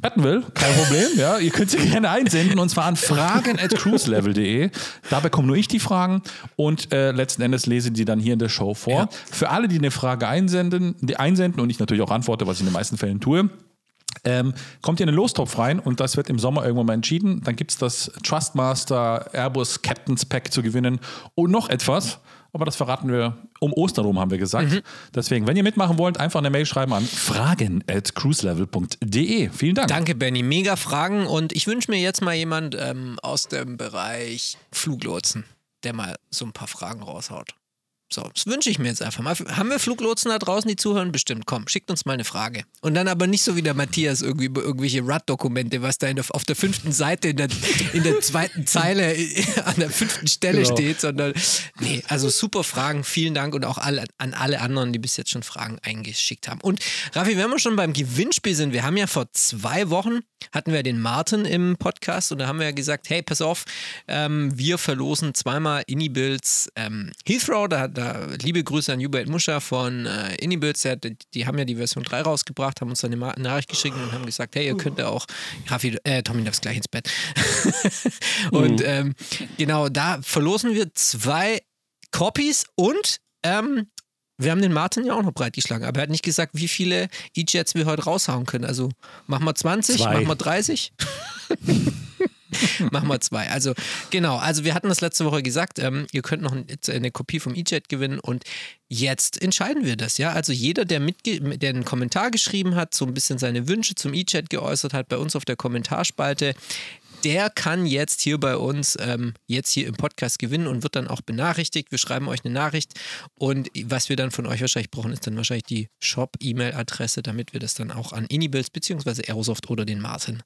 betten will, kein Problem. Ja, ihr könnt sie gerne einsenden und zwar an fragen at cruiselevel.de. Da bekomme nur ich die Fragen und äh, letzten Endes lese die dann hier in der Show vor. Ja. Für alle, die eine Frage einsenden, die einsenden und ich natürlich auch antworte, was ich in den meisten Fällen tue. Ähm, kommt ihr in den Lostopf rein und das wird im Sommer irgendwann mal entschieden. Dann gibt es das Trustmaster Airbus Captain's Pack zu gewinnen und noch etwas. Aber das verraten wir um Ostern rum, haben wir gesagt. Deswegen, wenn ihr mitmachen wollt, einfach eine Mail schreiben an fragen at cruiselevel.de. Vielen Dank. Danke, Benny. Mega Fragen. Und ich wünsche mir jetzt mal jemand ähm, aus dem Bereich Fluglotsen, der mal so ein paar Fragen raushaut. So, das wünsche ich mir jetzt einfach mal. Haben wir Fluglotsen da draußen, die zuhören? Bestimmt. Komm, schickt uns mal eine Frage. Und dann aber nicht so wie der Matthias irgendwie über irgendwelche RUD-Dokumente, was da der, auf der fünften Seite in der, in der zweiten Zeile an der fünften Stelle Genau. steht, sondern nee, also super Fragen. Vielen Dank und auch alle, an alle anderen, die bis jetzt schon Fragen eingeschickt haben. Und Raffi, wenn wir schon beim Gewinnspiel sind, wir haben ja vor zwei Wochen hatten wir den Martin im Podcast und da haben wir ja gesagt, hey, pass auf, ähm, wir verlosen zweimal Inibills ähm, Heathrow, da, da liebe Grüße an Hubert Muscher von äh, der, die, die haben ja die Version 3 rausgebracht, haben uns dann eine Nachricht geschickt und haben gesagt, hey, ihr könnt ja auch, Raffi, äh, Tommy darf gleich ins Bett. und ähm, genau, da verlosen wir zwei Copies und ähm, wir haben den Martin ja auch noch breitgeschlagen, aber er hat nicht gesagt, wie viele E-Jets wir heute raushauen können. Also machen wir 20, Zwei. machen wir 30. Machen wir zwei. Also genau, also wir hatten das letzte Woche gesagt, ähm, ihr könnt noch ein, eine Kopie vom E-Jet gewinnen und jetzt entscheiden wir das, ja. Also jeder, der, mitge der einen Kommentar geschrieben hat, so ein bisschen seine Wünsche zum E-Chat geäußert hat, bei uns auf der Kommentarspalte, der kann jetzt hier bei uns, ähm, jetzt hier im Podcast gewinnen und wird dann auch benachrichtigt. Wir schreiben euch eine Nachricht und was wir dann von euch wahrscheinlich brauchen, ist dann wahrscheinlich die Shop-E-Mail-Adresse, damit wir das dann auch an Inibills bzw. Aerosoft oder den Martin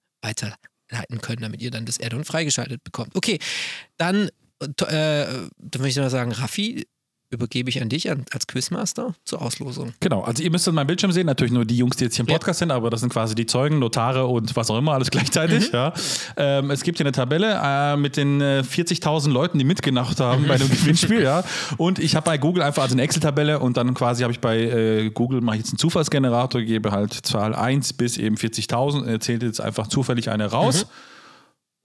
weiterleiten können, damit ihr dann das Add-on freigeschaltet bekommt. Okay, dann, äh, dann würde ich mal sagen, Raffi, übergebe ich an dich als Quizmaster zur Auslosung. Genau, also ihr müsst meinen Bildschirm sehen, natürlich nur die Jungs, die jetzt hier im Podcast ja. sind, aber das sind quasi die Zeugen, Notare und was auch immer, alles gleichzeitig. Mhm. Ja. Ähm, es gibt hier eine Tabelle äh, mit den äh, 40.000 Leuten, die mitgemacht haben bei einem Gewinnspiel. Ja. Und ich habe bei Google einfach also eine Excel-Tabelle und dann quasi habe ich bei äh, Google, mache ich jetzt einen Zufallsgenerator, gebe halt Zahl 1 bis eben 40.000, erzählt jetzt einfach zufällig eine raus. Mhm.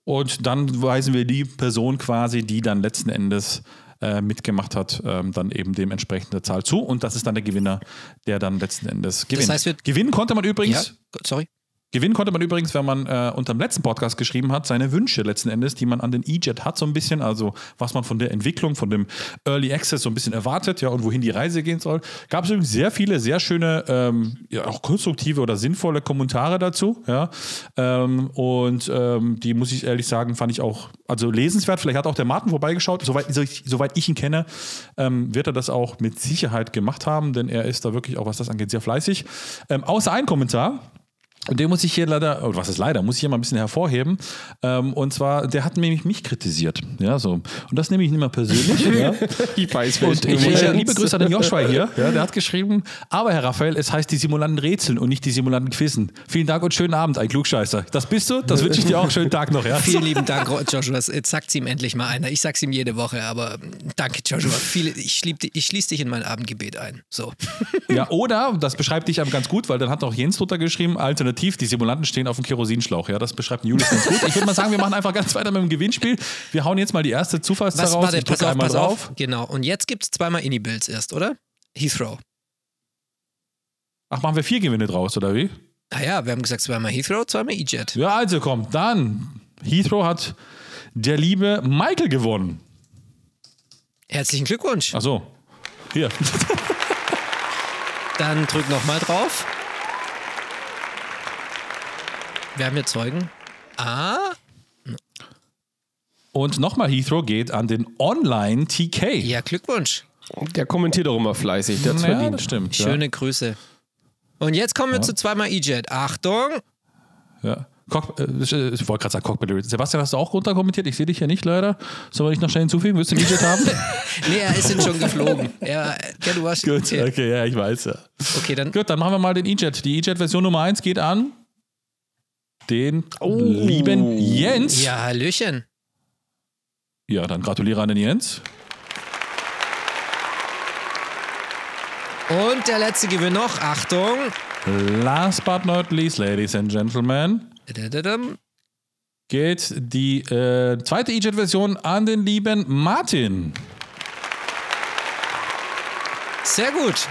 Und dann weisen wir die Person quasi, die dann letzten Endes äh, mitgemacht hat, ähm, dann eben dementsprechende Zahl zu. Und das ist dann der Gewinner, der dann letzten Endes gewinnt. Das heißt, Gewinnen konnte man übrigens. Ja, sorry. Gewinnen konnte man übrigens, wenn man äh, unter dem letzten Podcast geschrieben hat, seine Wünsche letzten Endes, die man an den E-Jet hat, so ein bisschen, also was man von der Entwicklung, von dem Early Access so ein bisschen erwartet, ja, und wohin die Reise gehen soll. Gab es übrigens sehr viele, sehr schöne, ähm, ja, auch konstruktive oder sinnvolle Kommentare dazu, ja. Ähm, und ähm, die muss ich ehrlich sagen, fand ich auch, also lesenswert. Vielleicht hat auch der Martin vorbeigeschaut. Soweit, soweit ich ihn kenne, ähm, wird er das auch mit Sicherheit gemacht haben, denn er ist da wirklich auch, was das angeht, sehr fleißig. Ähm, außer ein Kommentar, und den muss ich hier leider, oder was ist leider, muss ich hier mal ein bisschen hervorheben. Ähm, und zwar, der hat nämlich mich kritisiert. Ja, so. Und das nehme ich nicht mehr persönlich. ja. ich weiß, und ich, äh, liebe Grüße an den Joshua hier. Ja, der hat geschrieben, aber Herr Raphael, es heißt die Simulanten rätseln und nicht die Simulanten quizzen. Vielen Dank und schönen Abend, ein Klugscheißer. Das bist du, das wünsche ich dir auch. Schönen Tag noch. Ja. Vielen lieben Dank, Joshua. Jetzt sagt es ihm endlich mal einer. Ich sag's ihm jede Woche, aber danke, Joshua. Viele, ich, ich schließe dich in mein Abendgebet ein. So. Ja, oder, das beschreibt dich aber ganz gut, weil dann hat auch Jens drunter geschrieben, Alternative alternativ, die Simulanten stehen auf dem Kerosinschlauch. Ja, das beschreibt Julius ganz gut. Ich würde mal sagen, wir machen einfach ganz weiter mit dem Gewinnspiel. Wir hauen jetzt mal die erste Zufallszahl raus. Warte, ich pass auf, einmal pass drauf. Auf. Genau. Und jetzt gibt es zweimal Indie-Builds erst, oder? Heathrow. Ach, machen wir vier Gewinne draus, oder wie? Naja, wir haben gesagt, zweimal Heathrow, zweimal E-Jet. Ja, also komm, dann. Heathrow hat der liebe Michael gewonnen. Herzlichen Glückwunsch. Ach so. Hier. Dann drück nochmal drauf. Wir haben hier Zeugen. Ah. Und nochmal Heathrow geht an den Online-TK. Ja, Glückwunsch. Der kommentiert auch immer fleißig, der ja, verdient. Das stimmt. Schöne ja. Grüße. Und jetzt kommen wir ja. zu zweimal E-Jet. Achtung! Ja. Cock, äh, ich wollte gerade sagen Cockpit. Sebastian, hast du auch runterkommentiert? Ich sehe dich ja nicht leider. Soll ich noch schnell hinzufügen? Willst du den E-Jet haben? nee, er ist ihn schon geflogen. Ja, ja, du hast Gut, okay, ja, ich weiß ja. Okay, dann. Gut, dann machen wir mal den E-Jet. Die E-Jet-Version Nummer 1 geht an den oh. lieben Jens. Ja, Hallöchen. Ja, dann gratuliere an den Jens. Und der letzte Gewinn noch. Achtung. Last but not least, Ladies and Gentlemen, geht die äh, zweite E-Jet-Version an den lieben Martin. Sehr gut.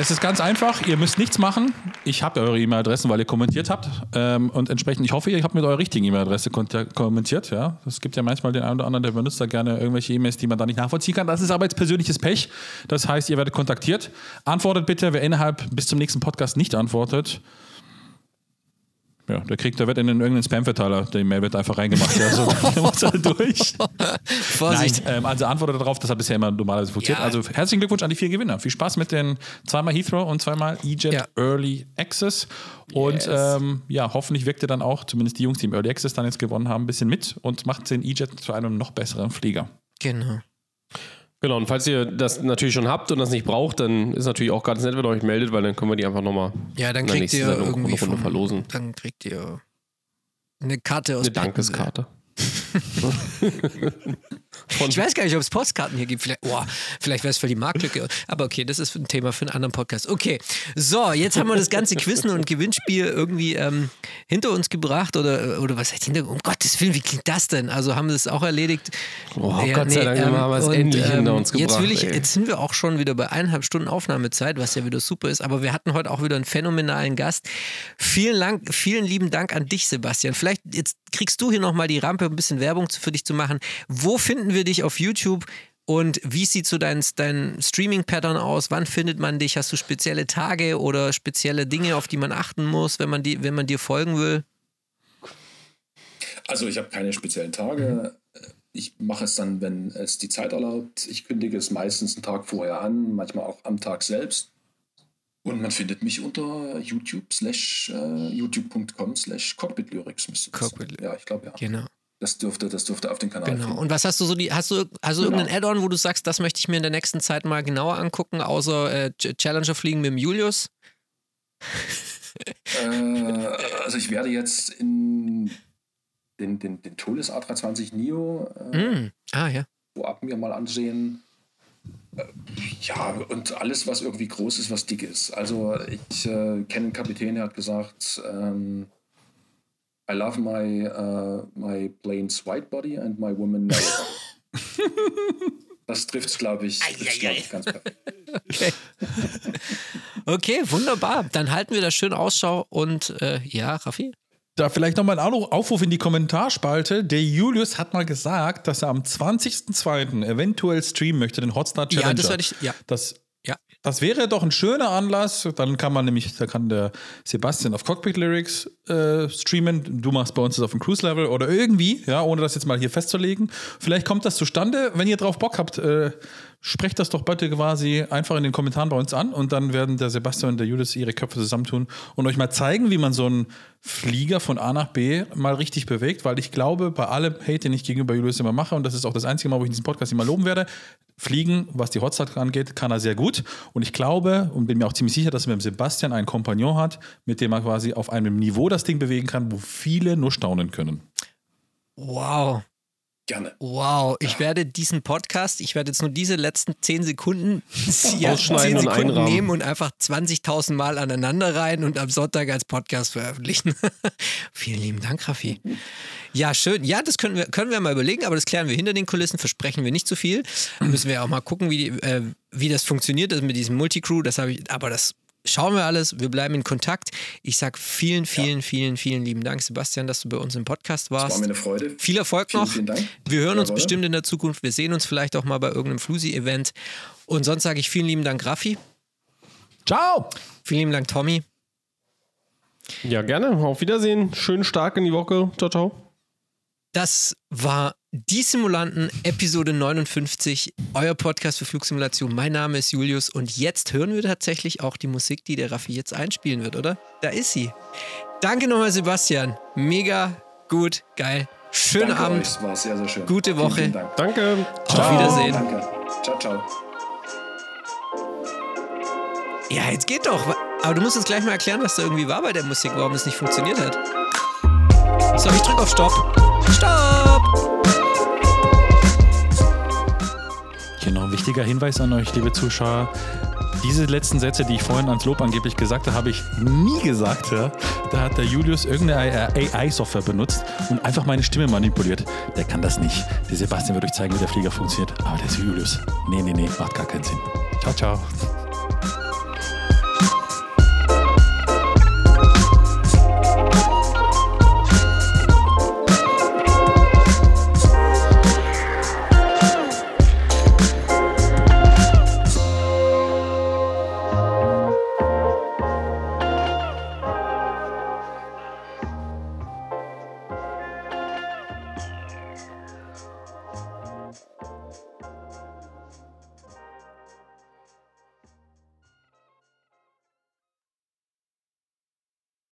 Es ist ganz einfach, ihr müsst nichts machen. Ich habe eure E-Mail-Adressen, weil ihr kommentiert habt. Ähm, und entsprechend, ich hoffe, ihr habt mit eurer richtigen E-Mail-Adresse kommentiert. Ja? Es gibt ja manchmal den einen oder anderen, der benutzt da gerne irgendwelche E-Mails, die man da nicht nachvollziehen kann. Das ist aber jetzt persönliches Pech. Das heißt, ihr werdet kontaktiert. Antwortet bitte, wer innerhalb bis zum nächsten Podcast nicht antwortet, ja, der kriegt, der wird in irgendeinen Spam-Verteiler, der Mail wird einfach reingemacht. ja, so, der muss halt durch. Vorsicht. Nein, ähm, also antwortet darauf, das hat bisher immer normalerweise funktioniert. Ja. Also herzlichen Glückwunsch an die vier Gewinner. Viel Spaß mit den zweimal Heathrow und zweimal EJet ja. Early Access. Und yes. ähm, ja, hoffentlich wirkt ihr dann auch, zumindest die Jungs, die im Early Access dann jetzt gewonnen haben, ein bisschen mit und macht den EJet zu einem noch besseren Flieger. Genau. Genau, und falls ihr das natürlich schon habt und das nicht braucht, dann ist natürlich auch ganz nett, wenn ihr euch meldet, weil dann können wir die einfach nochmal ja, dann kriegt ihr Sendung irgendwie eine Runde vom, verlosen. Dann kriegt ihr eine Karte aus Eine Dankeskarte. Ich weiß gar nicht, ob es Postkarten hier gibt. Vielleicht, oh, vielleicht wäre es für die Marktlücke. Aber okay, das ist ein Thema für einen anderen Podcast. Okay, so, jetzt haben wir das ganze Quizzen und Gewinnspiel irgendwie ähm, hinter uns gebracht. Oder, oder was heißt hinter Um Gottes Willen, wie klingt das denn? Also haben wir das auch erledigt? Oh, Gott sei Dank haben wir es endlich hinter uns Jetzt, will gebracht, ich, ey. jetzt sind wir auch schon wieder bei eineinhalb Stunden Aufnahmezeit, was ja wieder super ist. Aber wir hatten heute auch wieder einen phänomenalen Gast. Vielen, Dank, vielen lieben Dank an dich, Sebastian. Vielleicht jetzt kriegst du hier nochmal die Rampe, ein bisschen Werbung für dich zu machen. Wo finden wir dich auf YouTube? Und wie sieht so dein, dein Streaming-Pattern aus? Wann findet man dich? Hast du spezielle Tage oder spezielle Dinge, auf die man achten muss, wenn man, die, wenn man dir folgen will? Also ich habe keine speziellen Tage. Ich mache es dann, wenn es die Zeit erlaubt. Ich kündige es meistens einen Tag vorher an, manchmal auch am Tag selbst. Und man findet mich unter YouTube slash äh, youtube.com slash cockpitlyrics. müsste das Cockpit-. Ja, ich glaube ja. Genau. Das dürfte, das dürfte auf den Kanal Genau. finden. Und was hast du so die, hast du also Genau. irgendein Add-on, wo du sagst, das möchte ich mir in der nächsten Zeit mal genauer angucken, außer äh, Ch- Challenger fliegen mit dem Julius? Äh, also ich werde jetzt in den, den, den Todes A320 Neo äh, Mm. Ah, ja. vorab mir mal ansehen. Äh, Ja, und alles, was irgendwie groß ist, was dick ist. Also ich äh, kenne einen Kapitän, der hat gesagt, ähm, I love my, uh, my plane's white body and my woman narrow body. Das trifft es, glaube ich, trifft's, glaub ich, ganz perfekt. Okay, wunderbar. Dann halten wir da schön Ausschau und äh, ja, Raffi? Da vielleicht nochmal ein Aufruf in die Kommentarspalte. Der Julius hat mal gesagt, dass er am 20.02. eventuell streamen möchte, den Hotstar Ja, Challenger. das werde ich- ja. Das, Ja. Das wäre doch ein schöner Anlass. Dann kann man nämlich, da kann der Sebastian auf Cockpit Lyrics äh, streamen. Du machst bei uns das auf dem Cruise Level oder irgendwie, ja, ohne das jetzt mal hier festzulegen. Vielleicht kommt das zustande. Wenn ihr drauf Bock habt, äh, sprecht das doch bitte quasi einfach in den Kommentaren bei uns an und dann werden der Sebastian und der Julius ihre Köpfe zusammentun und euch mal zeigen, wie man so einen Flieger von A nach B mal richtig bewegt, weil ich glaube, bei allem Hate, den ich gegenüber Julius immer mache, und das ist auch das einzige Mal, wo ich in diesem Podcast mal loben werde, Fliegen, was die Hotstar angeht, kann er sehr gut. Und ich glaube und bin mir auch ziemlich sicher, dass er mit Sebastian einen Kompagnon hat, mit dem er quasi auf einem Niveau das Ding bewegen kann, wo viele nur staunen können. Wow. Gerne. Wow, ich werde diesen Podcast, ich werde jetzt nur diese letzten 10 Sekunden, ja, Ausschneiden 10 und Sekunden einrahmen. nehmen und einfach 20.000 Mal aneinander rein und am Sonntag als Podcast veröffentlichen. Vielen lieben Dank, Raffi. Ja, schön. Ja, das können wir, können wir mal überlegen, aber das klären wir hinter den Kulissen, versprechen wir nicht zu viel. Müssen wir auch mal gucken, wie, die, äh, wie das funktioniert das mit diesem Multicrew. Das habe ich, aber das schauen wir alles. Wir bleiben in Kontakt. Ich sage vielen, vielen, vielen, vielen lieben Dank, Sebastian, dass du bei uns im Podcast warst. War mir eine Freude. Viel Erfolg Vielen, noch. vielen Dank. Wir hören uns Jawohl. bestimmt in der Zukunft. Wir sehen uns vielleicht auch mal bei irgendeinem Flusi-Event. Und sonst sage ich vielen lieben Dank, Raffi. Ciao! Vielen lieben Dank, Tommy. Ja, gerne. Auf Wiedersehen. Schön stark in die Woche. Ciao, ciao. Das war die Simulanten, Episode 59, euer Podcast für Flugsimulation. Mein Name ist Julius und jetzt hören wir tatsächlich auch die Musik, die der Raffi jetzt einspielen wird, oder? Da ist sie. Danke nochmal, Sebastian. Mega gut, geil. Schönen Danke Abend. euch. Es war sehr, sehr schön. Gute Vielen, Woche. Vielen Dank. Danke. Auf Wiedersehen. Danke. Ciao, ciao. Ja, jetzt geht doch. Aber du musst uns gleich mal erklären, was da irgendwie war bei der Musik, warum das nicht funktioniert hat. So, ich drück auf Stopp. Stopp! Hier noch ein wichtiger Hinweis an euch, liebe Zuschauer. Diese letzten Sätze, die ich vorhin ans Lob angeblich gesagt habe, habe ich nie gesagt. Ja? Da hat der Julius irgendeine AI-Software benutzt und einfach meine Stimme manipuliert. Der kann das nicht. Der Sebastian wird euch zeigen, wie der Flieger funktioniert. Aber der ist Julius. Nee, nee, nee, macht gar keinen Sinn. Ciao, ciao.